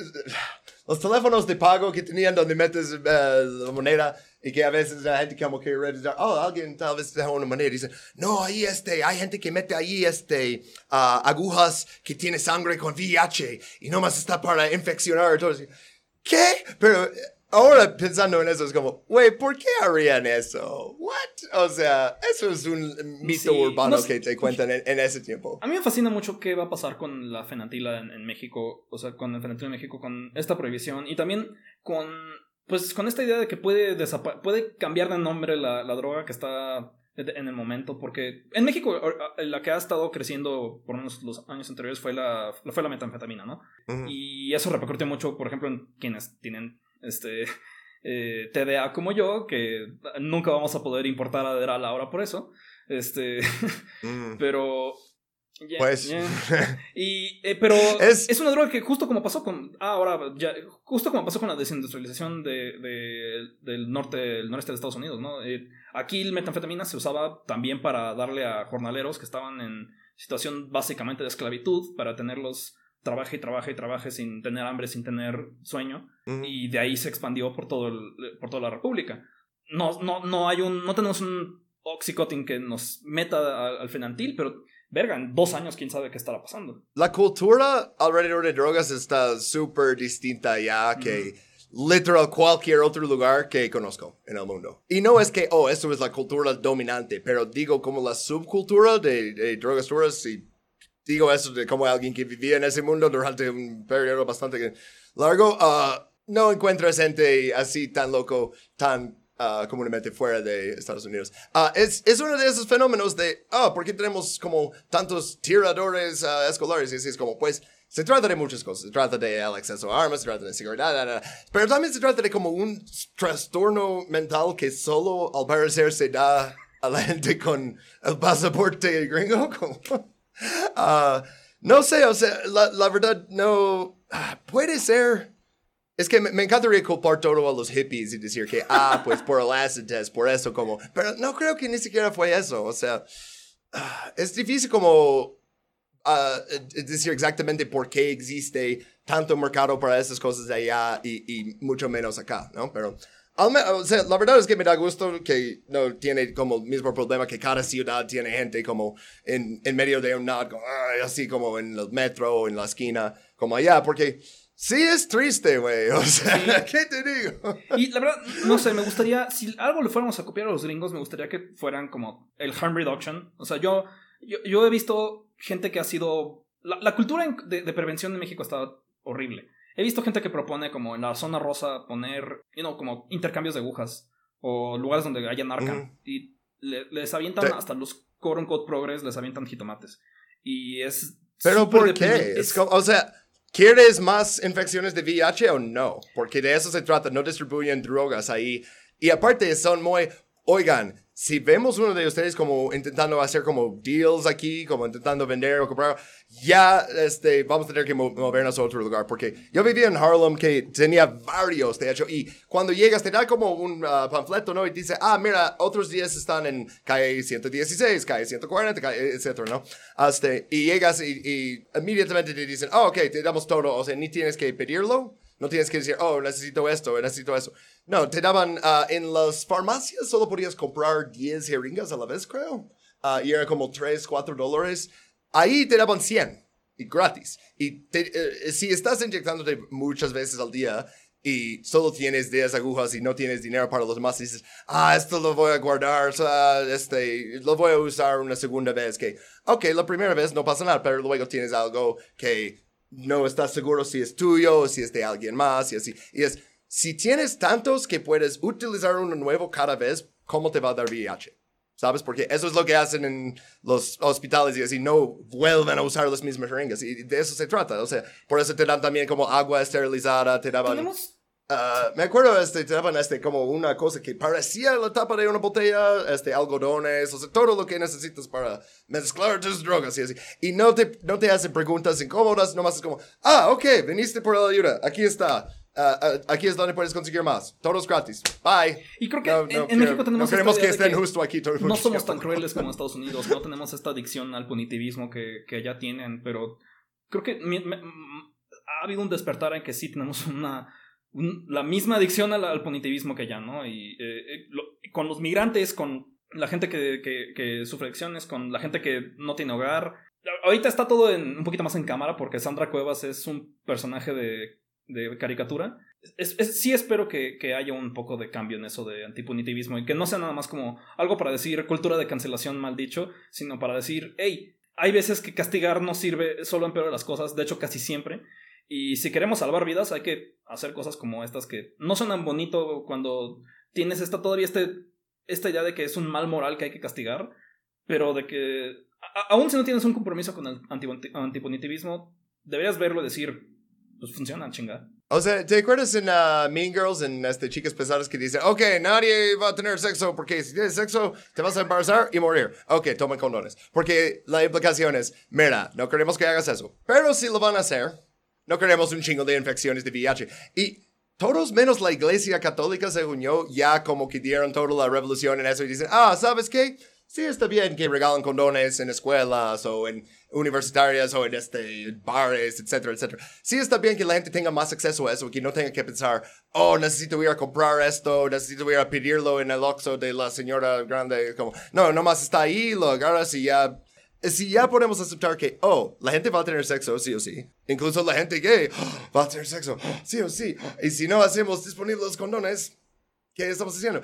los teléfonos de pago que tenían donde metes eh, la moneda y que a veces la gente como que revisar, oh, alguien tal vez deja una moneda y dicen, no, ahí este, hay gente que mete ahí este, ah, agujas que tiene sangre con VIH y nomás está para infeccionar todo. ¿Qué? Pero ahora pensando en eso es como, güey, ¿por qué harían eso? ¿What? O sea, eso es un mito Sí, urbano no sé. que te cuentan en, en ese tiempo. A mí me fascina mucho qué va a pasar con la fenantila en, en México, o sea, con el fenantilo en México, con esta prohibición y también con, pues, con esta idea de que puede, puede cambiar de nombre la, la droga que está en el momento, porque en México la que ha estado creciendo por unos los años anteriores fue la, fue la metanfetamina, ¿no? Y eso repercutió mucho, por ejemplo, en quienes tienen este eh, TDA como yo, que nunca vamos a poder importar Adderall ahora por eso. Este, Mm. pero. Pues. Y, eh, pero Es- es... una droga que justo como pasó con. Ah, ahora, ya, justo como pasó con la desindustrialización de, de- del norte, del noreste de Estados Unidos, ¿no? Eh, aquí el metanfetamina se usaba también para darle a jornaleros que estaban en situación básicamente de esclavitud, para tenerlos trabaje y trabaje y trabaje sin tener hambre, sin tener sueño Ujú. y de ahí se expandió por todo el- por toda la república. No, no, no hay un, no tenemos un oxycontin que nos meta al, al fenantil, pero verga, en dos años quién sabe qué estará pasando. La cultura alrededor de drogas está súper distinta ya que literal cualquier otro lugar que conozco en el mundo. Y no es que, oh, esto es la cultura dominante, pero digo como la subcultura de, de drogas duras y digo eso de como alguien que vivía en ese mundo durante un periodo bastante largo, ah, no encuentras gente así tan loco, tan ah, comúnmente fuera de Estados Unidos. Ah, es, es uno de esos fenómenos de, ah, ¿por qué tenemos como tantos tiradores escolares? Y así es como, pues, se trata de muchas cosas. Se trata de el acceso a armas, se trata de seguridad, da, da, da. pero también se trata de como un trastorno mental que solo al parecer se da a la gente con el pasaporte gringo. Ah, no sé, o sea, la, verdad no ah, puede ser. Es que me, me encantaría culpar todo a los hippies y decir que, ah, pues por el acid test, por eso como, pero no creo que ni siquiera fue eso, o sea, ah, es difícil como ah, eh, decir exactamente por qué existe tanto mercado para esas cosas allá y, y mucho menos acá, ¿no? Pero, o sea, la verdad es que me da gusto que no tiene como el mismo problema que cada ciudad tiene gente como en, en medio de un "Ay", así como en el metro o en la esquina, como allá, porque sí es triste, güey, o sea, ¿qué te digo? Y la verdad, no sé, me gustaría, si algo le fuéramos a copiar a los gringos, me gustaría que fueran como el harm reduction. O sea, yo, yo, yo he visto gente que ha sido... La, la cultura de, de prevención en México está horrible. He visto gente que propone como en la zona rosa poner, you know, como intercambios de agujas o lugares donde haya narcan Ujú. y le- les avientan Sí. hasta los quote unquote progres, les avientan jitomates. Y es... Pero ¿por qué? Es como- o sea, ¿quieres más infecciones de VIH o no? Porque de eso se trata, no distribuyen drogas ahí. Y aparte son muy, oigan, si vemos uno de ustedes como intentando hacer como deals aquí, como intentando vender o comprar, ya este, vamos a tener que mo- movernos a otro lugar. Porque yo vivía en Harlem que tenía varios, de hecho, y cuando llegas te da como un ah, panfleto, ¿no? Y dice, ah, mira, otros 10 están en calle 116, calle 140, calle, etcétera, ¿no? Hasta, y llegas y, y inmediatamente te dicen, oh, ok, te damos todo, o sea, ni tienes que pedirlo. No tienes que decir, oh, necesito esto, necesito eso. No, te daban ah, en las farmacias, solo podías comprar 10 jeringas a la vez, creo. Ah, y era como 3, 4 dólares. Ahí te daban 100 y gratis. Y te- eh, si estás inyectándote muchas veces al día y solo tienes 10 agujas y no tienes dinero para los demás, dices, ah, esto lo voy a guardar, este, lo voy a usar una segunda vez. Que, ok, la primera vez no pasa nada, pero luego tienes algo que no estás seguro si es tuyo o si es de alguien más y así. Y es, si tienes tantos que puedes utilizar uno nuevo cada vez, ¿cómo te va a dar VIH? ¿Sabes? Porque eso es lo que hacen en los hospitales y así no vuelven a usar las mismas jeringas. Y de eso se trata. O sea, por eso te dan también como agua esterilizada, te daban... ah, me acuerdo, este, te daban este, como una cosa que parecía la tapa de una botella, este, algodones, o sea, todo lo que necesitas para mezclar tus drogas y así. Y no te, no te hacen preguntas incómodas, nomás es como, ah, ok, viniste por la ayuda, aquí está. ah, ah, aquí es donde puedes conseguir más. Todos gratis. Bye. Y creo que No, en, no en México tenemos no queremos que estén justo aquí todo no somos tan crueles como Estados Unidos, no tenemos esta adicción al punitivismo que, que allá tienen, pero creo que mi- me- ha habido un despertar en que sí tenemos una la misma adicción al, punitivismo que allá, ¿no? Y eh, eh, con los migrantes, con la gente que, que, que sufre adicciones, con la gente que no tiene hogar. Ahorita está todo en, un poquito más en cámara porque Sandra Cuevas es un personaje de, caricatura. Es- sí espero que, que haya un poco de cambio en eso de antipunitivismo y que no sea nada más como algo para decir cultura de cancelación mal dicho, sino para decir, hey, hay veces que castigar no sirve, solo empeora las cosas, de hecho casi siempre. Y si queremos salvar vidas hay que hacer cosas como estas que no suenan bonito cuando tienes esta todavía este, esta idea de que es un mal moral que hay que castigar, pero de que aún si no tienes un compromiso con el anti- antipunitivismo, deberías verlo y decir, pues funciona, chinga. O sea, ¿te acuerdas en uh, Mean Girls, en este, Chicas Pesadas, que dice, ok, nadie va a tener sexo porque si tienes sexo te vas a embarazar y morir? Ok, tomen condones. Porque la implicación es, mira, no queremos que hagas eso. Pero si lo van a hacer, no queremos un chingo de infecciones de VIH. Y todos menos la iglesia católica, según yo, ya como que dieron toda la revolución en eso y dicen, ah, ¿sabes qué? Sí está bien que regalen condones en escuelas o en universitarias o en este, bares, etcétera, etcétera. Sí está bien que la gente tenga más acceso a eso, que no tenga que pensar, oh, necesito ir a comprar esto, necesito ir a pedirlo en el Oxxo de la señora grande. Como, no, nomás está ahí, lo agarras y ya si ya podemos aceptar que, oh, la gente va a tener sexo, sí o sí. Incluso la gente gay va a tener sexo, sí o sí. Y si no hacemos disponibles los condones, ¿qué estamos haciendo?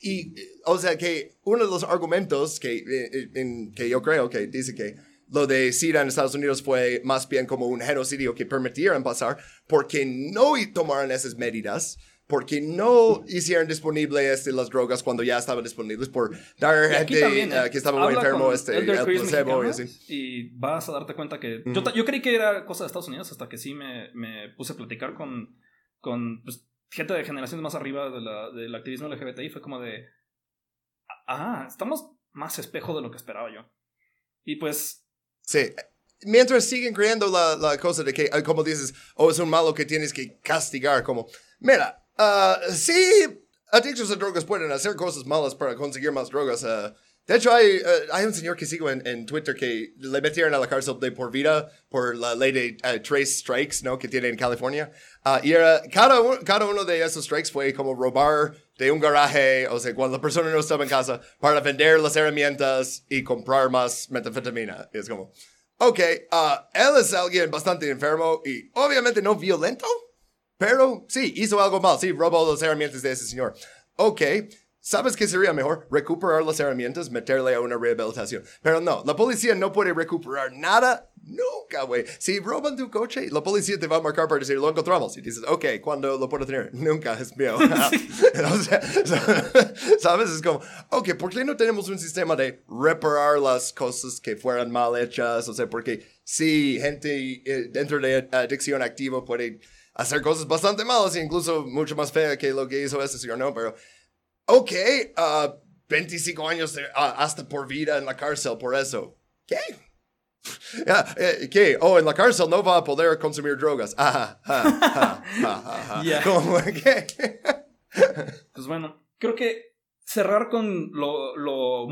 Y, y, o sea, que uno de los argumentos que, eh, que yo creo que dice que lo de SIDA en Estados Unidos fue más bien como un genocidio que permitieron pasar porque no tomaron esas medidas. Porque no hicieron disponible este, las drogas cuando ya estaban disponibles por dar gente también, eh, eh, que estaba muy enfermo, este, el placebo y así. Y vas a darte cuenta que. yo, yo creí que era cosa de Estados Unidos hasta que sí me, me puse a platicar con, con pues, gente de generaciones más arriba de la- del activismo LGBT y fue como de. Ah, estamos más espejo de lo que esperaba yo. Y pues. Sí. Mientras siguen creyendo la, la cosa de que, eh, como dices, oh, es un malo que tienes que castigar, como, mira, ah, sí, adictos a drogas pueden hacer cosas malas para conseguir más drogas. ah. De hecho, hay, hay un señor que sigo en, Twitter que le metieron a la cárcel de por vida por la ley de eh, tres strikes, ¿no? Que tiene en California. Ah, y era, cada uno de esos strikes fue como robar de un garaje, o sea, cuando la persona no estaba en casa, para vender las herramientas y comprar más metanfetamina. Y es como, ok, ah, él es alguien bastante enfermo y obviamente no violento, pero sí, hizo algo mal, sí, robó las herramientas de ese señor. Ok, ¿sabes qué sería mejor? Recuperar las herramientas, meterle a una rehabilitación. Pero no, la policía no puede recuperar nada nunca, güey. Si roban tu coche, la policía te va a marcar para decir, lo encontramos. Y dices, ok, ¿cuándo lo puedo tener? Nunca, es mío. O sea, ¿Sabes? Es como, ok, ¿por qué no tenemos un sistema de reparar las cosas que fueran mal hechas? O sea, porque sí, gente eh, dentro de adicción activa puede hacer cosas bastante malas e incluso mucho más feas que lo que hizo ese señor, ¿no? Pero, ok, ah, 25 años de- ah, hasta por vida en la cárcel por eso. ¿Qué? Ya, eh, ¿Qué? Oh, en la cárcel no va a poder consumir drogas. Ajá, ajá, ajá. ¿Cómo? ¿Qué? Pues bueno, creo que cerrar con lo, lo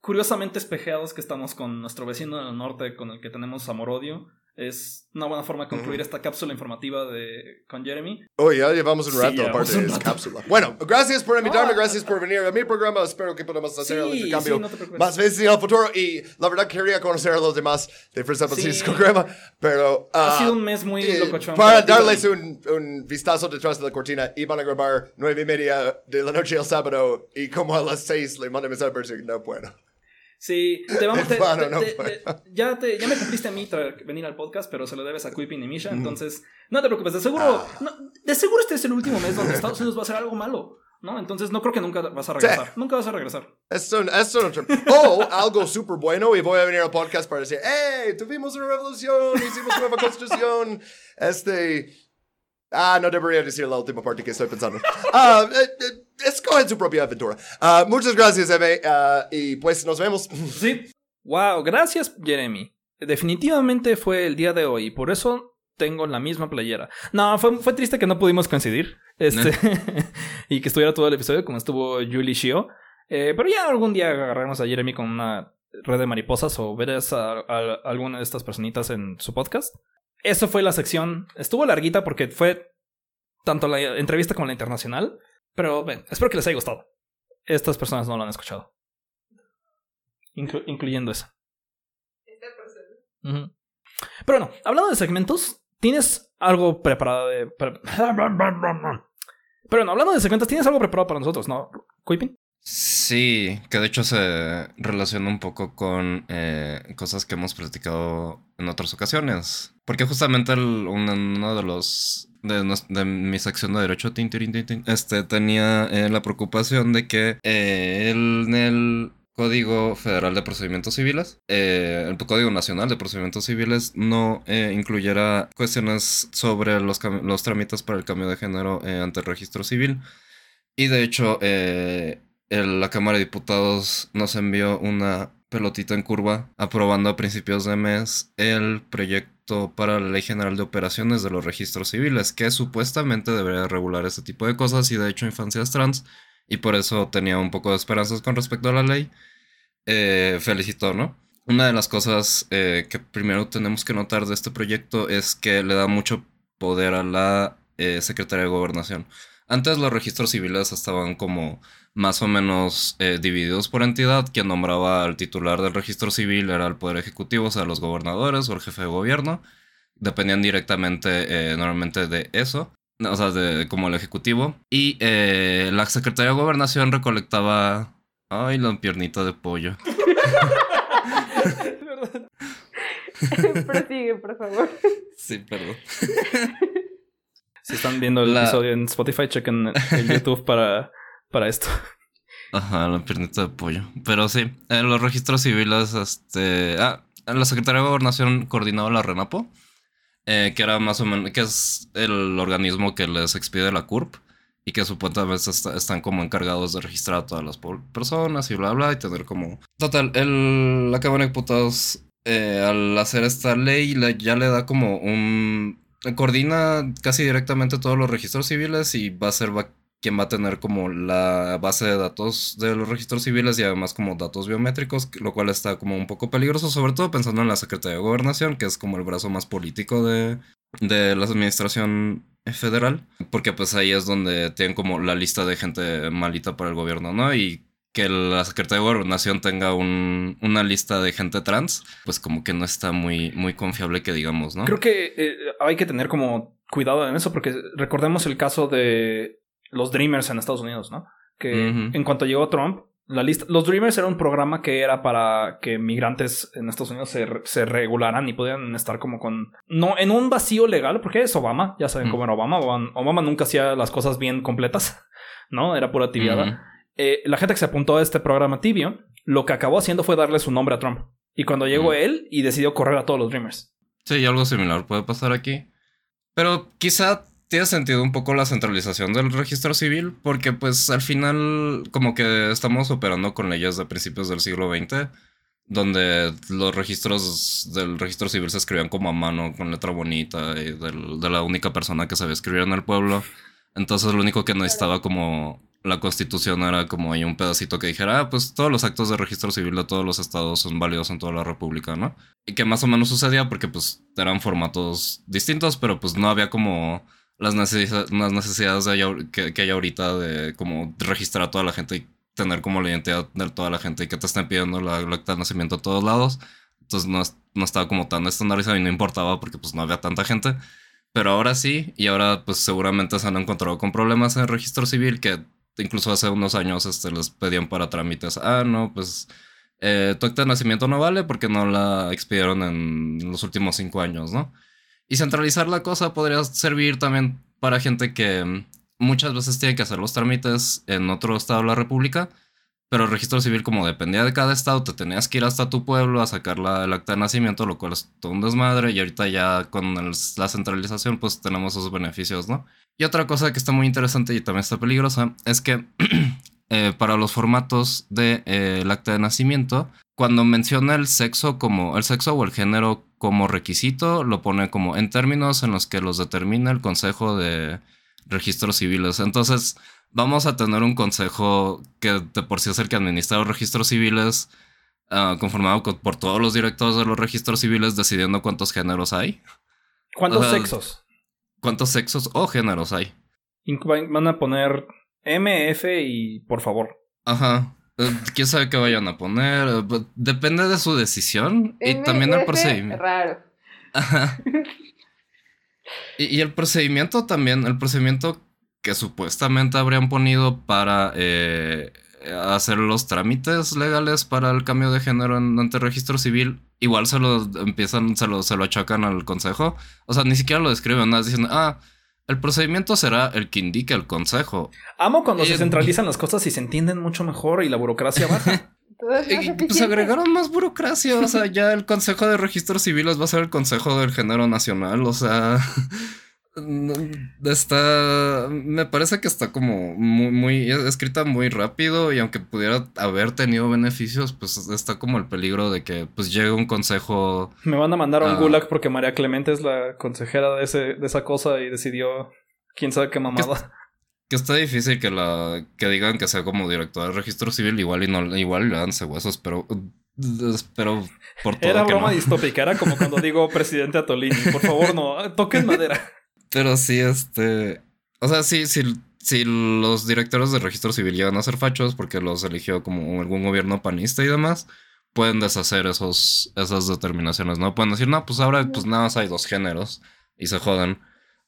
curiosamente espejeados que estamos con nuestro vecino del norte con el que tenemos amor-odio es una buena forma de concluir esta cápsula informativa de con Jeremy. Oh, ya llevamos un Sí, rato, llevamos aparte de cápsula. Bueno, gracias por invitarme, Ah. gracias por venir a mi programa. Espero que podamos hacer el Sí, intercambio sí, no más veces en el futuro. Y la verdad quería conocer a los demás de Fresa Francisco Sí. Crema, pero... ha ah, sido un mes muy eh, locochón. para darles un, un vistazo detrás de la cortina, iban a grabar nueve y media de la noche el sábado y como a las seis le mandé mensaje para decir no puedo. Sí, te vamos, te- Bueno, te- no te- fue. te- ya, te, ya me cumpliste a mí venir al podcast, pero se lo debes a Quipin y Misha, entonces no te preocupes, de seguro, Ah. no, de seguro este es el último mes donde Estados Unidos va a hacer algo malo, ¿no? Entonces no creo que nunca vas a regresar, nunca vas a regresar. Esto, esto no O algo súper bueno y voy a venir al podcast para decir, hey, tuvimos una revolución, hicimos una nueva constitución, este... Ah, no debería decir la última parte que estoy pensando. Ah, eh, eh, escogen su propia aventura. Ah, muchas gracias, Eve. Ah, y pues nos vemos. Sí. Wow, gracias, Jeremy. Definitivamente fue el día de hoy y por eso tengo la misma playera. No, fue, fue triste que no pudimos coincidir. Este, y que estuviera todo el episodio como estuvo Julie Shio. Eh, pero ya algún día agarraremos a Jeremy con una red de mariposas o verás a, a alguna de estas personitas en su podcast. Eso fue la sección. Estuvo larguita porque fue tanto la entrevista como la internacional. Pero ven, espero que les haya gustado. Estas personas no lo han escuchado. Inclu- incluyendo esa. Ujú. Pero bueno, hablando de segmentos, ¿tienes algo preparado de... pre- Pero no, hablando de segmentos, ¿tienes algo preparado para nosotros, no? ¿Quipin? Sí, que de hecho se relaciona un poco con eh, cosas que hemos platicado en otras ocasiones. Porque justamente uno de los. De, de mi sección de derecho, tin, este, tenía eh, la preocupación de que eh, el- en el Código Federal de Procedimientos Civiles, eh, el Código Nacional de Procedimientos Civiles, no eh, incluyera cuestiones sobre los, los trámites para el cambio de género ante el registro civil. Y de hecho, el- la Cámara de Diputados nos envió una pelotita en curva aprobando a principios de mes el proyecto para la Ley General de Operaciones de los Registros Civiles, que supuestamente debería regular ese tipo de cosas y de hecho infancias trans, y por eso tenía un poco de esperanzas con respecto a la ley. Eh, felicito, ¿no? Una de las cosas eh, que primero tenemos que notar de este proyecto es que le da mucho poder a la eh, Secretaría de Gobernación. Antes los registros civiles estaban como más o menos eh, divididos por entidad. Quien nombraba al titular del registro civil era el Poder Ejecutivo, o sea, los gobernadores o el jefe de gobierno. Dependían directamente, eh, normalmente, de eso. O sea, de, como el Ejecutivo. Y eh, la Secretaría de Gobernación recolectaba... Ay, la piernita de pollo. Prosigue, por favor. Sí, perdón. Si están viendo el La- episodio en Spotify, chequen el YouTube para, para esto. Ajá, la piernita de pollo. Pero sí, los registros civiles, este. Ah, la Secretaría de Gobernación coordinaba la RENAPO, eh, que era más o menos. que es el organismo que les expide la CURP y que supuestamente está- están como encargados de registrar a todas las personas y bla, bla, y tener como. Total, el, la Cámara de Diputados, eh, al hacer esta ley, le- ya le da como un. Coordina casi directamente todos los registros civiles y va a ser va- quien va a tener como la base de datos de los registros civiles y además como datos biométricos, lo cual está como un poco peligroso, sobre todo pensando en la Secretaría de Gobernación, que es como el brazo más político de, de la administración federal, porque pues ahí es donde tienen como la lista de gente malita para el gobierno, ¿no? Y que la Secretaría de Gobernación tenga un- una lista de gente trans, pues como que no está muy, muy confiable que digamos, ¿no? Creo que eh, hay que tener como cuidado en eso, porque recordemos el caso de los Dreamers en Estados Unidos, ¿no? Que en cuanto llegó Trump, la lista. Los Dreamers era un programa que era para que migrantes en Estados Unidos se, se regularan y pudieran estar como con. No, en un vacío legal, porque es Obama, ya saben cómo era Obama. Obama. Obama nunca hacía las cosas bien completas, ¿no? Era pura tibiada. Eh, la gente que se apuntó a este programa tibio, lo que acabó haciendo fue darle su nombre a Trump. Y cuando llegó él y decidió correr a todos los Dreamers. Sí, algo similar puede pasar aquí. Pero quizá tiene sentido un poco la centralización del registro civil, porque pues al final como que estamos operando con leyes de principios del siglo XX, donde los registros del registro civil se escribían como a mano, con letra bonita, y del- de la única persona que sabía escribir en el pueblo. Entonces lo único que necesitaba como la constitución era como hay un pedacito que dijera, ah, pues todos los actos de registro civil de todos los estados son válidos en toda la república, ¿no? Y que más o menos sucedía porque pues eran formatos distintos, pero pues no había como las, necesa- las necesidades de que, que hay ahorita de como registrar a toda la gente y tener como la identidad de toda la gente y que te estén pidiendo la acta de nacimiento a todos lados. Entonces no, no estaba como tan estandarizado y no importaba porque pues no había tanta gente. Pero ahora sí, y ahora pues seguramente se han encontrado con problemas en el registro civil que incluso hace unos años este, les pedían para trámites. Ah, no, pues eh, tu acta de nacimiento no vale porque no la expidieron en los últimos cinco años, ¿no? Y centralizar la cosa podría servir también para gente que mm, muchas veces tiene que hacer los trámites en otro estado de la República, Pero el registro civil, como dependía de cada estado, te tenías que ir hasta tu pueblo a sacar la, el acta de nacimiento, lo cual es todo un desmadre. Y ahorita ya con la centralización, pues tenemos esos beneficios, ¿no? Y otra cosa que está muy interesante y también está peligrosa es que eh, para los formatos del de, eh, el acta de nacimiento, cuando menciona el sexo como el sexo o el género como requisito, lo pone como en términos en los que los determina el Consejo de Registros Civiles. Entonces, vamos a tener un consejo que de por sí es el que administra los registros civiles, ah, conformado con- por todos los directores de los registros civiles, decidiendo cuántos géneros hay, ¿Cuántos O sea, sexos? cuántos sexos o géneros hay. Van a poner MF y por favor. Ajá. Eh, ¿Quién sabe qué vayan a poner? Eh, bu- Depende de su decisión y también el procedimiento. Raro. Ajá. Y, y el procedimiento también, el procedimiento que supuestamente habrían ponido para eh, hacer los trámites legales para el cambio de género en, ante registro civil, igual se lo empiezan, se lo, se lo achacan al consejo. O sea, ni siquiera lo describen, nada, diciendo, ah, el procedimiento será el que indique el consejo. Amo cuando se Eh, centralizan las cosas y se entienden mucho mejor y la burocracia baja. Y, pues agregaron más burocracia, o sea, ya el Consejo de Registros Civiles va a ser el Consejo del Género Nacional, o sea, está, me parece que está como muy, muy, escrita muy rápido y aunque pudiera haber tenido beneficios, pues está como el peligro de que pues llegue un consejo, Me van a mandar a un gulag porque María Clemente es la consejera de, ese, de esa cosa y decidió quién sabe qué mamada. que está difícil que la, que digan que sea como director de Registro Civil, igual y no, igual y le dan huesos, pero, pero por todo Era que broma no. distópica, era como cuando digo presidente Atolini. Por favor, no, toquen madera. Pero sí, este. O sea, sí, sí, si los directores de registro civil llegan a ser fachos porque los eligió como algún gobierno panista y demás, pueden deshacer esos, esas determinaciones, ¿no? Pueden decir, no, pues ahora pues nada más hay dos géneros y se joden.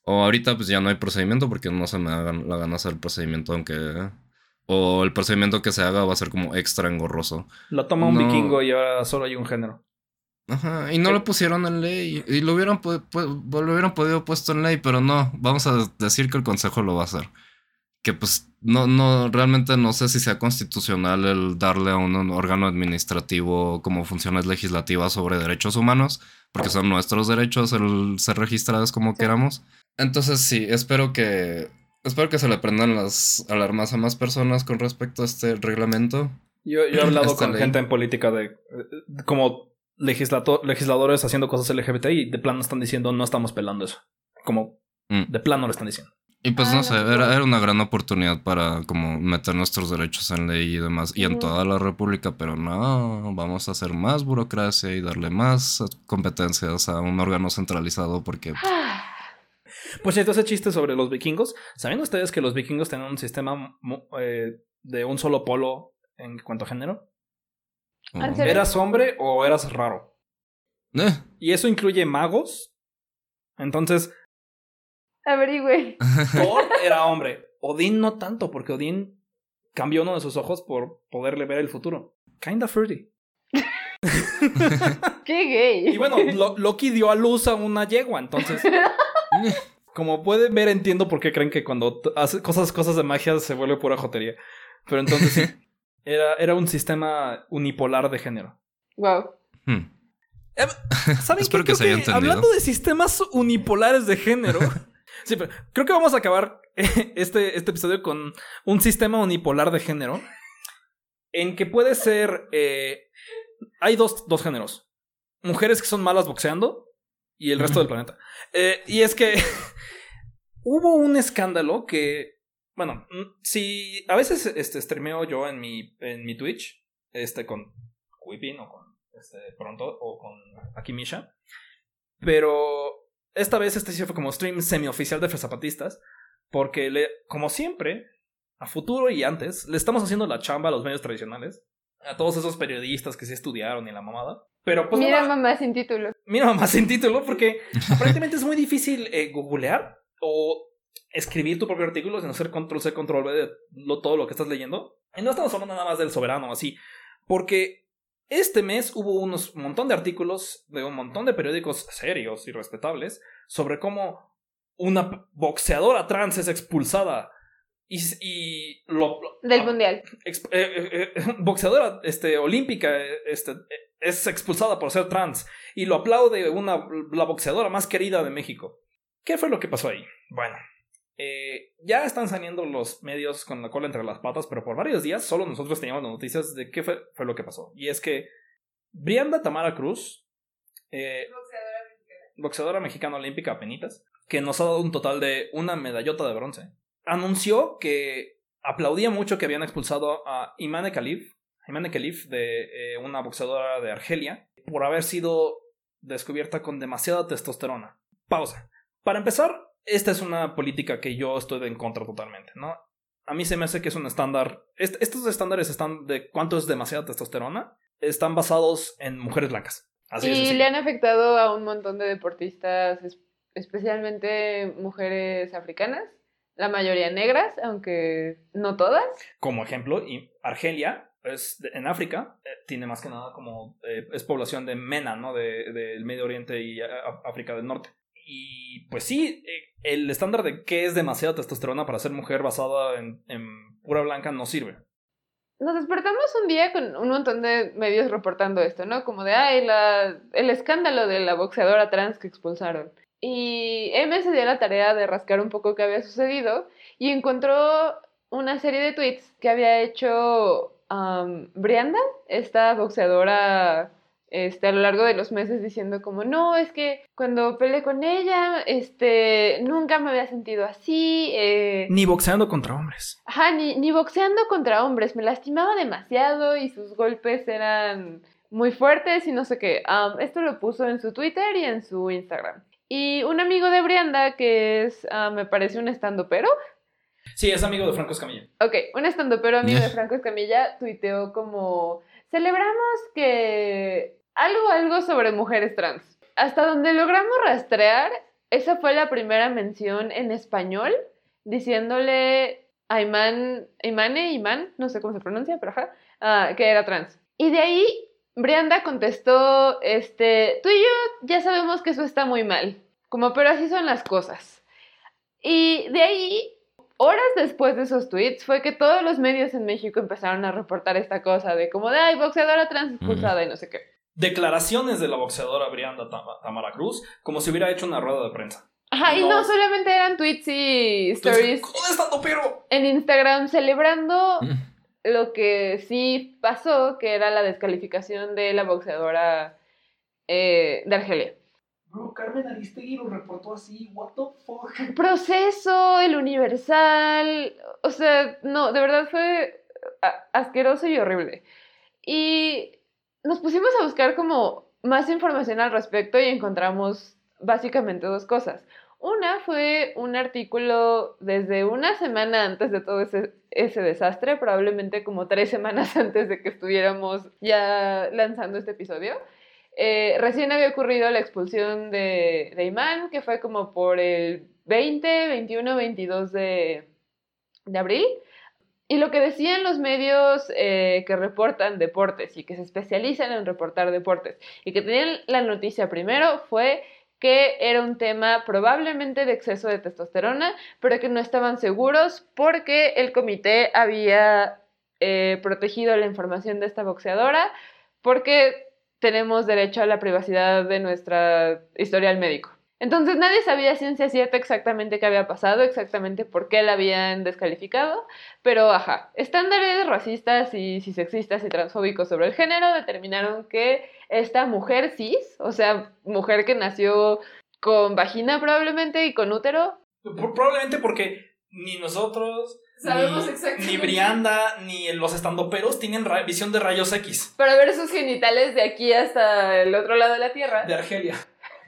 O ahorita pues ya no hay procedimiento porque no se me hagan la gana hacer el procedimiento, aunque... O el procedimiento que se haga va a ser como extra engorroso. La toma un No. vikingo y ahora solo hay un género. Ajá, y no lo pusieron en ley. Y lo hubieran, pu- lo hubieran podido puesto en ley, pero no. Vamos a decir que el consejo lo va a hacer. Que pues no, no, realmente no sé si sea constitucional el darle a un órgano administrativo como funciones legislativas sobre derechos humanos, porque son nuestros derechos el ser registrados como queramos. Entonces sí, espero que, espero que se le prendan las alarmas a más personas con respecto a este reglamento. Yo, yo he hablado Esta con ley. gente en política de como legisladores haciendo cosas LGBT y de plano están diciendo no estamos pelando eso. Como Mm. de plano lo están diciendo. Y pues Ah, no sé, era, era una gran oportunidad para como meter nuestros derechos en ley y demás, y en toda la república, pero no, vamos a hacer más burocracia y darle más competencias a un órgano centralizado porque Pues cierto, ese chiste sobre los vikingos. ¿Saben ustedes que los vikingos tenían un sistema eh, de un solo polo en cuanto a género? ¿Eras hombre o eras raro? eh, Y eso incluye magos. Entonces, averigüe. Thor era hombre. Odín no tanto, porque Odín cambió uno de sus ojos por poderle ver el futuro. Kinda fruity. Qué gay. Y bueno, Lo- Loki dio a luz a una yegua, entonces. Como pueden ver, entiendo por qué creen que cuando t- hace cosas, cosas de magia se vuelve pura jotería. Pero entonces sí. Era, era un sistema unipolar de género. wow. hmm. ¿Saben Espero qué? que se Creo haya entendido. Hablando de sistemas unipolares de género. sí, pero creo que vamos a acabar este, este episodio con un sistema unipolar de género. En que puede ser. eh, hay dos, dos géneros: mujeres que son malas boxeando y el resto del planeta. Eh, y es que hubo un escándalo que. Bueno, mm, si a veces este, streameo yo en mi, en mi Twitch, este, con Whipping o con este, pronto o con Akimisha. Pero esta vez este sí fue como stream semioficial de Fresapatistas. Porque, le, como siempre, a futuro y antes, le estamos haciendo la chamba a los medios tradicionales. A todos esos periodistas que sí estudiaron y la mamada. Pero pues Mira, mamá sin título. mira mamá sin título porque aparentemente es muy difícil eh, googlear o escribir tu propio artículo sin hacer control C, control V de lo- todo lo que estás leyendo. Y no estamos hablando nada más del soberano así, porque este mes hubo unos un montón de artículos de un montón de periódicos serios y respetables sobre cómo una boxeadora trans es expulsada y, y lo, Del ah, mundial. eh, eh, eh, boxeadora este, olímpica este, es expulsada por ser trans y lo aplaude una, la boxeadora más querida de México. ¿Qué fue lo que pasó ahí? Bueno, eh, ya están saliendo los medios con la cola entre las patas, pero por varios días solo nosotros teníamos las noticias de qué fue, fue lo que pasó. Y es que Brianda Tamara Cruz, eh, boxeadora mexicana olímpica apenitas, que nos ha dado un total de una medallota de bronce, anunció que aplaudía mucho que habían expulsado a Imane Khalif, Imane Khalif de eh, una boxeadora de Argelia, por haber sido descubierta con demasiada testosterona. Pausa. Para empezar, esta es una política que yo estoy en contra totalmente, ¿no? A mí se me hace que es un estándar. est- estos estándares están de cuánto es demasiada testosterona, están basados en mujeres blancas. Así y le han afectado a un montón de deportistas, es- especialmente mujeres africanas, la mayoría negras, aunque no todas. Como ejemplo, y Argelia es de- en África eh, tiene más que nada como eh, es población de MENA, ¿no? De- Del Medio Oriente y eh, África del Norte. Y pues sí, eh, el estándar de qué es demasiada testosterona para ser mujer basada en, pura blanca no sirve. Nos despertamos un día con un montón de medios reportando esto, ¿no? Como de, ay, la, el escándalo de la boxeadora trans que expulsaron. Y M se dio la tarea de rascar un poco qué había sucedido y encontró una serie de tweets que había hecho am, Brianda, esta boxeadora, este, a lo largo de los meses diciendo como, no, es que cuando peleé con ella, este, nunca me había sentido así, eh, Ni boxeando contra hombres. Ajá, ni, ni boxeando contra hombres, me lastimaba demasiado y sus golpes eran muy fuertes y no sé qué. Esto lo puso en su Twitter y en su Instagram. Y un amigo de Brianda, que es, ah, me parece un estandopero, Sí, es amigo de Franco Escamilla. ok, un estandopero amigo de Franco Escamilla tuiteó como, celebramos que algo, algo sobre mujeres trans. Hasta donde logramos rastrear, esa fue la primera mención en español, diciéndole a Iman, Imane, Iman, no sé cómo se pronuncia, pero ajá, ah, que era trans. Y de ahí, Brianda contestó, este, tú y yo ya sabemos que eso está muy mal, como, pero así son las cosas. Y de ahí, horas después de esos tweets, fue que todos los medios en México empezaron a reportar esta cosa de como de, ay, boxeadora trans expulsada y no sé qué. Declaraciones de la boxeadora Brianda Tam- Tamara Cruz, como si hubiera hecho una rueda de prensa. Ajá, y No. no solamente eran tweets y stories ¿Dónde está pero? en Instagram celebrando Mm. lo que sí pasó, que era la descalificación de la boxeadora eh, de Argelia. Bro, Carmen Aristegui lo reportó así, what the fuck. Proceso, el universal, o sea, no, de verdad fue a- asqueroso y horrible. Y nos pusimos a buscar como más información al respecto y encontramos básicamente dos cosas. Una fue un artículo desde una semana antes de todo ese, desastre, probablemente como tres semanas antes de que estuviéramos ya lanzando este episodio. Eh, recién había ocurrido la expulsión de, de Imán, que fue como por el 20, 21, 22 de, de abril. Y lo que decían los medios eh, que reportan deportes y que se especializan en reportar deportes y que tenían la noticia primero fue que era un tema probablemente de exceso de testosterona, pero que no estaban seguros porque el comité había eh, protegido la información de esta boxeadora porque tenemos derecho a la privacidad de nuestra historial médico. Entonces nadie sabía ciencia cierta exactamente qué había pasado, exactamente por qué la habían descalificado, pero ajá, estándares racistas y sexistas y transfóbicos sobre el género determinaron que esta mujer cis, o sea, mujer que nació con vagina probablemente y con útero, Por- Probablemente porque ni nosotros, Sabemos ni, exactamente. ni Brianda, ni los estandoperos tienen visión de rayos X para ver sus genitales de aquí hasta el otro lado de la Tierra. de Argelia.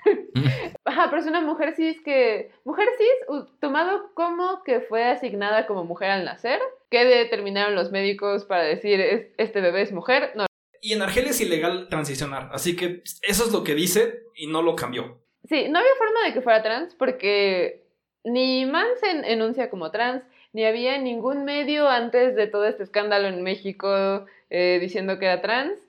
Ajá, pero es una mujer cis que. Mujer cis, tomado como que fue asignada como mujer al nacer. ¿Qué determinaron los médicos para decir "Es- este bebé es mujer? No. Y en Argelia es ilegal transicionar, así que eso es lo que dice y no lo cambió. Sí, no había forma de que fuera trans porque ni Man se en- enuncia como trans, ni había ningún medio antes de todo este escándalo en México eh, diciendo que era trans,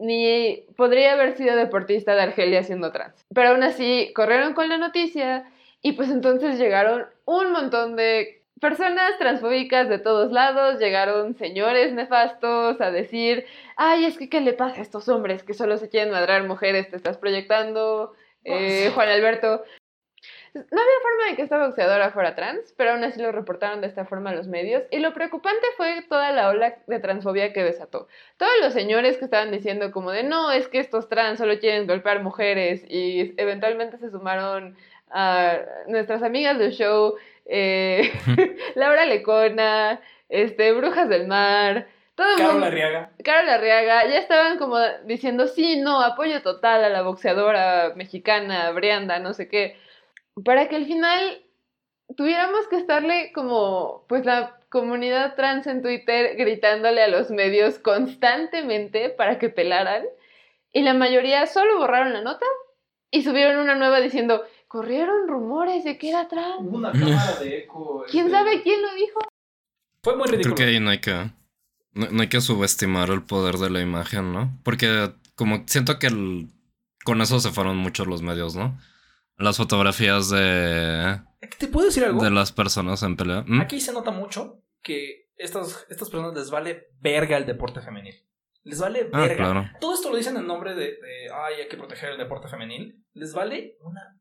ni podría haber sido deportista de Argelia siendo trans. Pero aún así corrieron con la noticia y pues entonces llegaron un montón de personas transfóbicas de todos lados, llegaron señores nefastos a decir, ay, es que ¿qué le pasa a estos hombres que solo se quieren madrar mujeres? Te estás proyectando, eh, Juan Alberto. No había forma de que esta boxeadora fuera trans, pero aún así lo reportaron de esta forma a los medios. Y lo preocupante fue toda la ola de transfobia que desató. Todos los señores que estaban diciendo como de no, es que estos trans solo quieren golpear mujeres y eventualmente se sumaron a nuestras amigas del show, eh, Laura Lecona, este, Brujas del Mar, todo Carol Arriaga. Carol Arriaga, ya estaban como diciendo, sí, no, apoyo total a la boxeadora mexicana, Brianda, no sé qué, para que al final tuviéramos que estarle como, pues la comunidad trans en Twitter gritándole a los medios constantemente para que pelaran, y la mayoría solo borraron la nota y subieron una nueva diciendo, corrieron rumores de que era trans. Hubo una cámara de eco. ¿Quién este, sabe quién lo dijo? Fue muy ridículo. Creo que ahí no hay que. No, no hay que subestimar el poder de la imagen, ¿no? Porque como siento que el- con eso se fueron muchos los medios, ¿no? Las fotografías de, ¿Te puedo decir algo? de las personas en pelea. ¿Mm? Aquí se nota mucho que estas, estas personas les vale verga el deporte femenil. Les vale Ah, verga. claro. Todo esto lo dicen en nombre de, de, ay, hay que proteger el deporte femenil. Les vale una.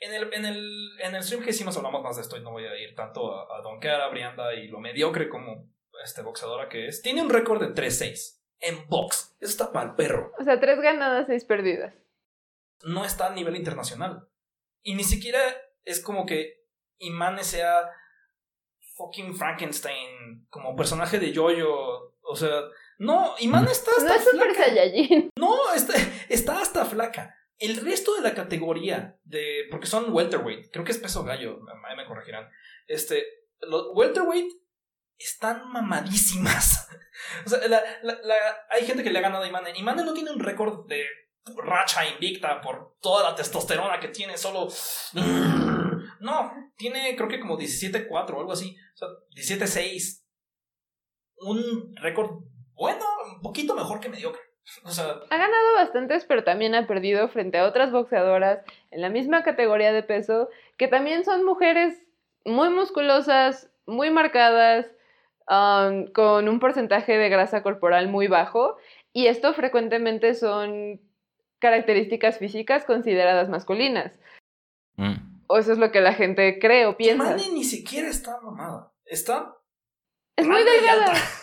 En el, en, el, en el stream que hicimos hablamos más de esto y no voy a ir tanto a, a donkear a Brianda y lo mediocre como este boxeadora que es. Tiene un récord de 3-6 en box. Eso está para el perro. O sea, tres ganadas, seis perdidas. No está a nivel internacional. Y ni siquiera es como que Imane sea fucking Frankenstein como personaje de Jojo. O sea, no, Imane está No hasta es Super flaca. Saiyajin. No, está, está hasta flaca. El resto de la categoría de. Porque son welterweight, creo que es peso gallo, me corregirán. Este. Los welterweight están mamadísimas. O sea, la- la- la- hay gente que le ha ganado a Imane. Imane no tiene un récord de racha invicta por toda la testosterona que tiene, solo. No, tiene creo que como 17-4 o algo así. O sea, 17-6. Un récord bueno, un poquito mejor que mediocre. O Ha ganado bastantes, pero también ha perdido frente a otras boxeadoras en la misma categoría de peso, que también son mujeres muy musculosas, muy marcadas, um, con un porcentaje de grasa corporal muy bajo, y esto frecuentemente son características físicas consideradas masculinas. Mm. O eso es lo que la gente cree o piensa. Imane ni siquiera está mamada. Está. Es muy delgada.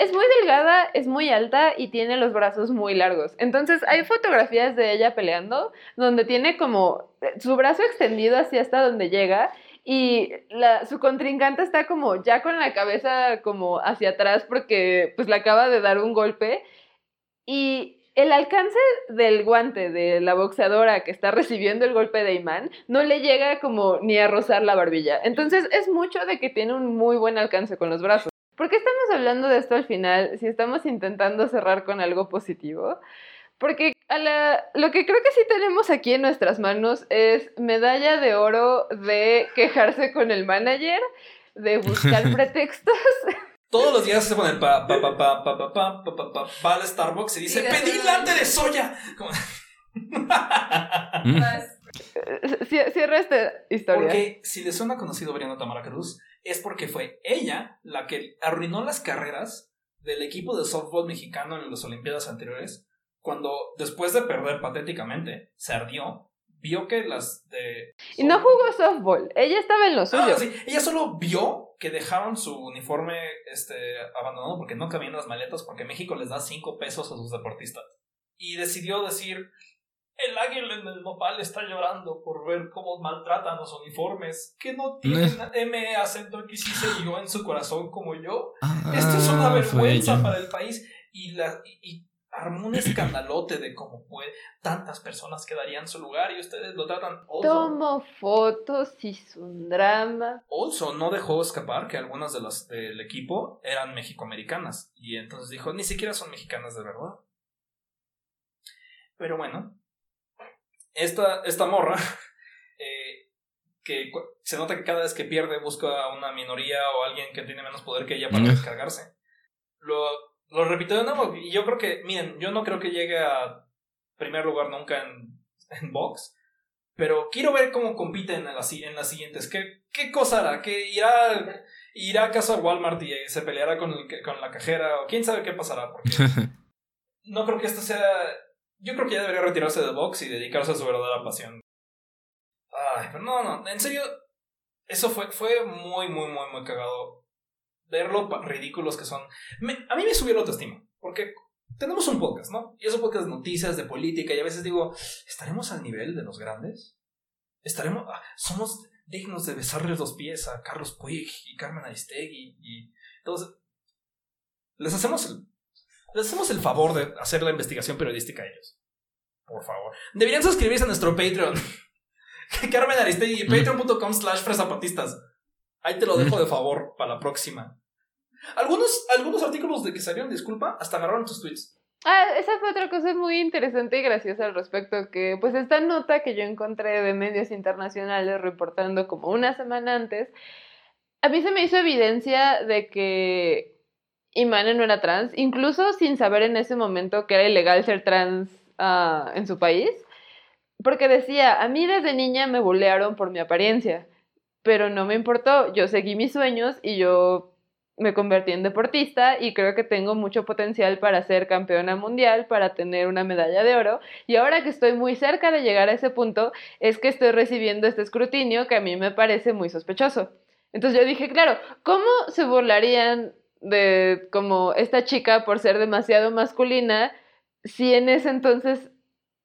Es muy delgada, es muy alta y tiene los brazos muy largos. Entonces hay fotografías de ella peleando donde tiene como eh, su brazo extendido hacia hasta donde llega y la, su contrincante está como ya con la cabeza como hacia atrás porque pues le acaba de dar un golpe y el alcance del guante de la boxeadora que está recibiendo el golpe de imán no le llega como ni a rozar la barbilla. Entonces es mucho de que tiene un muy buen alcance con los brazos. ¿Por qué estamos hablando de esto al final si estamos intentando cerrar con algo positivo? Porque a la- lo que creo que sí tenemos aquí en nuestras manos es medalla de oro de quejarse con el manager, de buscar pretextos. Todos los días se pone pa pa pa pa pa pa pa pa pa pa va al Starbucks y dice pedí latte de soya. Mm. Cierra esta historia. Porque si le suena conocido Brianna Tamara Cruz, es porque fue ella la que arruinó las carreras del equipo de softball mexicano en las Olimpiadas anteriores, cuando después de perder patéticamente, se ardió, vio que las de... Y no jugó softball, ella estaba en lo suyo. Ah, sí, ella solo vio que dejaron su uniforme este, abandonado porque no cabían las maletas porque México les da cinco pesos a sus deportistas. Y decidió decir, el águila en el nopal está llorando por ver cómo maltratan los uniformes, que no tienen M acento X y se guió en su corazón como yo. Esto es una Ah, vergüenza para el país. Y, la, y armó un escandalote de cómo puede, tantas personas quedarían en su lugar y ustedes lo tratan... oso. Tomo fotos, hizo un drama. Also no dejó escapar que algunas de las del equipo eran mexicoamericanas. Y entonces dijo, ni siquiera son mexicanas de verdad. Pero bueno, esta, esta morra, eh, que se nota que cada vez que pierde busca a una minoría o alguien que tiene menos poder que ella para Mm. descargarse. Lo, lo repitió de nuevo. Y yo creo que, miren, yo no creo que llegue a primer lugar nunca en, en box. Pero quiero ver cómo compiten en las, en las siguientes. ¿Qué, ¿qué cosa hará? ¿Que irá, irá acaso a Walmart y se peleará con, el, con la cajera? O quién sabe qué pasará. Porque no creo que esto sea. Yo creo que ya debería retirarse de box y dedicarse a su verdadera pasión. Ay, pero no, no, en serio, eso fue, fue muy, muy, muy, muy cagado. Ver lo ridículos que son. a mí me subió la autoestima, porque tenemos un podcast, ¿no? Y un podcast de noticias, de política, y a veces digo, ¿estaremos al nivel de los grandes? ¿Estaremos, ah, somos dignos de besarles los pies a Carlos Puig y Carmen Aristegui? Y entonces, les hacemos el, les hacemos el favor de hacer la investigación periodística a ellos. Por favor. Deberían suscribirse a nuestro Patreon. Carmen Aristegui, patreon.com slash fresapatistas. Ahí te lo dejo de favor para la próxima. Algunos, algunos artículos de que salieron disculpa hasta agarraron tus tweets. Ah, esa fue otra cosa muy interesante y graciosa al respecto, que pues esta nota que yo encontré de medios internacionales reportando como una semana antes, a mí se me hizo evidencia de que Imane no era trans, incluso sin saber en ese momento que era ilegal ser trans uh, en su país, porque decía, a mí desde niña me bulearon por mi apariencia, pero no me importó, yo seguí mis sueños y yo me convertí en deportista y creo que tengo mucho potencial para ser campeona mundial, para tener una medalla de oro. Y ahora que estoy muy cerca de llegar a ese punto, es que estoy recibiendo este escrutinio que a mí me parece muy sospechoso. Entonces yo dije, claro, ¿cómo se burlarían de como esta chica por ser demasiado masculina si en ese entonces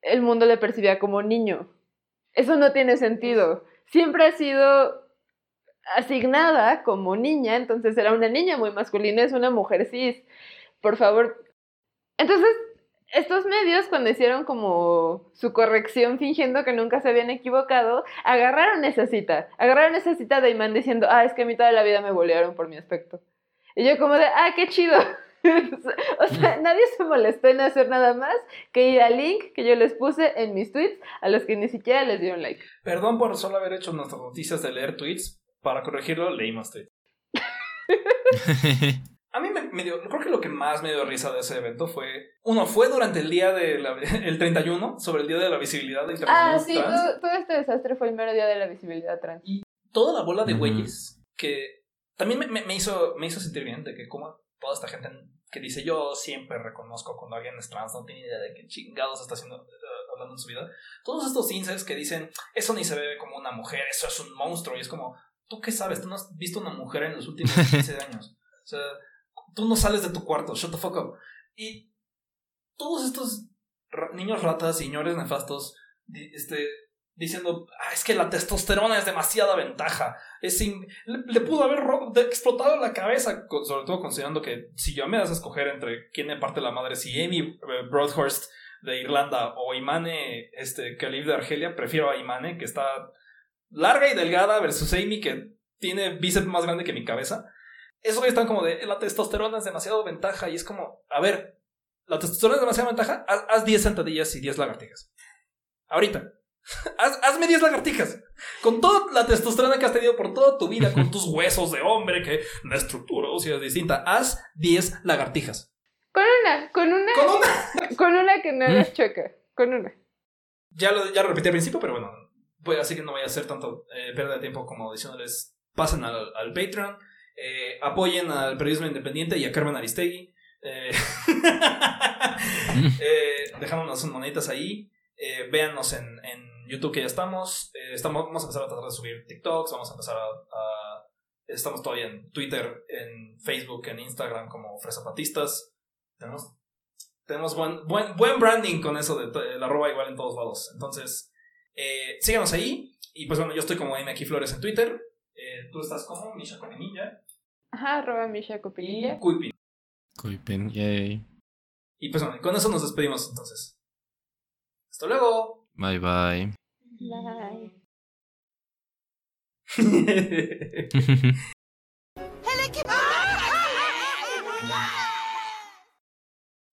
el mundo le percibía como niño? Eso no tiene sentido. Siempre ha sido asignada como niña, entonces era una niña muy masculina, es una mujer cis. Por favor. Entonces, estos medios, cuando hicieron como su corrección fingiendo que nunca se habían equivocado, agarraron esa cita. Agarraron esa cita de Iman diciendo, ah, es que a mí toda la vida me bolearon por mi aspecto. Y yo como de, ah, qué chido. o sea, nadie se molestó en hacer nada más que ir al link que yo les puse en mis tweets a los que ni siquiera les dieron like. Perdón por solo haber hecho nuestras noticias de leer tweets, para corregirlo, leí más tweets. A mí me, dio, creo que lo que más me dio risa de ese evento fue, uno, fue durante el día de el 31, sobre el día de la visibilidad de Ah, sí, todo, este desastre fue el mero día de la visibilidad trans. Y toda la bola de güeyes que también me, me, hizo, me hizo sentir bien de que como toda esta gente que dice yo siempre reconozco cuando alguien es trans, no tiene idea de qué chingados está haciendo, uh, hablando en su vida. Todos estos incels que dicen, eso ni se ve como una mujer, eso es un monstruo, y es como, ¿tú qué sabes? Tú no has visto una mujer en los últimos 15 años. O sea, tú no sales de tu cuarto, shut the fuck up. Y todos estos niños ratas, señores nefastos, este, diciendo, ah, es que la testosterona es demasiada ventaja. Es le, pudo haber explotado la cabeza, sobre todo considerando que si yo me das a escoger entre quién me parte la madre, si Amy eh, Broadhurst de Irlanda o Imane este, Khalif de Argelia, prefiero a Imane, que está larga y delgada versus Amy que tiene bíceps más grande que mi cabeza. Eso están como de la testosterona es demasiado ventaja y es como, a ver, la testosterona es demasiado ventaja, haz, 10 sentadillas y 10 lagartijas. Ahorita. hazme 10 lagartijas. Con toda la testosterona que has tenido por toda tu vida, con tus huesos de hombre, que la estructura ósea es distinta, haz 10 lagartijas. Con una, con una. Con una. con una que no les choca. Con una. Ya lo, ya lo repetí al principio, pero bueno, pues así que no vaya a ser tanto eh, pérdida de tiempo como diciéndoles pasen al, al Patreon, eh, apoyen al periodismo independiente y a Carmen Aristegui. Eh, eh, dejándonos moneditas ahí. Eh, véannos en, en, YouTube que ya estamos. estamos. Vamos a empezar a tratar de subir TikToks. Vamos a empezar a, estamos todavía en Twitter, en Facebook, en Instagram como Fresapatistas. Tenemos, tenemos buen, buen, buen branding con eso de la arroba igual en todos lados. Entonces, eh, síganos ahí. Y pues bueno, yo estoy como M aquí Flores en Twitter. Eh, tú estás como Misha Copinilla. Ajá, arroba Misha Copinilla. Y Cuipin. Cuipin, yay. Y pues bueno, con eso nos despedimos entonces. Hasta luego. Bye bye. Bye.